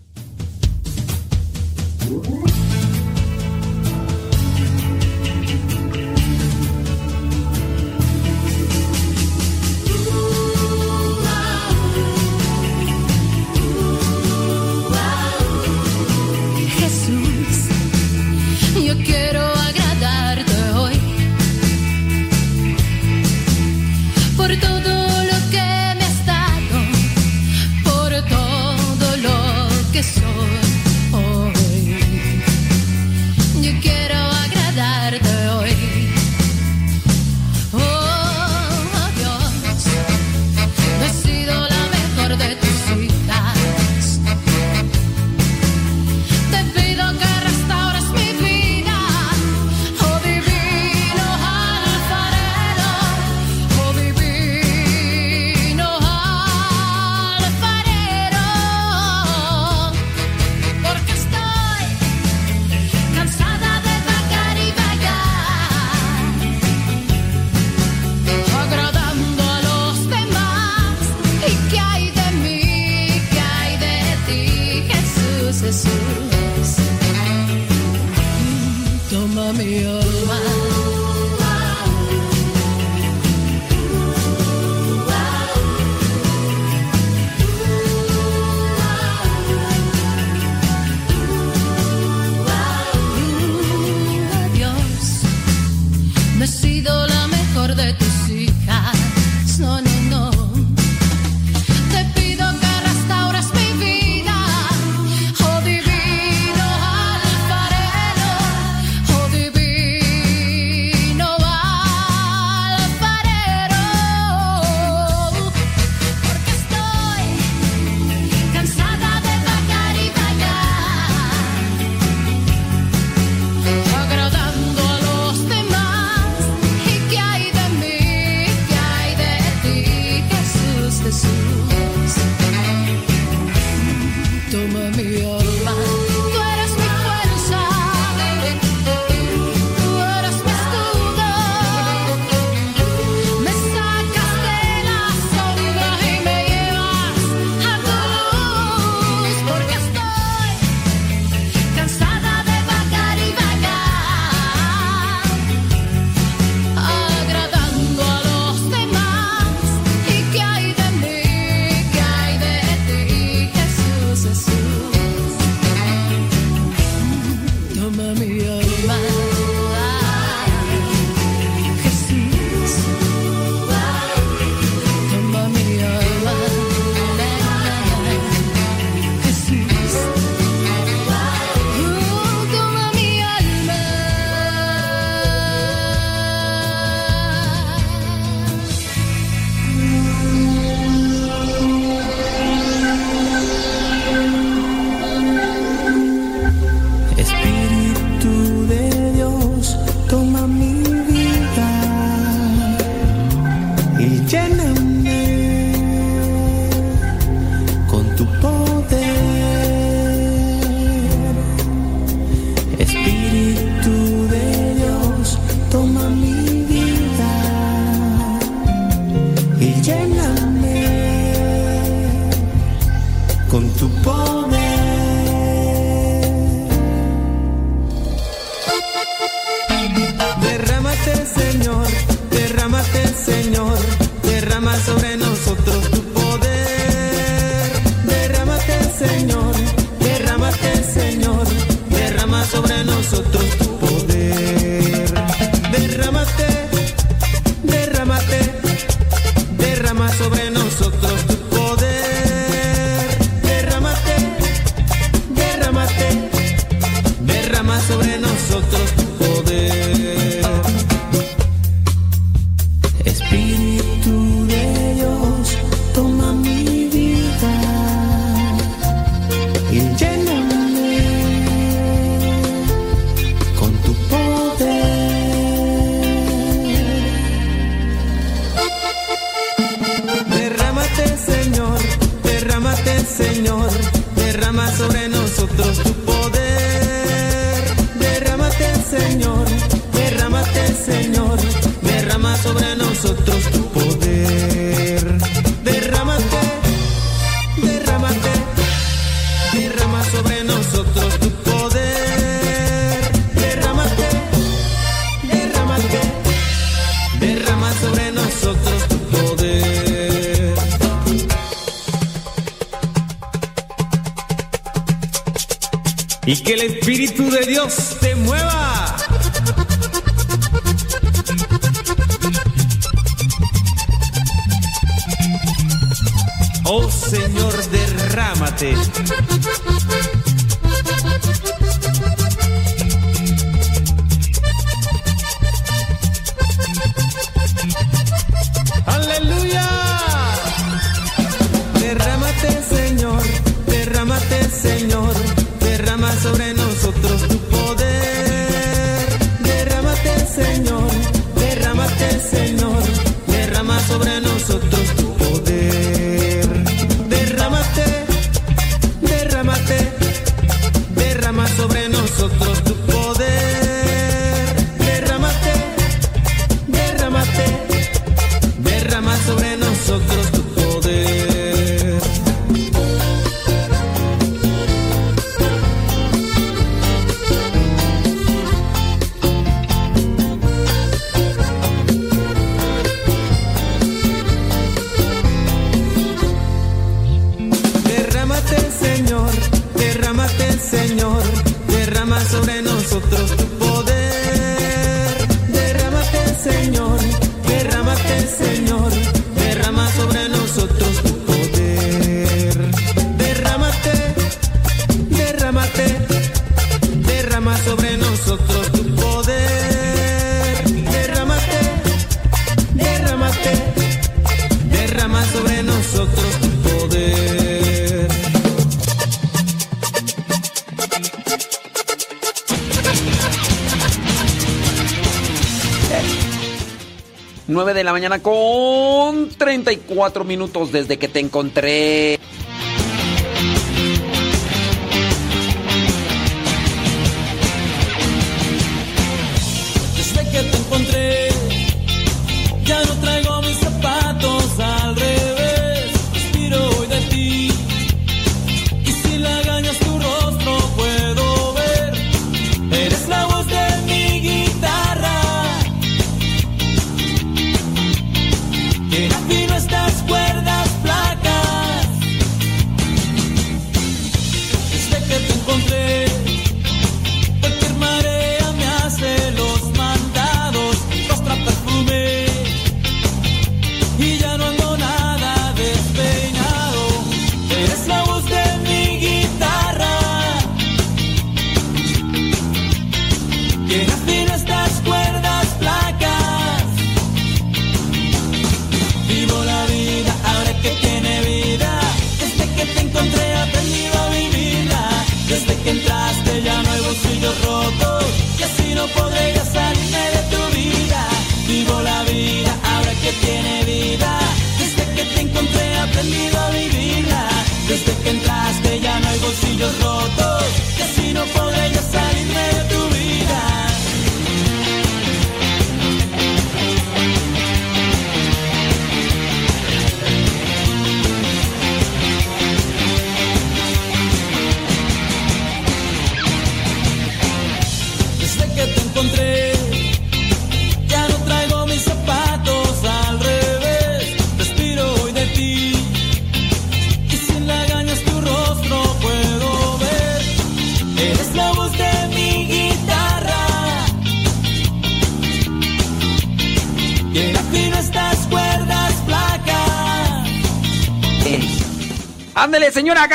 mañana con 34 minutos desde que te encontré.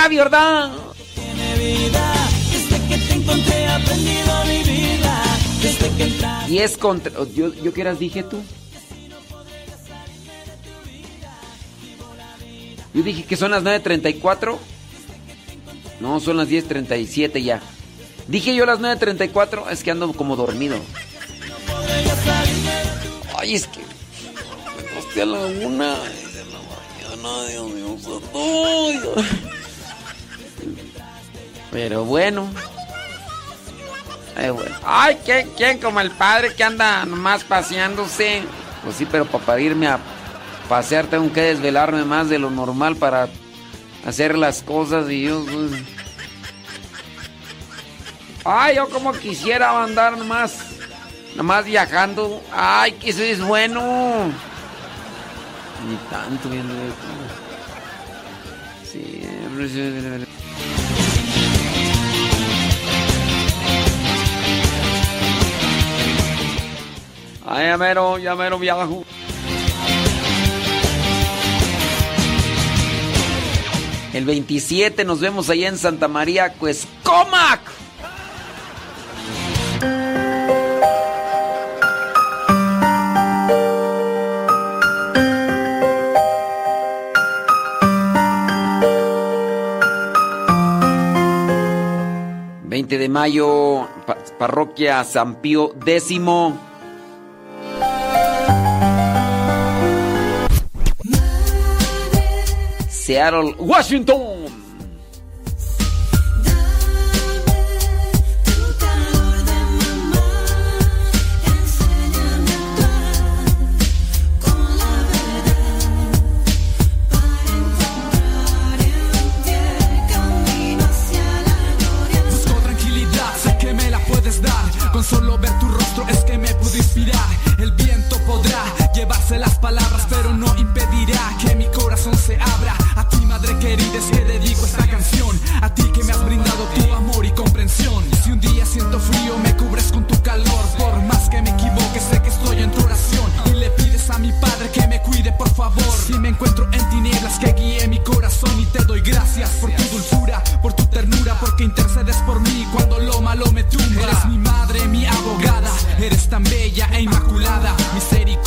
Gaby Ordán. Y es contra... Oh, ¿Yo, yo qué eras dije tú? Yo dije que son las 9.34. No, son las 10.37 ya. Dije yo las 9.34, es que ando como dormido. ¿quién, ¿quién como el padre que anda nomás paseándose? Pues sí, pero para irme a pasear tengo que desvelarme más de lo normal para hacer las cosas y yo... Pues. Ay, yo como quisiera andar nomás, nomás viajando. Ay, que eso es bueno. Ni tanto viendo esto. Sí. Ahí ya mero, ya mero viajo. El 27 nos vemos allá en Santa María pues Cuescomac. de mayo, parroquia San Pío décimo. Seattle, Washington. Tan bella e inmaculada, misericordia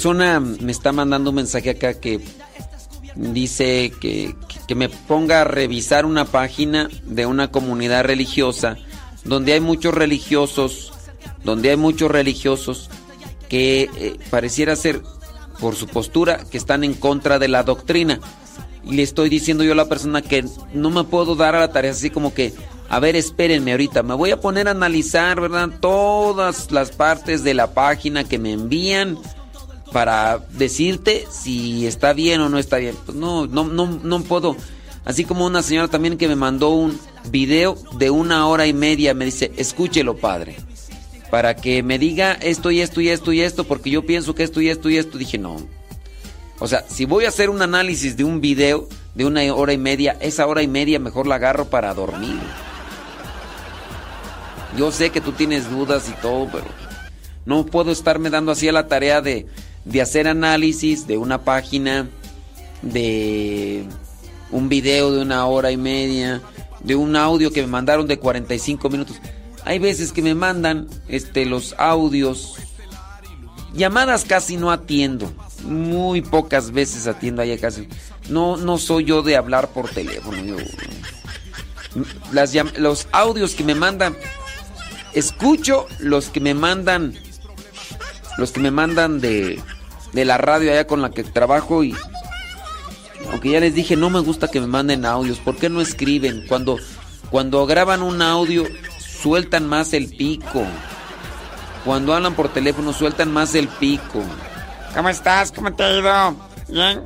persona me está mandando un mensaje acá que dice que, que me ponga a revisar una página de una comunidad religiosa donde hay muchos religiosos, donde hay muchos religiosos que eh, pareciera ser por su postura que están en contra de la doctrina. Y le estoy diciendo yo a la persona que no me puedo dar a la tarea así como que, a ver, espérenme ahorita, me voy a poner a analizar, ¿verdad? Todas las partes de la página que me envían para decirte si está bien o no está bien. Pues no, no, no, no puedo. Así como una señora también que me mandó un video de una hora y media, me dice, escúchelo, padre, para que me diga esto y esto y esto y esto, porque yo pienso que esto y esto y esto. Dije, no. O sea, si voy a hacer un análisis de un video de una hora y media, esa hora y media mejor la agarro para dormir. Yo sé que tú tienes dudas y todo, pero no puedo estarme dando así a la tarea de, de hacer análisis de una página, de un video de una hora y media, de un audio que me mandaron de 45 minutos. Hay veces que me mandan este los audios. Llamadas casi no atiendo. Muy pocas veces atiendo ahí casi. No no soy yo de hablar por teléfono. los audios que me mandan escucho los que me mandan los que me mandan de de la radio allá con la que trabajo y aunque ya les dije, no me gusta que me manden audios. ¿Por qué no escriben? Cuando, cuando graban un audio, sueltan más el pico. Cuando hablan por teléfono, sueltan más el pico. ¿Cómo estás? ¿Cómo te ha ido? ¿Bien?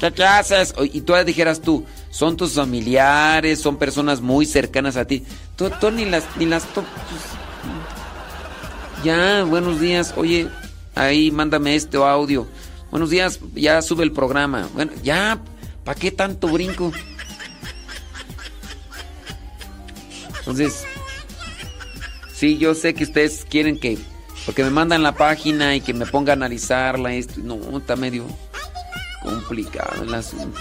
¿Qué, qué haces? Y tú dijeras tú, son tus familiares, son personas muy cercanas a ti. Tú, tú ni las... Ni las pues, ya, buenos días. Oye, ahí mándame este audio. Buenos días, ya sube el programa. Bueno, ya, ¿para qué tanto brinco? Entonces, sí, yo sé que ustedes quieren que, porque me mandan la página y que me ponga a analizarla. Esto, no, está medio complicado el asunto.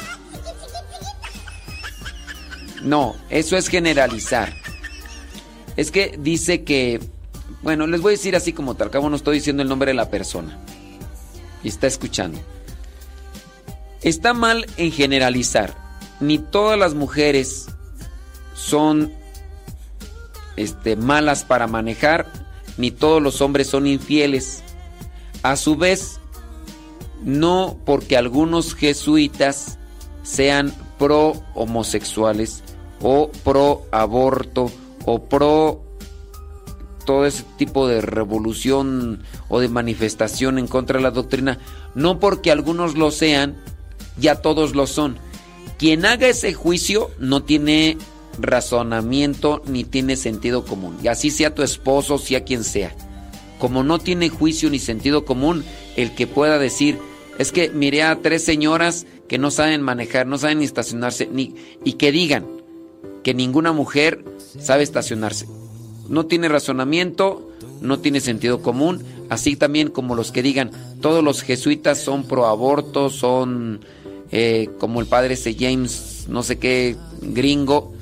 No, eso es generalizar. Es que dice que, bueno, les voy a decir así como tal, al cabo no estoy diciendo el nombre de la persona. Y está escuchando. Está mal en generalizar. Ni todas las mujeres son este, malas para manejar, ni todos los hombres son infieles. A su vez, no porque algunos jesuitas sean pro homosexuales o pro aborto o pro todo ese tipo de revolución o de manifestación en contra de la doctrina, no porque algunos lo sean, ya todos lo son. Quien haga ese juicio no tiene razonamiento ni tiene sentido común. Y así sea tu esposo, sea quien sea. Como no tiene juicio ni sentido común, el que pueda decir, es que miré a tres señoras que no saben manejar, no saben ni estacionarse, ni, y que digan que ninguna mujer sabe estacionarse. No tiene razonamiento, no tiene sentido común, así también como los que digan, todos los jesuitas son pro aborto, son eh, como el padre C. James, no sé qué, gringo.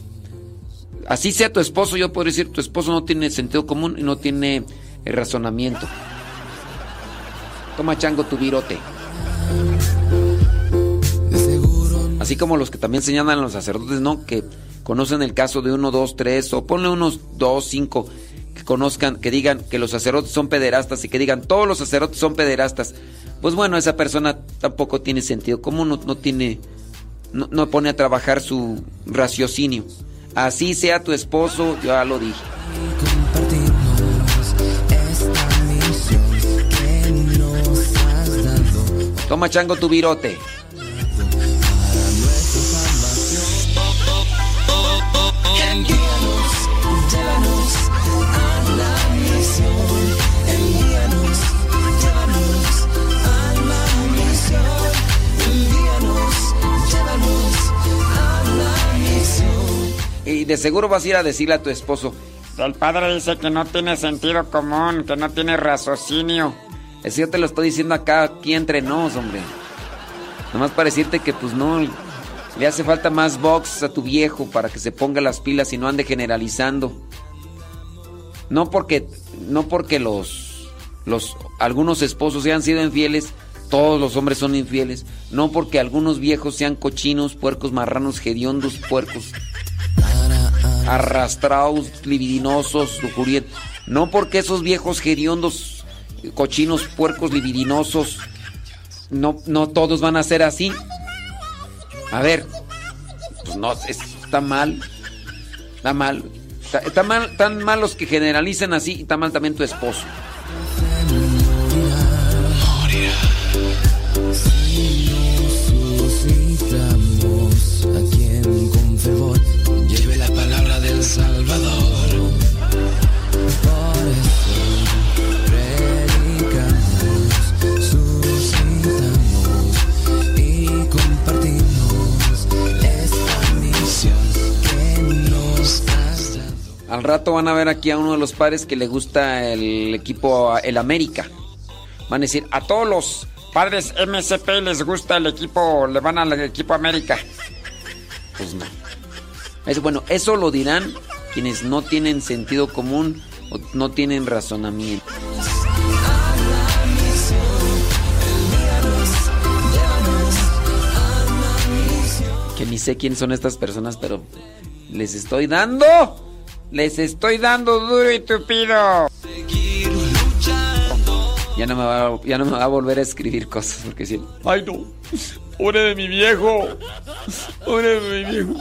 Así sea tu esposo, yo podría decir, tu esposo no tiene sentido común y no tiene eh, razonamiento. Toma chango tu virote. Así como los que también señalan a los sacerdotes, ¿no? Que conocen el caso de uno, dos, tres, o ponle unos dos, cinco, que conozcan, que digan que los sacerdotes son pederastas y que digan todos los sacerdotes son pederastas. Pues bueno, esa persona tampoco tiene sentido común, no, no tiene, no, no pone a trabajar su raciocinio. Así sea tu esposo, ya lo dije. Toma chango tu virote. Y de seguro vas a ir a decirle a tu esposo. El padre dice que no tiene sentido común, que no tiene raciocinio. Eso yo te lo estoy diciendo acá, aquí entre nos, hombre. Nomás para decirte que pues no, le hace falta más box a tu viejo para que se ponga las pilas y no ande generalizando. No porque, no porque los, los, algunos esposos sean sido infieles, todos los hombres son infieles. No porque algunos viejos sean cochinos, puercos, marranos, hediondos, puercos. Arrastrados, libidinosos, lujurientos. No porque esos viejos hediondos, cochinos, puercos, libidinosos, no, no todos van a ser así. A ver, pues no, es- está mal. Está mal. Está, mal, tan mal los que generalizan así y está mal también tu esposo. Al rato van a ver aquí a uno de los padres que le gusta el equipo, el América. Van a decir, a todos los Padres MCP les gusta el equipo, le van al equipo América. Pues no. Es, bueno, eso lo dirán quienes no tienen sentido común o no tienen razonamiento. Que ni sé quiénes son estas personas, pero les estoy dando. Les estoy dando duro y tupido. Ya no me va, ya no me va a volver a escribir cosas porque si Ay no, pobre de mi viejo, pobre de mi viejo.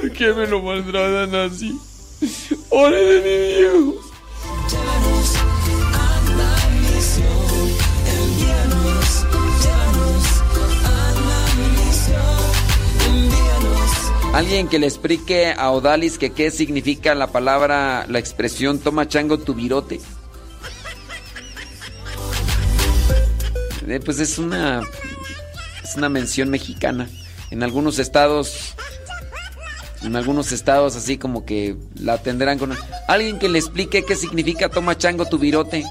¿Por qué me lo maltratan así? Pobre de mi viejo. Alguien que le explique a Odalis que qué significa la palabra, la expresión toma chango tu virote. Eh, pues es una es una mención mexicana. En algunos estados en algunos estados así como que la tendrán con alguien que le explique qué significa toma chango tu virote.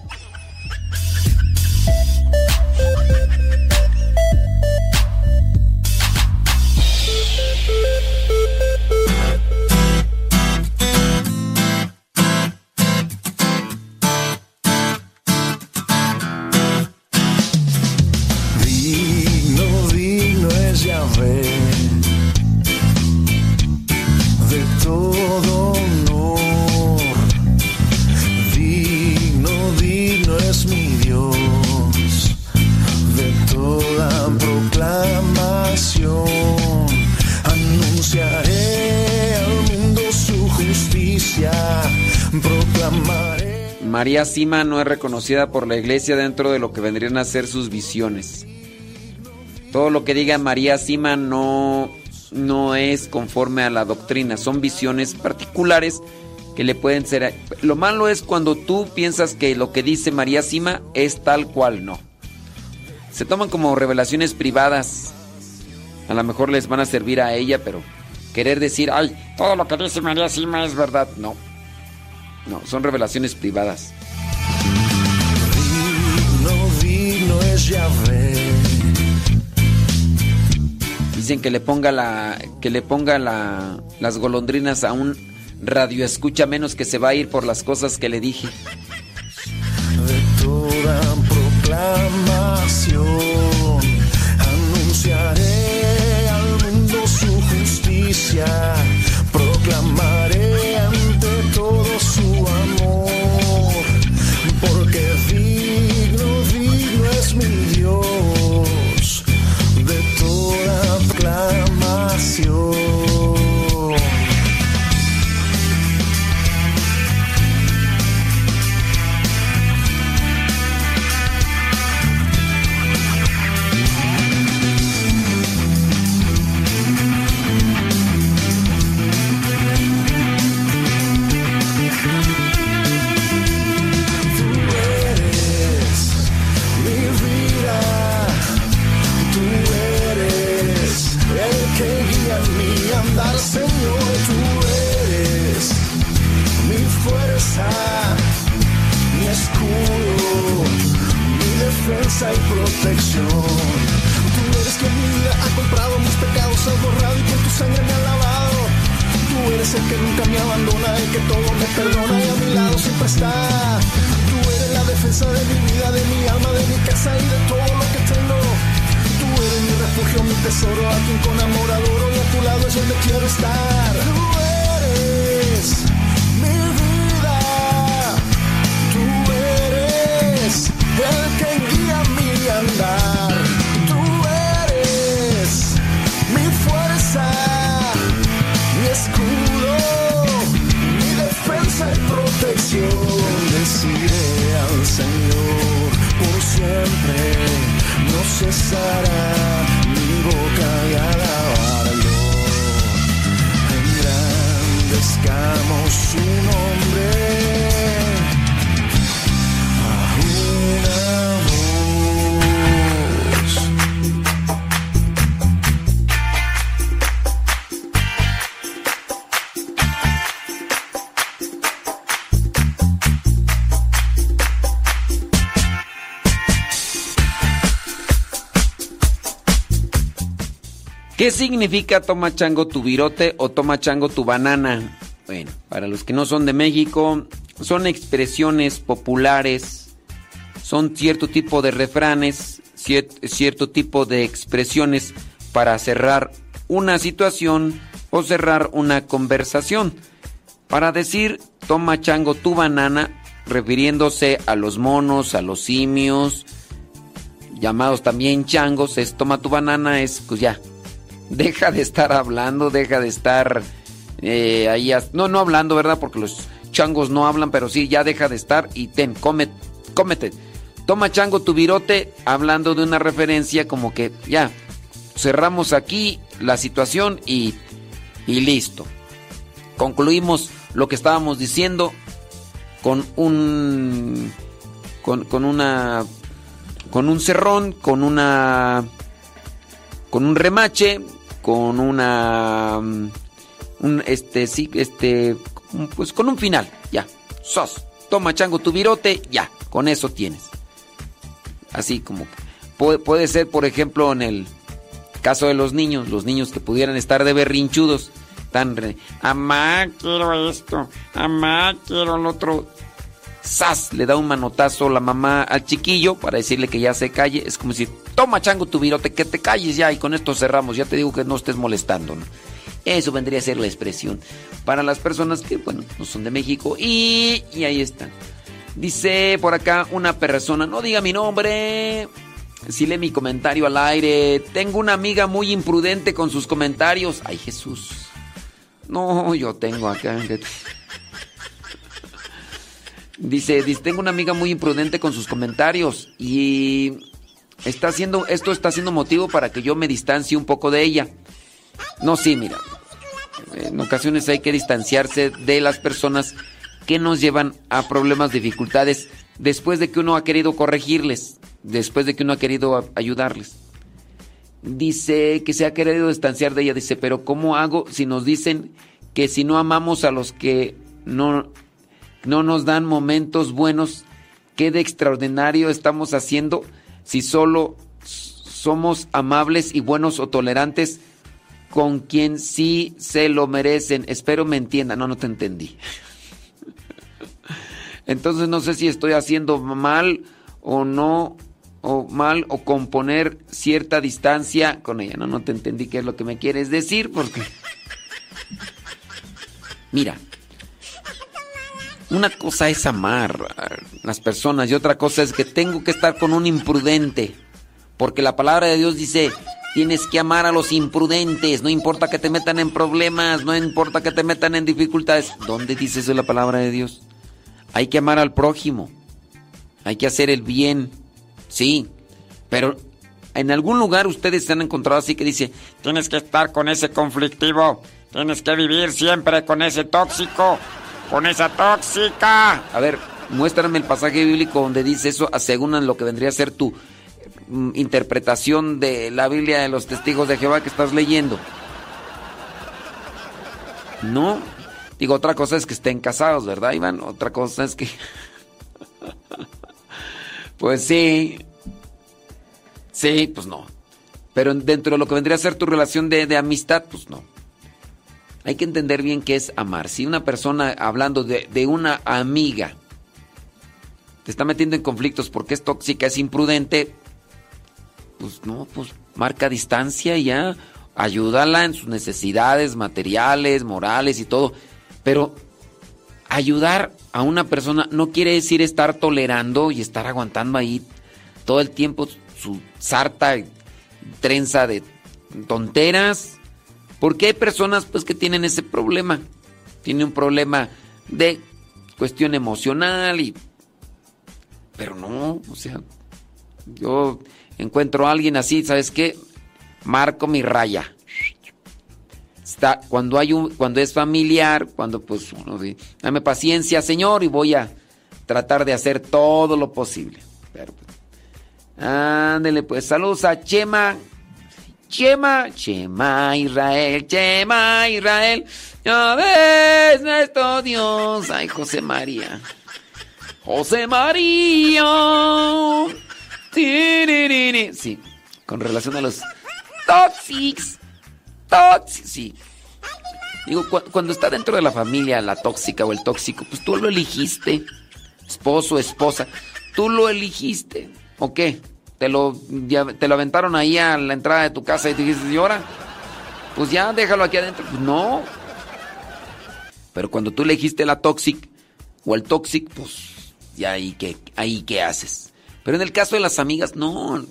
María Sima no es reconocida por la iglesia dentro de lo que vendrían a ser sus visiones. Todo lo que diga María Sima no, no es conforme a la doctrina, son visiones particulares que le pueden ser... Lo malo es cuando tú piensas que lo que dice María Sima es tal cual, no. Se toman como revelaciones privadas. A lo mejor les van a servir a ella, pero querer decir, ay, Todo lo que dice María Sima es verdad. no. No, son revelaciones privadas. Es Yahvé. Dicen que le ponga la que le ponga la, las golondrinas a un radio escucha menos que se va a ir por las cosas que le dije. de toda proclamación. Anunciaré al mundo su justicia, defensa y protección. Tú eres quien mi vida ha comprado, mis pecados has borrado y con tu sangre me ha lavado. Tú eres el que nunca me abandona, el que todo me perdona y a mi lado siempre está. Tú eres la defensa de mi vida, de mi alma, de mi casa y de todo lo que tengo. Tú eres mi refugio, mi tesoro, a quien con amor adoro y a tu lado es donde quiero estar. Mi vida, tú eres el que Tú eres mi fuerza, mi escudo, mi defensa y protección. Deciré al Señor por siempre, no cesará mi boca de alabarlo. Engrandezcamos su nombre. ¿Qué significa toma chango tu virote o toma chango tu banana? Bueno, para los que no son de México, son expresiones populares, son cierto tipo de refranes, cier- cierto tipo de expresiones para cerrar una situación o cerrar una conversación. Para decir toma chango tu banana, refiriéndose a los monos, a los simios, llamados también changos, es toma tu banana, es pues ya, deja de estar hablando, deja de estar eh, ahí, no, no hablando, ¿verdad? Porque los changos no hablan, pero sí, ya deja de estar y ten, come, cómete. Toma chango tu virote, hablando de una referencia como que ya, cerramos aquí la situación y, y listo. Concluimos lo que estábamos diciendo con un, con, con una, con un cerrón, con una con un remache, con una mm, un este sí, este pues con un final, ya. Sos. Toma chango tu virote, ya, con eso tienes. Así como puede, puede ser, por ejemplo, en el caso de los niños, los niños que pudieran estar de berrinchudos, tan re- amá, quiero esto, amá, quiero el otro. ¡Sas! Le da un manotazo la mamá al chiquillo para decirle que ya se calle. Es como decir, toma chango tu virote, que te calles ya y con esto cerramos. Ya te digo que no estés molestando. Eso vendría a ser la expresión para las personas que, bueno, no son de México. Y, y ahí están. Dice por acá una persona, no diga mi nombre. Si lee mi comentario al aire. Tengo una amiga muy imprudente con sus comentarios. Ay, Jesús. No, yo tengo acá. Dice, dice, tengo una amiga muy imprudente con sus comentarios y está haciendo, esto está siendo motivo para que yo me distancie un poco de ella. No, sí, mira, en ocasiones hay que distanciarse de las personas que nos llevan a problemas, dificultades, después de que uno ha querido corregirles, después de que uno ha querido ayudarles. Dice que se ha querido distanciar de ella, dice, pero ¿cómo hago si nos dicen que si no amamos a los que no, no nos dan momentos buenos, qué de extraordinario estamos haciendo si solo somos amables y buenos o tolerantes con quien sí se lo merecen? Espero me entiendan, no, no te entendí. (laughs) Entonces no sé si estoy haciendo mal o no, o mal, o componer cierta distancia con ella. No, no te entendí qué es lo que me quieres decir, porque... (laughs) Mira, una cosa es amar a las personas y otra cosa es que tengo que estar con un imprudente. Porque la palabra de Dios dice, tienes que amar a los imprudentes, no importa que te metan en problemas, no importa que te metan en dificultades. ¿Dónde dice eso la palabra de Dios? Hay que amar al prójimo, hay que hacer el bien, sí, pero en algún lugar ustedes se han encontrado así que dice, tienes que estar con ese conflictivo, tienes que vivir siempre con ese tóxico, con esa tóxica. A ver, muéstrame el pasaje bíblico donde dice eso, según lo que vendría a ser tu mm, interpretación de la Biblia de los testigos de Jehová que estás leyendo. No. Digo, otra cosa es que estén casados, ¿verdad, Iván? Otra cosa es que... (laughs) pues sí. Sí, pues no. Pero dentro de lo que vendría a ser tu relación de, de amistad, pues no. Hay que entender bien qué es amar. Si una persona, hablando de, una amiga, te está metiendo en conflictos porque es tóxica, es imprudente, pues no, pues marca distancia y ya. Ayúdala en sus necesidades materiales, morales y todo. Pero ayudar a una persona no quiere decir estar tolerando y estar aguantando ahí todo el tiempo su sarta trenza de tonteras. Porque hay personas pues que tienen ese problema. Tienen un problema de cuestión emocional y pero no, o sea, yo encuentro a alguien así, ¿sabes qué? Marco mi raya. Está, cuando hay un, cuando es familiar, cuando pues uno dice, dame paciencia, Señor, y voy a tratar de hacer todo lo posible. Pues, ándele, pues, saludos a Chema. Chema, Chema Israel, Chema Israel, ya ves nuestro Dios. Ay, José María. José María. Sí, con relación a los toxics. Toxics, sí. Digo, cu- cuando está dentro de la familia la tóxica o el tóxico, pues tú lo eligiste. Esposo, esposa. Tú lo eligiste. ¿O qué? Te lo, te lo aventaron ahí a la entrada de tu casa y te dijiste, ¿y ahora? Pues ya, déjalo aquí adentro. No. Pero cuando tú elegiste la toxic o el toxic, pues ya ahí qué, ahí qué haces. Pero en el caso de las amigas, no.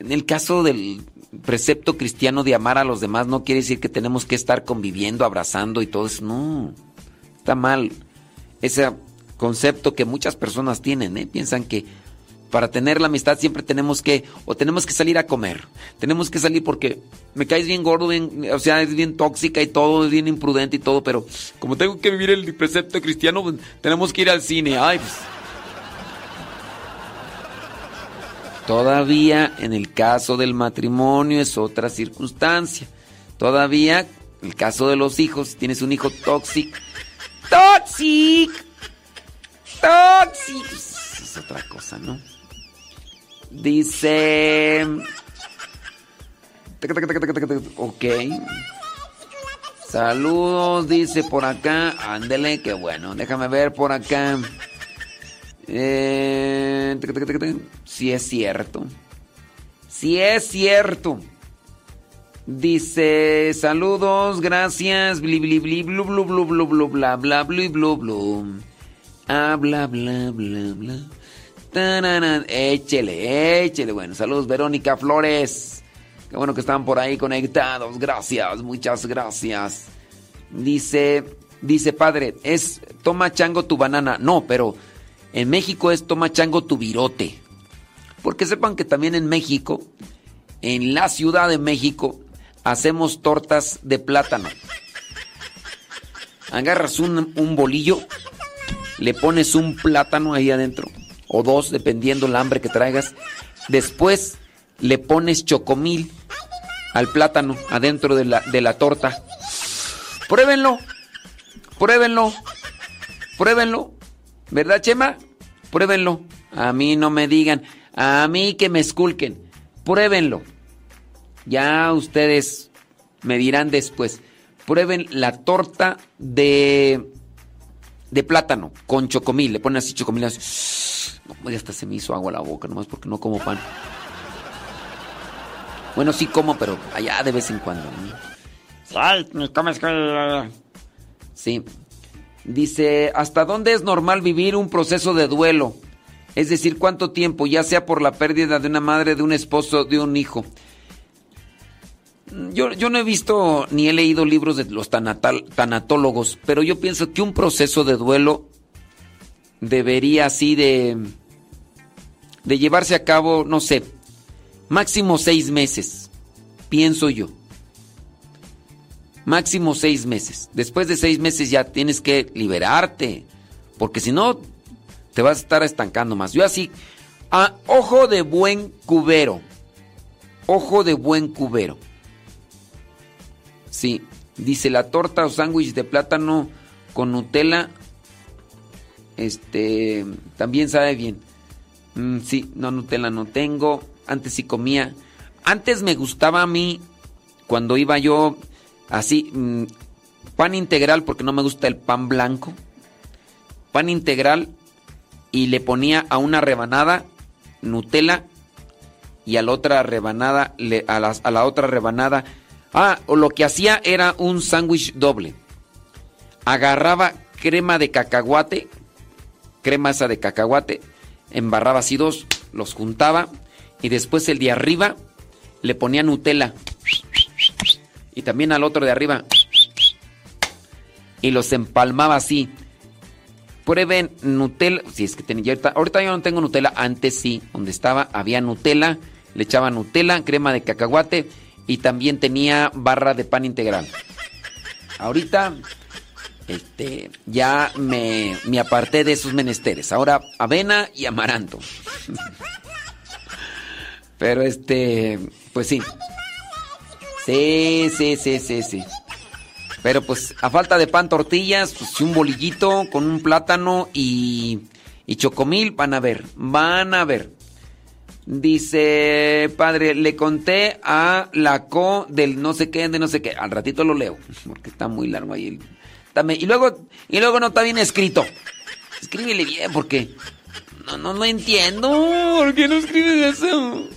En el caso del precepto cristiano de amar a los demás, no quiere decir que tenemos que estar conviviendo, abrazando y todo eso. No. Está mal. Ese concepto que muchas personas tienen, ¿eh? Piensan que para tener la amistad siempre tenemos que, o tenemos que salir a comer. Tenemos que salir porque me caes bien gordo, bien, o sea, es bien tóxica y todo, es bien imprudente y todo, pero como tengo que vivir el precepto cristiano, pues, tenemos que ir al cine. Ay, pues. Todavía en el caso del matrimonio es otra circunstancia. Todavía, el caso de los hijos, tienes un hijo tóxico. ¡Tóxic! ¡Tóxic! Es otra cosa, ¿no? Dice. Ok. Saludos, dice por acá. Ándele, qué bueno. Déjame ver por acá. Eh, sí es cierto. Sí es cierto. Dice, saludos, gracias, bli bli bli blu blu blu blu bla bla blu blu blu. Ah, bla bla bla bla. Tarara, Échele, échele. Bueno, saludos, Verónica Flores. Qué bueno que están por ahí conectados. Gracias, muchas gracias. Dice, dice padre, es toma chango tu banana. No, pero en México es toma chango tu virote. Porque sepan que también en México, en la Ciudad de México, hacemos tortas de plátano. Agarras un bolillo, le pones un plátano ahí adentro, o dos, dependiendo el hambre que traigas. Después le pones chocomil al plátano adentro de la, de la torta. Pruébenlo, pruébenlo, pruébenlo. ¿Verdad, Chema? Pruébenlo. A mí no me digan, a mí que me esculquen. Pruébenlo. Ya ustedes me dirán después. Prueben la torta de de plátano con chocomil. Le ponen así chocomil. Así. No, hasta se me hizo agua la boca, nomás porque no como pan. Bueno, sí como, pero allá de vez en cuando. ¿no? Ay, me comes que- Sí. Dice, ¿hasta dónde es normal vivir un proceso de duelo? Es decir, ¿cuánto tiempo? Ya sea por la pérdida de una madre, de un esposo, de un hijo. Yo, yo no he visto ni he leído libros de los tanatal- tanatólogos, pero yo pienso que un proceso de duelo debería así de, de llevarse a cabo, no sé, máximo seis meses, pienso yo. Máximo seis meses. Después de seis meses ya tienes que liberarte, porque si no, te vas a estar estancando más. Yo así, a ojo de buen cubero, ojo de buen cubero. Sí, Dice la torta o sándwich de plátano con Nutella. Este también sabe bien. Mm, sí, no, Nutella no tengo. Antes sí comía. Antes me gustaba a mí, cuando iba yo así, mm, pan integral, porque no me gusta el pan blanco. Pan integral y le ponía a una rebanada Nutella y a la otra rebanada, a, la, a la otra rebanada. Ah, o lo que hacía era un sándwich doble. Agarraba crema de cacahuate, crema esa de cacahuate, embarraba así dos, los juntaba y después el de arriba le ponía Nutella. Y también al otro de arriba. Y los empalmaba así. Prueben Nutella. Si es que tenía. Ahorita, ahorita yo no tengo Nutella. Antes sí. Donde estaba había Nutella. Le echaba Nutella, crema de cacahuate. Y también tenía barra de pan integral. Ahorita. Este. Ya me, me aparté de esos menesteres. Ahora avena y amaranto. (laughs) Pero este. Pues sí. Sí, sí, sí, sí, sí. Pero pues a falta de pan, tortillas, pues un bolillito con un plátano y, y chocomil, van a ver, van a ver. Dice, padre, le conté a la co del no sé qué, de no sé qué. Al ratito lo leo, (laughs) porque está muy largo ahí. el- Y luego, y luego no está bien escrito. Escríbele bien, porque no, no lo entiendo. ¿Por qué no escribes eso?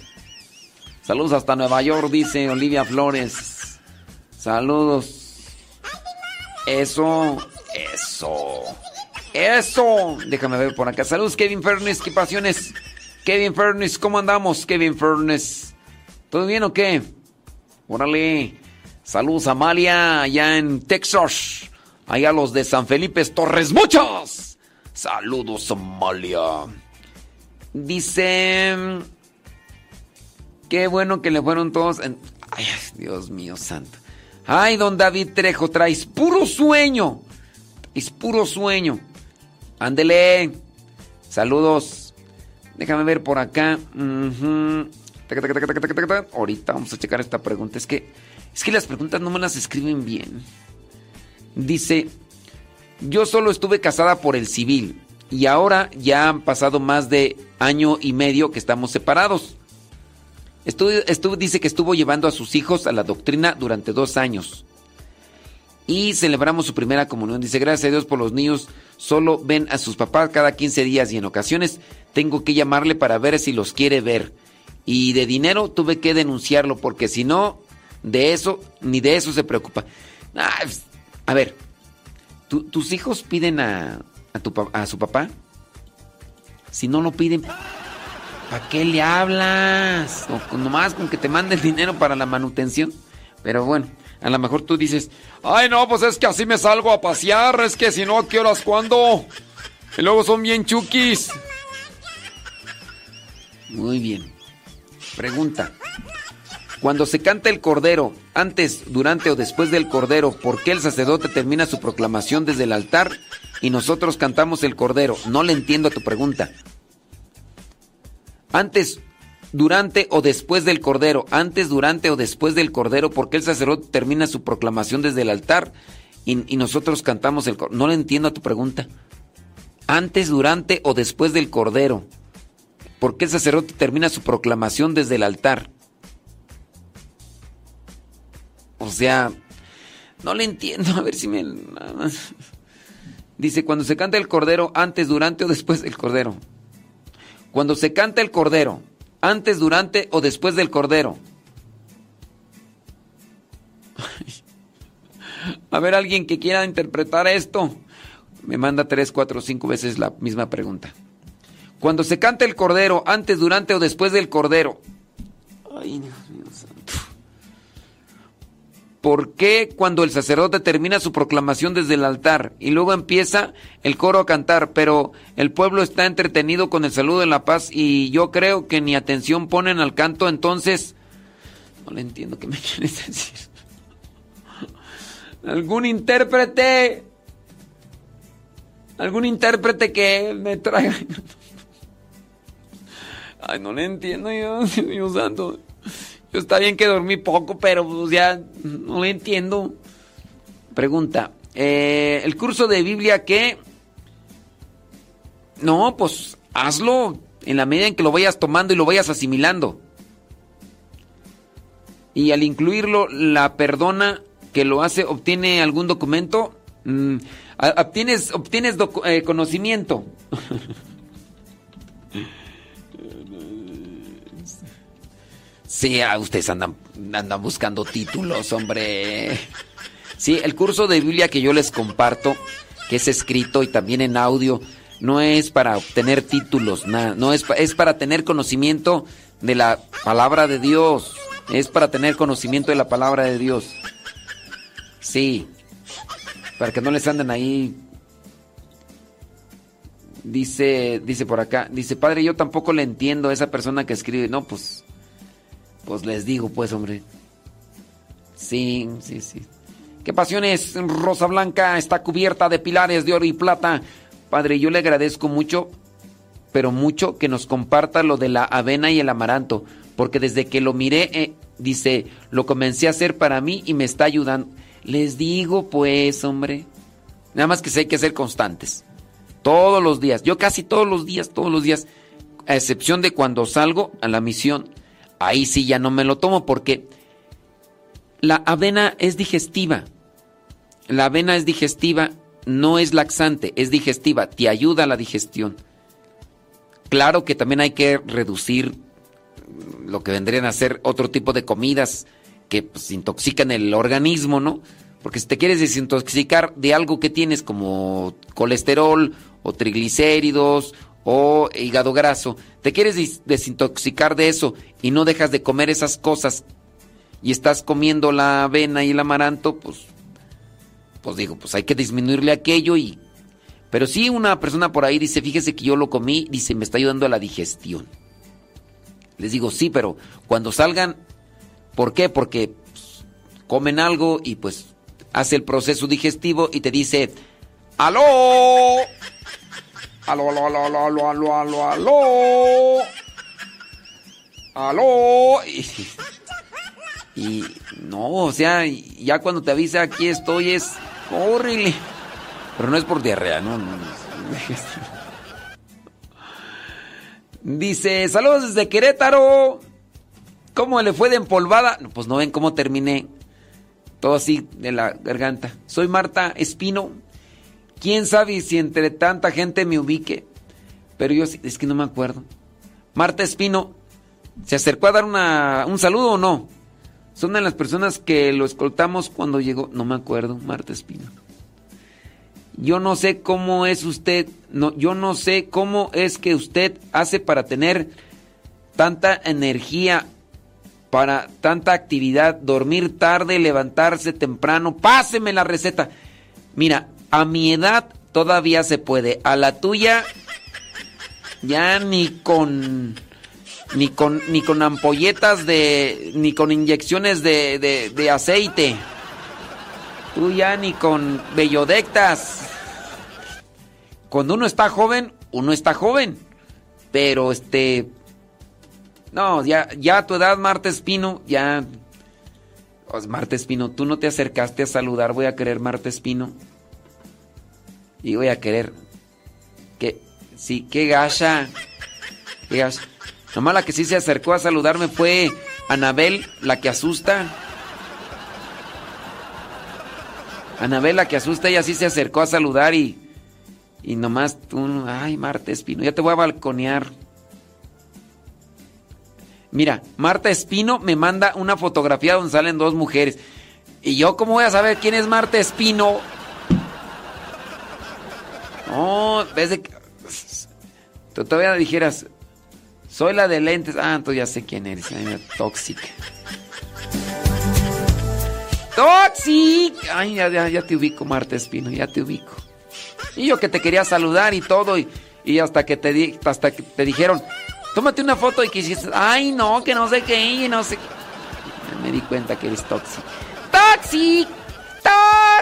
Saludos hasta Nueva York, dice Olivia Flores. Saludos. Eso, eso, eso. Déjame ver por acá. Saludos, Kevin Furnace. ¿Qué pasiones? Kevin Furnace, ¿cómo andamos, Kevin Furnace? ¿Todo bien o qué? Órale. Saludos, Amalia, allá en Texas. Allá los de San Felipe Torres. ¡Muchos! Saludos, Amalia. Dice. Qué bueno que le fueron todos. Ay, Dios mío santo. Ay, don David Trejo, traes puro sueño. Es puro sueño. Ándele. Saludos. Déjame ver por acá. Ahorita vamos a checar esta pregunta. Es que, es que las preguntas no me las escriben bien. Dice, yo solo estuve casada por el civil y ahora ya han pasado más de año y medio que estamos separados. Estuvo- dice que estuvo llevando a sus hijos a la doctrina durante dos años. Y celebramos su primera comunión. Dice, gracias a Dios por los niños. Solo ven a sus papás cada 15 días y en ocasiones tengo que llamarle para ver si los quiere ver. Y de dinero tuve que denunciarlo porque si no, de eso, ni de eso se preocupa. Pues, a ver, ¿tu- ¿tus hijos piden a, a, tu, a su papá? Si no lo piden, ¿Para qué le hablas? O nomás con que te mande el (laughs) dinero para la manutención. Pero bueno, a lo mejor tú dices, Ay, no, pues es que así me salgo a pasear. Es que si no, ¿a qué horas cuándo? Y luego son bien chukis. muy bien. Pregunta. Cuando se canta el cordero, antes, durante o después del cordero, ¿por qué el sacerdote termina su proclamación desde el altar y nosotros cantamos el cordero? No le entiendo a tu pregunta. Antes, durante o después del cordero, antes, durante o después del cordero, ¿por qué el sacerdote termina su proclamación desde el altar y, y nosotros cantamos el cordero? No le entiendo a tu pregunta. Antes, durante o después del cordero, ¿por qué el sacerdote termina su proclamación desde el altar? O sea, no le entiendo, (laughs) a ver si me... Dice, cuando se canta el cordero, antes, durante o después del cordero. Cuando se canta el cordero, antes, durante o después del cordero. (laughs) A ver, alguien que quiera interpretar esto. Me manda tres, cuatro, cinco veces la misma pregunta. Cuando se canta el cordero, antes, durante o después del cordero. Ay, santo. ¿Por qué cuando el sacerdote termina su proclamación desde el altar y luego empieza el coro a cantar, pero el pueblo está entretenido con el saludo de la paz y yo creo que ni atención ponen al canto, entonces no le entiendo qué me (laughs) quieres decir. ¿Algún intérprete? ¿Algún intérprete que me traiga? (laughs) Ay, no le entiendo yo, Dios santo. Yo está bien que dormí poco, pero pues ya no le entiendo. Pregunta, eh, ¿el curso de Biblia qué? No, pues hazlo en la medida en que lo vayas tomando y lo vayas asimilando. Y al incluirlo, la perdona que lo hace, obtiene algún documento, Mm, obtienes, obtienes eh, conocimiento. (laughs) Sí, ah, ustedes andan, andan buscando títulos, hombre. Sí, el curso de Biblia que yo les comparto, que es escrito y también en audio, no es para obtener títulos, nada, no es, es para tener conocimiento de la palabra de Dios, es para tener conocimiento de la palabra de Dios. Sí, para que no les anden ahí. Dice, dice por acá, dice, padre, yo tampoco le entiendo a esa persona que escribe. No, pues, pues les digo, pues, hombre. Sí, sí, sí. ¿Qué pasiones? Rosa Blanca está cubierta de pilares de oro y plata. Padre, yo le agradezco mucho, pero mucho que nos comparta lo de la avena y el amaranto, porque desde que lo miré, eh, dice, lo comencé a hacer para mí y me está ayudando. Les digo, pues, hombre, nada más que sé que ser constantes. Todos los días, yo casi todos los días, todos los días, a excepción de cuando salgo a la misión, ahí sí ya no me lo tomo porque la avena es digestiva. La avena es digestiva, no es laxante, es digestiva, te ayuda a la digestión. Claro que también hay que reducir lo que vendrían a ser otro tipo de comidas que pues, intoxican el organismo, ¿no? Porque si te quieres desintoxicar de algo que tienes como colesterol o triglicéridos o hígado graso, te quieres desintoxicar de eso y no dejas de comer esas cosas y estás comiendo la avena y el amaranto, pues, pues digo, pues hay que disminuirle aquello y... Pero sí una persona por ahí dice, fíjese que yo lo comí, dice, me está ayudando a la digestión. Les digo, sí, pero cuando salgan, ¿por qué? Porque pues, comen algo y pues hace el proceso digestivo y te dice, ¡aló! ¡Aló, aló, aló, aló, aló, aló, aló, aló! ¡Aló! Y, no, o sea, ya cuando te avisa aquí estoy es horrible. Pero no es por diarrea, no, no, no. Dice, saludos desde Querétaro. ¿Cómo le fue de empolvada? Pues no ven cómo terminé. Todo así de la garganta. Soy Marta Espino. ¿Quién sabe si entre tanta gente me ubique? Pero yo es que no me acuerdo. Marta Espino, ¿se acercó a dar una, un saludo o no? Son de las personas que lo escoltamos cuando llegó. No me acuerdo, Marta Espino. Yo no sé cómo es usted, no, yo no sé cómo es que usted hace para tener tanta energía, para tanta actividad, dormir tarde, levantarse temprano. Páseme la receta. Mira, a mi edad todavía se puede. A la tuya ya ni con ni con ni con ampolletas de ni con inyecciones de, de, aceite. Tú ya ni con bellodectas. Cuando uno está joven, uno está joven. Pero este. No, ya, ya a tu edad, Marta Espino, ya. Pues, Marta Espino, tú no te acercaste a saludar. Voy a querer Marta Espino. Y voy a querer. Que. Sí, qué gacha. Qué gacha. Nomás la que sí se acercó a saludarme fue Anabel, la que asusta. Anabel, la que asusta, ella sí se acercó a saludar y. Y nomás tú. Ay, Marta Espino, ya te voy a balconear. Mira, Marta Espino me manda una fotografía donde salen dos mujeres. ¿Y yo cómo voy a saber quién es Marta Espino? No, ves de que- Tú todavía dijeras, soy la de lentes. Ah, entonces ya sé quién eres. Ay, (laughs) tóxica. ¡Toxic! Ay, ya, ya, ya te ubico, Marta Espino, ya te ubico. Y yo que te quería saludar y todo, y, y hasta que te di- hasta que te dijeron, tómate una foto y quisiste, ay no, que no sé qué, y no sé me di cuenta que eres tóxic. ¡Toxic!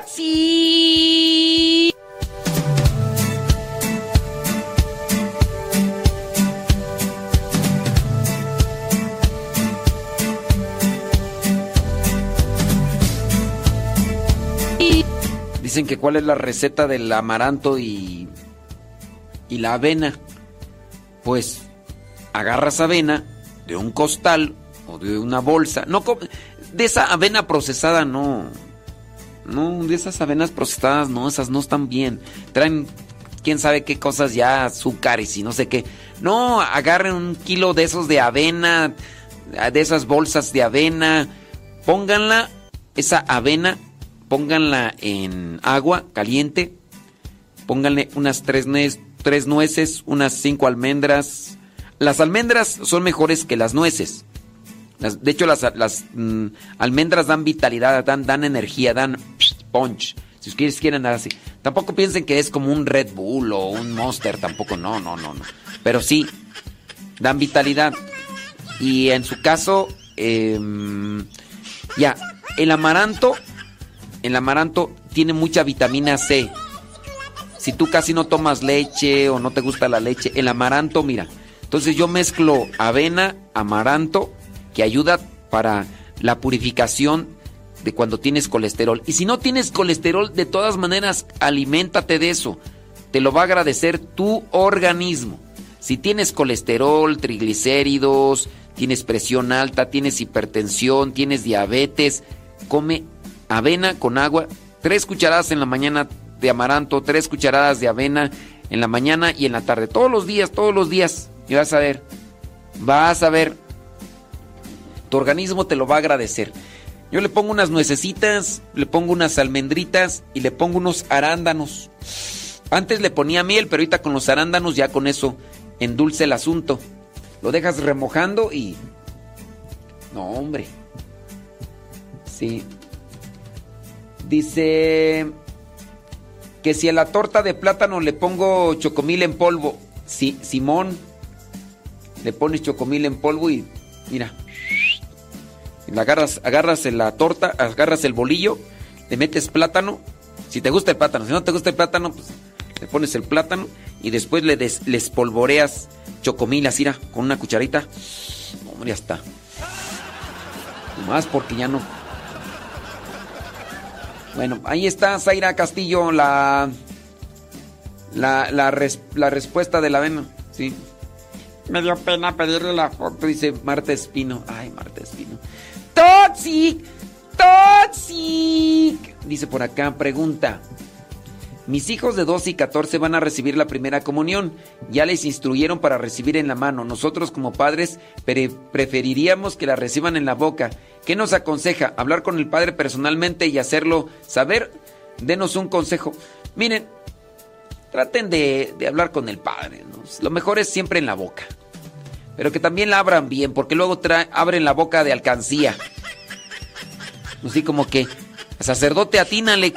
¡Toxic! Dicen que cuál es la receta del amaranto y, y la avena. Pues agarras avena de un costal o de una bolsa. No, de esa avena procesada no. No, de esas avenas procesadas no, esas no están bien. Traen quién sabe qué cosas ya, azúcares y no sé qué. No, agarren un kilo de esos de avena, de esas bolsas de avena, pónganla, esa avena, pónganla en agua caliente, pónganle unas tres, tres nueces, unas cinco almendras. Las almendras son mejores que las nueces. De hecho, las, las, mm, almendras dan vitalidad, dan, dan energía, dan punch. Si ustedes quieren dar así. Tampoco piensen que es como un Red Bull o un Monster, tampoco, no, no, no, no. Pero sí, dan vitalidad. Y en su caso, em, ya, el amaranto, el amaranto tiene mucha vitamina C. Si tú casi no tomas leche o no te gusta la leche, el amaranto, mira. Entonces yo mezclo avena, amaranto, que ayuda para la purificación de cuando tienes colesterol. Y si no tienes colesterol, de todas maneras, aliméntate de eso. Te lo va a agradecer tu organismo. Si tienes colesterol, triglicéridos, tienes presión alta, tienes hipertensión, tienes diabetes, come avena con agua, tres cucharadas en la mañana de amaranto, tres cucharadas de avena en la mañana y en la tarde. Todos los días, todos los días. Y vas a ver, vas a ver. Tu organismo te lo va a agradecer. Yo le pongo unas nuecesitas, le pongo unas almendritas y le pongo unos arándanos. Antes le ponía miel, pero ahorita con los arándanos ya con eso endulce el asunto. Lo dejas remojando y... No, hombre. Sí. Dice que si a la torta de plátano le pongo chocomil en polvo. Sí, Simón, le pones chocomil en polvo y mira. La agarras, agarras la torta, agarras el bolillo, le metes plátano. Si te gusta el plátano, si no te gusta el plátano, pues le pones el plátano y después le, des- le espolvoreas chocomil así, con una cucharita. Hombre, ya está. Más porque ya no. Bueno, ahí está Zaira Castillo, la. La, la, la respuesta de la avena, sí. Me dio pena pedirle la foto, dice Marta Espino. Ay, Marta Espino. ¡Toxic! ¡Toxic! Dice por acá, pregunta. Mis hijos de 12 y 14 van a recibir la primera comunión. Ya les instruyeron para recibir en la mano. Nosotros como padres pre- preferiríamos que la reciban en la boca. ¿Qué nos aconseja? Hablar con el padre personalmente y hacerlo saber. Denos un consejo. Miren, traten de, hablar con el padre. Lo mejor es siempre en la boca. Pero que también la abran bien, porque luego abren la boca de alcancía. Así como que, sacerdote, atínale.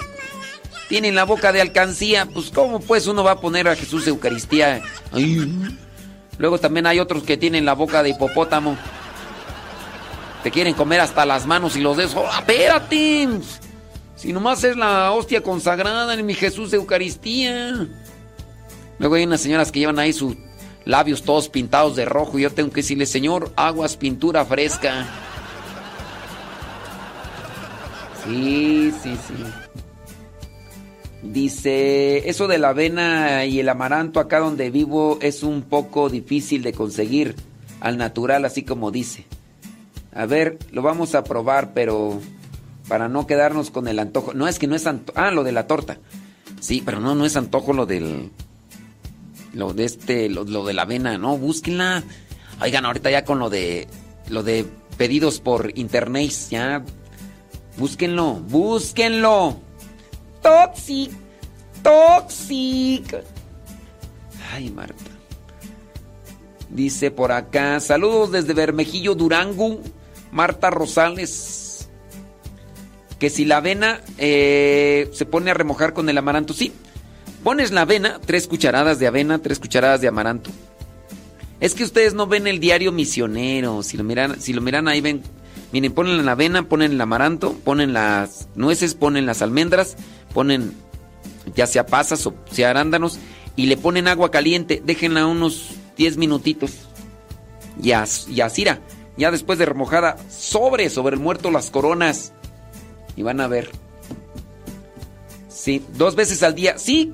Tienen la boca de alcancía. Pues, ¿cómo pues uno va a poner a Jesús Eucaristía? Luego también hay otros que tienen la boca de hipopótamo. Te quieren comer hasta las manos y los dedos. ¡Oh, espérate! Si nomás es la hostia consagrada en mi Jesús Eucaristía. Luego hay unas señoras que llevan ahí sus labios todos pintados de rojo y yo tengo que decirle, Señor, aguas, pintura fresca. Sí, sí, sí. Dice, eso de la avena y el amaranto acá donde vivo es un poco difícil de conseguir al natural, así como dice. A ver, lo vamos a probar, pero para no quedarnos con el antojo. No es que no es antojo. Ah, lo de la torta. Sí, pero no, no es antojo lo del. Lo de este, lo, de la avena, no, búsquenla. Oigan, ahorita ya con lo de. Lo de pedidos por internet, ya. Búsquenlo, búsquenlo. Toxic, toxic. Ay, Marta. Dice por acá, saludos desde Bermejillo, Durango, Marta Rosales. Que si la avena eh, se pone a remojar con el amaranto, sí. Pones la avena, tres cucharadas de avena, tres cucharadas de amaranto. Es que ustedes no ven el diario misionero. Si lo miran, si lo miran ahí ven. Miren, ponen la avena, ponen el amaranto, ponen las nueces, ponen las almendras, ponen ya sea pasas o sea arándanos y le ponen agua caliente. Déjenla unos 10 minutitos. Y, as- y ya después de remojada, sobre, sobre el muerto las coronas. Y van a ver. Sí, dos veces al día. Sí.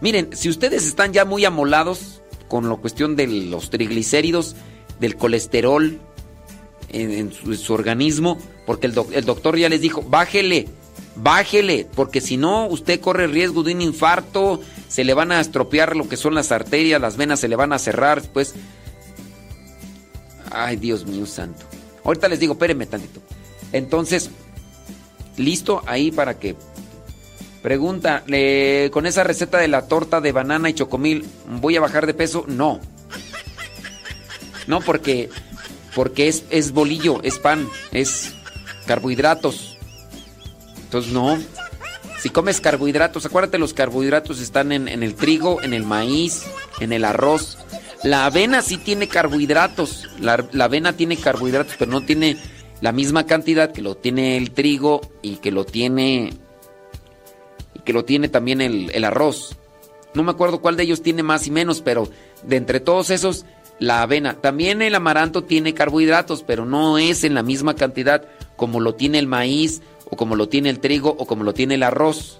Miren, si ustedes están ya muy amolados con la cuestión de los triglicéridos, del colesterol en, en su, en su organismo, porque el, doc- el doctor ya les dijo, bájele, bájele, porque si no, usted corre riesgo de un infarto, se le van a estropear lo que son las arterias, las venas se le van a cerrar, pues... Ay, Dios mío santo. Ahorita les digo, espérenme tantito. Entonces, listo ahí para que Pregunta, ¿le- con esa receta de la torta de banana y chocomil, ¿voy a bajar de peso? No. No, porque, porque es, es bolillo, es pan, es carbohidratos. Entonces, no. Si comes carbohidratos, acuérdate, los carbohidratos están en, el trigo, en el maíz, en el arroz. La avena sí tiene carbohidratos. La, avena tiene carbohidratos, pero no tiene la misma cantidad que lo tiene el trigo y que lo tiene y que lo tiene también el arroz. No me acuerdo cuál de ellos tiene más y menos, pero de entre todos esos, la avena. También el amaranto tiene carbohidratos, pero no es en la misma cantidad como lo tiene el maíz, o como lo tiene el trigo, o como lo tiene el arroz.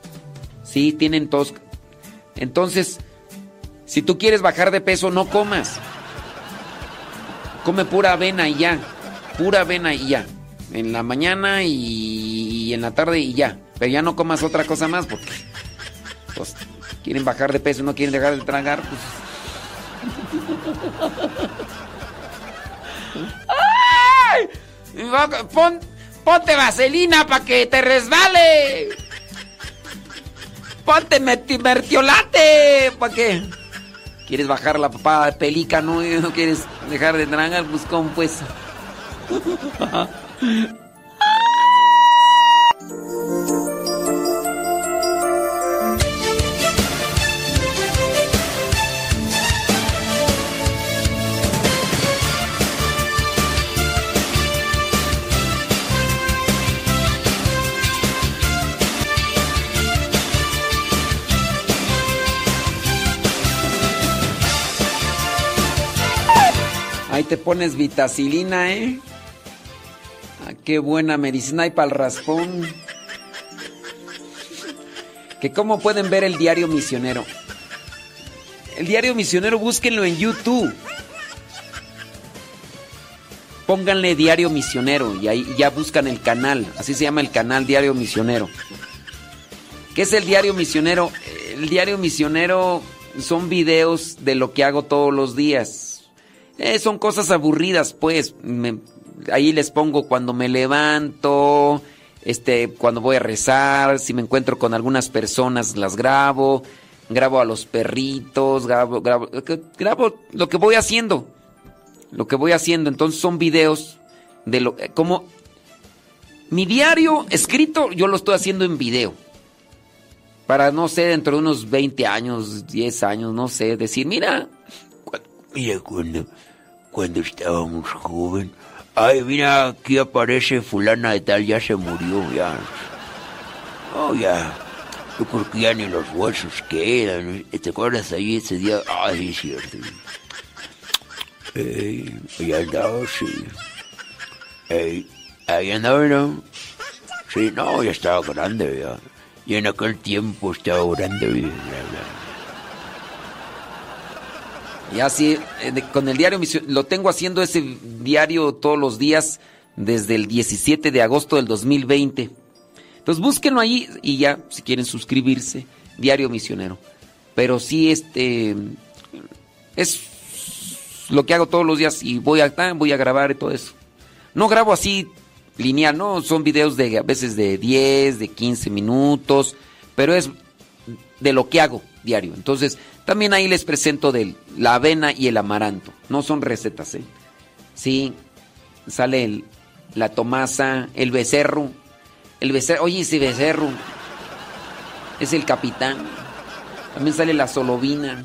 Sí, tienen todos. Entonces, si tú quieres bajar de peso, no comas. Come pura avena y ya. Pura avena y ya. En la mañana y, y en la tarde y ya. Pero ya no comas otra cosa más porque pues, quieren bajar de peso, no quieren dejar de tragar. Pues. (laughs) ¡Ay! Pon- ponte vaselina para que te resbale. Ponte mertiolate para que. ¿Quieres bajar la papada de pelica, no? ¿No quieres dejar de tragar? Pues, ¿cómo pues? Ahí te pones vitacilina, ¿eh? Ah, qué buena medicina hay para el raspón. Que cómo pueden ver el diario misionero. El diario misionero, búsquenlo en YouTube. Pónganle diario misionero y ahí ya buscan el canal. Así se llama el canal Diario Misionero. ¿Qué es el diario misionero? El diario misionero son videos de lo que hago todos los días. Eh, son cosas aburridas, pues. Ahí les pongo cuando me levanto, este, cuando voy a rezar, si me encuentro con algunas personas, las grabo, grabo a los perritos, grabo, grabo, grabo lo que voy haciendo. Lo que voy haciendo. Entonces son videos de lo como mi diario escrito, yo lo estoy haciendo en video. Para, no sé, dentro de unos 20 años, 10 años, no sé, decir, mira, Mira, cuando, cuando estábamos joven. Ay, mira, aquí aparece fulana de tal, ya se murió, ya. Oh, ya. Yo creo que ya ni los huesos quedan. ¿Te acuerdas ahí ese día? Ay, es cierto. Ey, ahí andaba, sí. Ey, ahí andaba, ¿no? Sí, no, ya estaba grande, ya. Y en aquel tiempo estaba grande, bla, bla. Y así, eh, con el diario lo tengo haciendo ese diario todos los días desde el 17 de agosto del 2020. Entonces búsquenlo ahí y ya, si quieren suscribirse, Diario Misionero. Pero sí, este, es lo que hago todos los días y voy a, voy a grabar y todo eso. No grabo así lineal, no, son videos de a veces de 10, de 15 minutos, pero es de lo que hago diario. Entonces, también ahí les presento de la avena y el amaranto. No son recetas, ¿eh? Sí, sale el- la tomasa, el becerro. El becerro, oye, ese becerro es el capitán. También sale la solovina.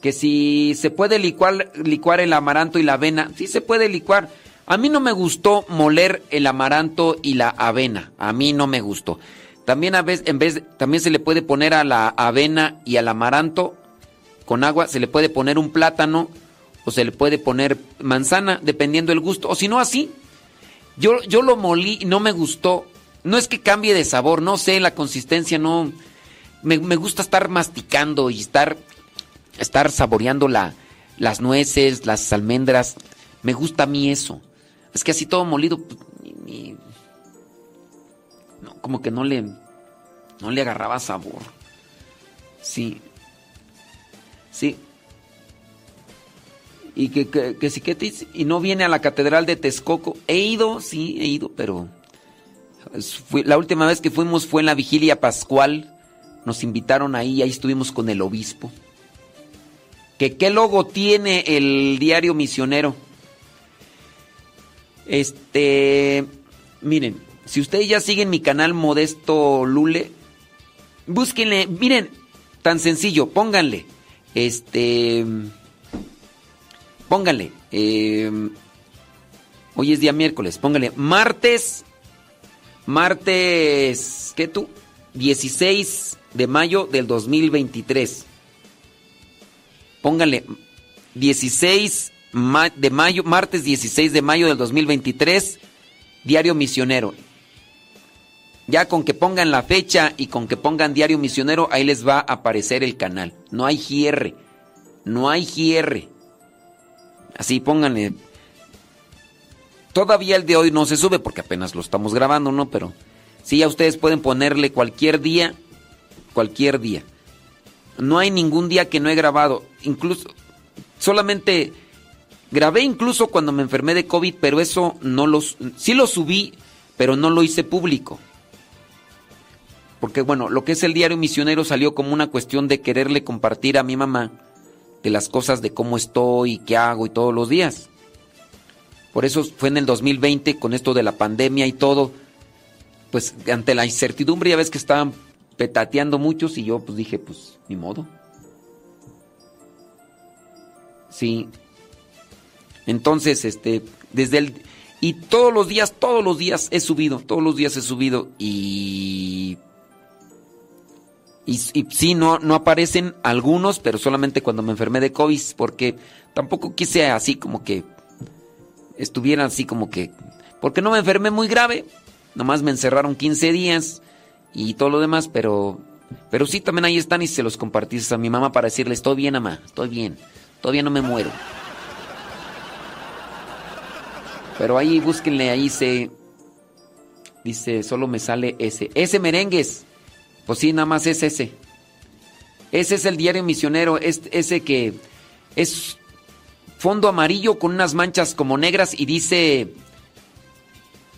Que si se puede licuar, licuar el amaranto y la avena, sí se puede licuar. A mí no me gustó moler el amaranto y la avena. A mí no me gustó. También a veces, en vez, también se le puede poner a la avena y al amaranto con agua, se le puede poner un plátano o se le puede poner manzana, dependiendo del gusto. O si no, así. Yo, yo lo molí y no me gustó. no es que cambie de sabor, no sé, la consistencia no... Me, me gusta estar masticando y estar, estar saboreando la, las nueces, las almendras. Me gusta a mí eso. Es que así todo molido, pues, como que no le, no le agarraba sabor. Sí. Sí. Y que, que, que si y no viene a la catedral de Texcoco. He ido, sí, he ido, pero la última vez que fuimos fue en la vigilia pascual. Nos invitaron ahí, ahí estuvimos con el obispo. Que qué logo tiene el diario misionero. Este, miren, si ustedes ya siguen mi canal Modesto Lule, búsquenle, miren, tan sencillo, pónganle, este, pónganle, eh, hoy es día miércoles, pónganle, martes, martes, ¿qué tú? 16 de mayo del 2023. Pónganle 16 ma- de mayo, martes 16 de mayo del 2023, Diario Misionero. Ya con que pongan la fecha y con que pongan Diario Misionero, ahí les va a aparecer el canal. No hay GR. No hay GR. Así pónganle. Todavía el de hoy no se sube porque apenas lo estamos grabando, ¿no? Pero sí, ya ustedes pueden ponerle cualquier día. Cualquier día. No hay ningún día que no he grabado. Incluso, solamente grabé incluso cuando me enfermé de COVID, pero eso no los, sí lo subí, pero no lo hice público. Porque bueno, lo que es el diario misionero salió como una cuestión de quererle compartir a mi mamá de las cosas de cómo estoy, qué hago y todos los días. Por eso fue en el 2020 con esto de la pandemia y todo, pues ante la incertidumbre ya ves que estaban petateando muchos y yo pues dije, pues ni modo. Sí. Entonces, este, desde el... Y todos los días, todos los días he subido, todos los días he subido y... Y, y sí, no, no aparecen algunos, pero solamente cuando me enfermé de COVID, porque tampoco quise así como que estuvieran así como que... Porque no me enfermé muy grave, nomás me encerraron 15 días y todo lo demás, pero... Pero sí, también ahí están y se los compartiste a mi mamá para decirle, estoy bien, mamá, estoy bien, todavía no me muero. Pero ahí búsquenle, ahí se... Dice, solo me sale ese. Ese merengues. Pues sí, nada más es ese. Ese es el diario misionero, es, ese que es fondo amarillo con unas manchas como negras y dice,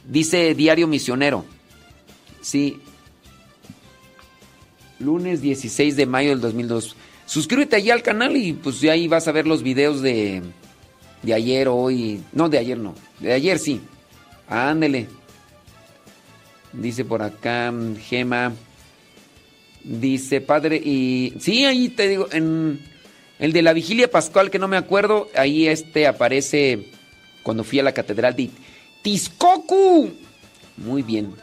dice diario misionero. Sí. Lunes 16 de mayo del 2002. Suscríbete allí al canal y pues ya ahí vas a ver los videos de, de ayer, hoy. No, de ayer no. De ayer sí. Ándele. Dice por acá mm, Gema. Dice padre y... Sí, ahí te digo, en el de la vigilia pascual que no me acuerdo, ahí este aparece cuando fui a la catedral de Tiscocu. Muy bien.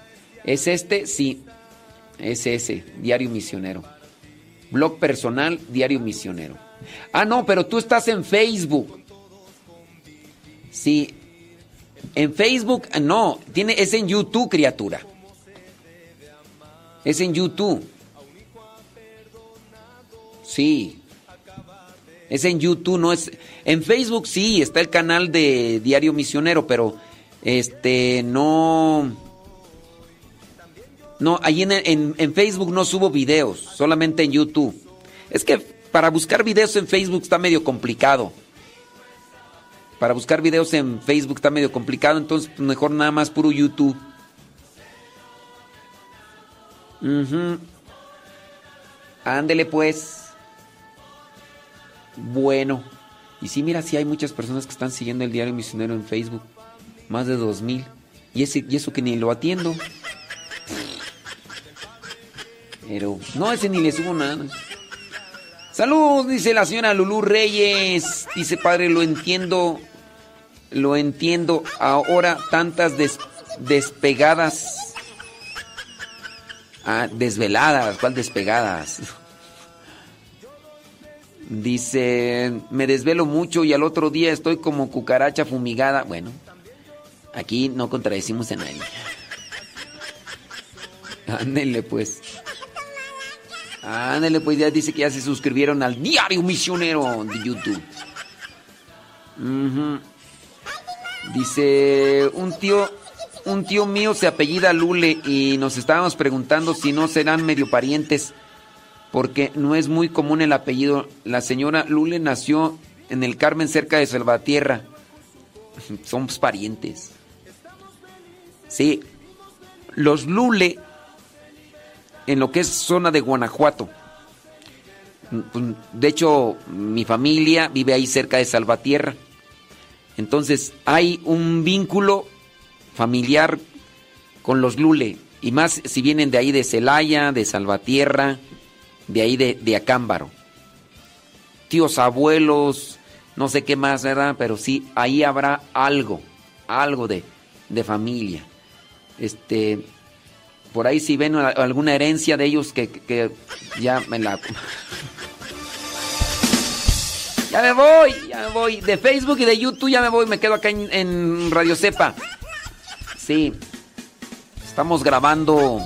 ¿Es este? Sí. Es ese, Diario Misionero. Blog personal, Diario Misionero. Ah, no, pero tú estás en Facebook. Sí. En Facebook, no, tiene, es en YouTube, criatura. Es en YouTube. Sí. Es en YouTube, no es. En Facebook sí, está el canal de Diario Misionero, pero este no. No, ahí en, en, en Facebook no subo videos, solamente en YouTube. Es que para buscar videos en Facebook está medio complicado. Para buscar videos en Facebook está medio complicado, entonces pues, mejor nada más puro YouTube. Ándele pues. Bueno. Y sí, mira, sí hay muchas personas que están siguiendo el diario misionero en Facebook. Más de dos mil. Y, ese, y eso que ni lo atiendo. Pero, no, ese ni le subo nada. Salud, dice la señora Lulú Reyes. Dice, padre, lo entiendo. Lo entiendo. Ahora tantas des- despegadas. Ah, desveladas. ¿Cuál despegadas? Dice, me desvelo mucho y al otro día estoy como cucaracha fumigada. Bueno, aquí no contradecimos a nadie. (laughs) Ándele pues. Ándele pues, ya dice que ya se suscribieron al Diario Misionero de YouTube. Dice, un tío, un tío mío se apellida Lule y nos estábamos preguntando si no serán medio parientes, porque no es muy común el apellido. La señora Lule nació en el Carmen cerca de Salvatierra. (laughs) Somos parientes. Sí, los Lule, en lo que es zona de Guanajuato. Pues, De hecho, mi familia vive ahí cerca de Salvatierra. Entonces, hay un vínculo familiar con los Lule. Y más si vienen de ahí de Celaya, de Salvatierra, de ahí de, de Acámbaro. Tíos abuelos, no sé qué más, ¿verdad? Pero sí, ahí habrá algo, algo de, de familia. Este, por ahí si ven alguna herencia de ellos que, que- que ya me la... Ya me voy, ya me voy. De Facebook y de YouTube ya me voy, me quedo acá en, en Radio Cepa. Sí. Estamos grabando.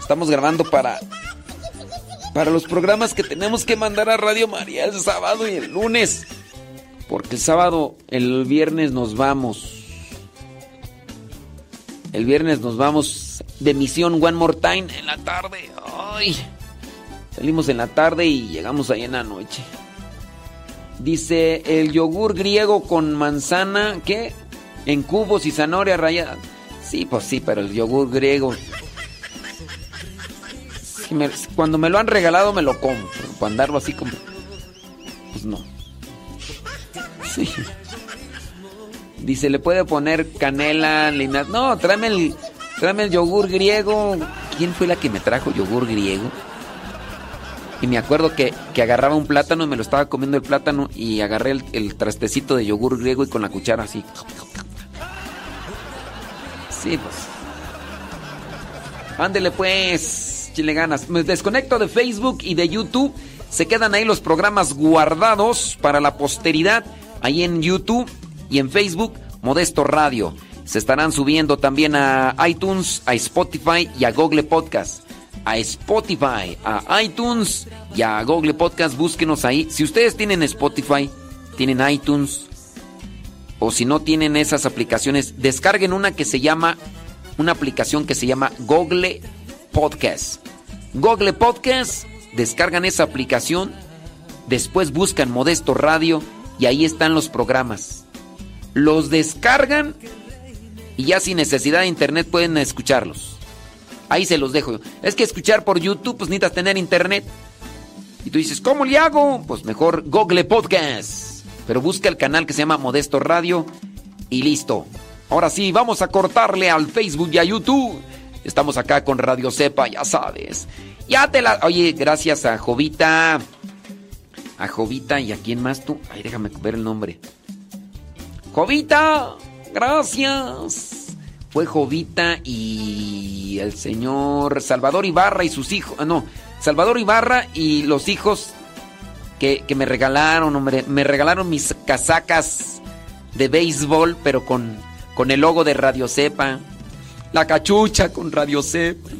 Estamos grabando para. Para los programas que tenemos que mandar a Radio María el sábado y el lunes. Porque el sábado, el viernes nos vamos. El viernes nos vamos de misión One More Time en la tarde. Ay. Salimos en la tarde y llegamos ahí en la noche. Dice el yogur griego con manzana, ¿qué? En cubos y zanahoria rallada. Sí, pues sí, pero el yogur griego. Cuando me lo han regalado me lo como. Pero para andarlo así como. Pues no. Sí. Dice, le puede poner canela. No, tráeme el, tráeme el yogur griego. ¿Quién fue la que me trajo yogur griego? Y me acuerdo que, que agarraba un plátano y me lo estaba comiendo el plátano y agarré el, el trastecito de yogur griego y con la cuchara así. Sí, pues. Ándele pues, chile ganas. Me desconecto de Facebook y de YouTube. Se quedan ahí los programas guardados para la posteridad. Ahí en YouTube y en Facebook, Modesto Radio. Se estarán subiendo también a iTunes, a Spotify y a Google Podcast. A Spotify, a iTunes y a Google Podcast. Búsquenos ahí. Si ustedes tienen Spotify, tienen iTunes, o si no tienen esas aplicaciones, descarguen una que se llama, una aplicación que se llama Google Podcast. Google Podcast, descargan esa aplicación, después buscan Modesto Radio y ahí están los programas. Los descargan y ya sin necesidad de internet pueden escucharlos. Ahí se los dejo. Es que escuchar por YouTube, pues necesitas tener internet. Y tú dices, ¿cómo le hago? Pues mejor Google Podcast. Pero busca el canal que se llama Modesto Radio y listo. Ahora sí, vamos a cortarle al Facebook y a YouTube. Estamos acá con Radio Cepa, ya sabes. Ya te la. Oye, gracias a Jovita. A Jovita y a quién más tú. Ay, déjame ver el nombre. Jovita, gracias. Fue Jovita y el señor Salvador Ibarra y sus hijos. ah, No, Salvador Ibarra y los hijos que, que me regalaron. Me regalaron mis casacas de béisbol, pero con, con el logo de Radio Cepa. La cachucha con Radio Cepa.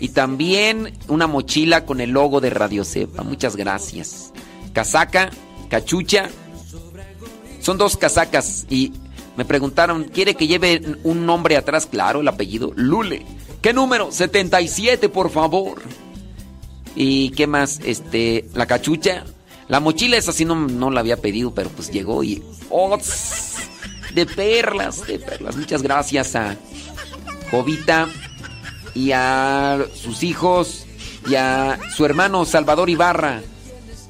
Y también una mochila con el logo de Radio Cepa. Muchas gracias. Casaca, cachucha. Son dos casacas y me preguntaron, ¿quiere que lleve un nombre atrás? Claro, el apellido, Lule. ¿Qué número? 77, por favor. ¿Y qué más? Este, la cachucha. La mochila esa sí no, no la había pedido, pero pues llegó y... ¡Oh! De perlas, de perlas. Muchas gracias a Jovita y a sus hijos y a su hermano Salvador Ibarra.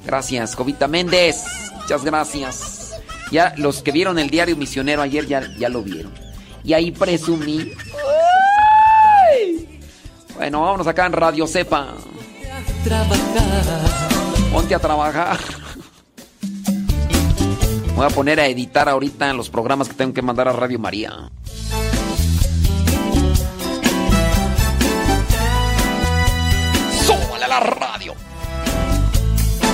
Gracias, Jovita Méndez. Muchas gracias. Ya los que vieron el diario misionero ayer ya, ya lo vieron. Y ahí presumí. ¡Ay! Bueno, vámonos acá en Radio Cepa. Ponte a trabajar. Voy a poner a editar ahorita los programas que tengo que mandar a Radio María. La radio!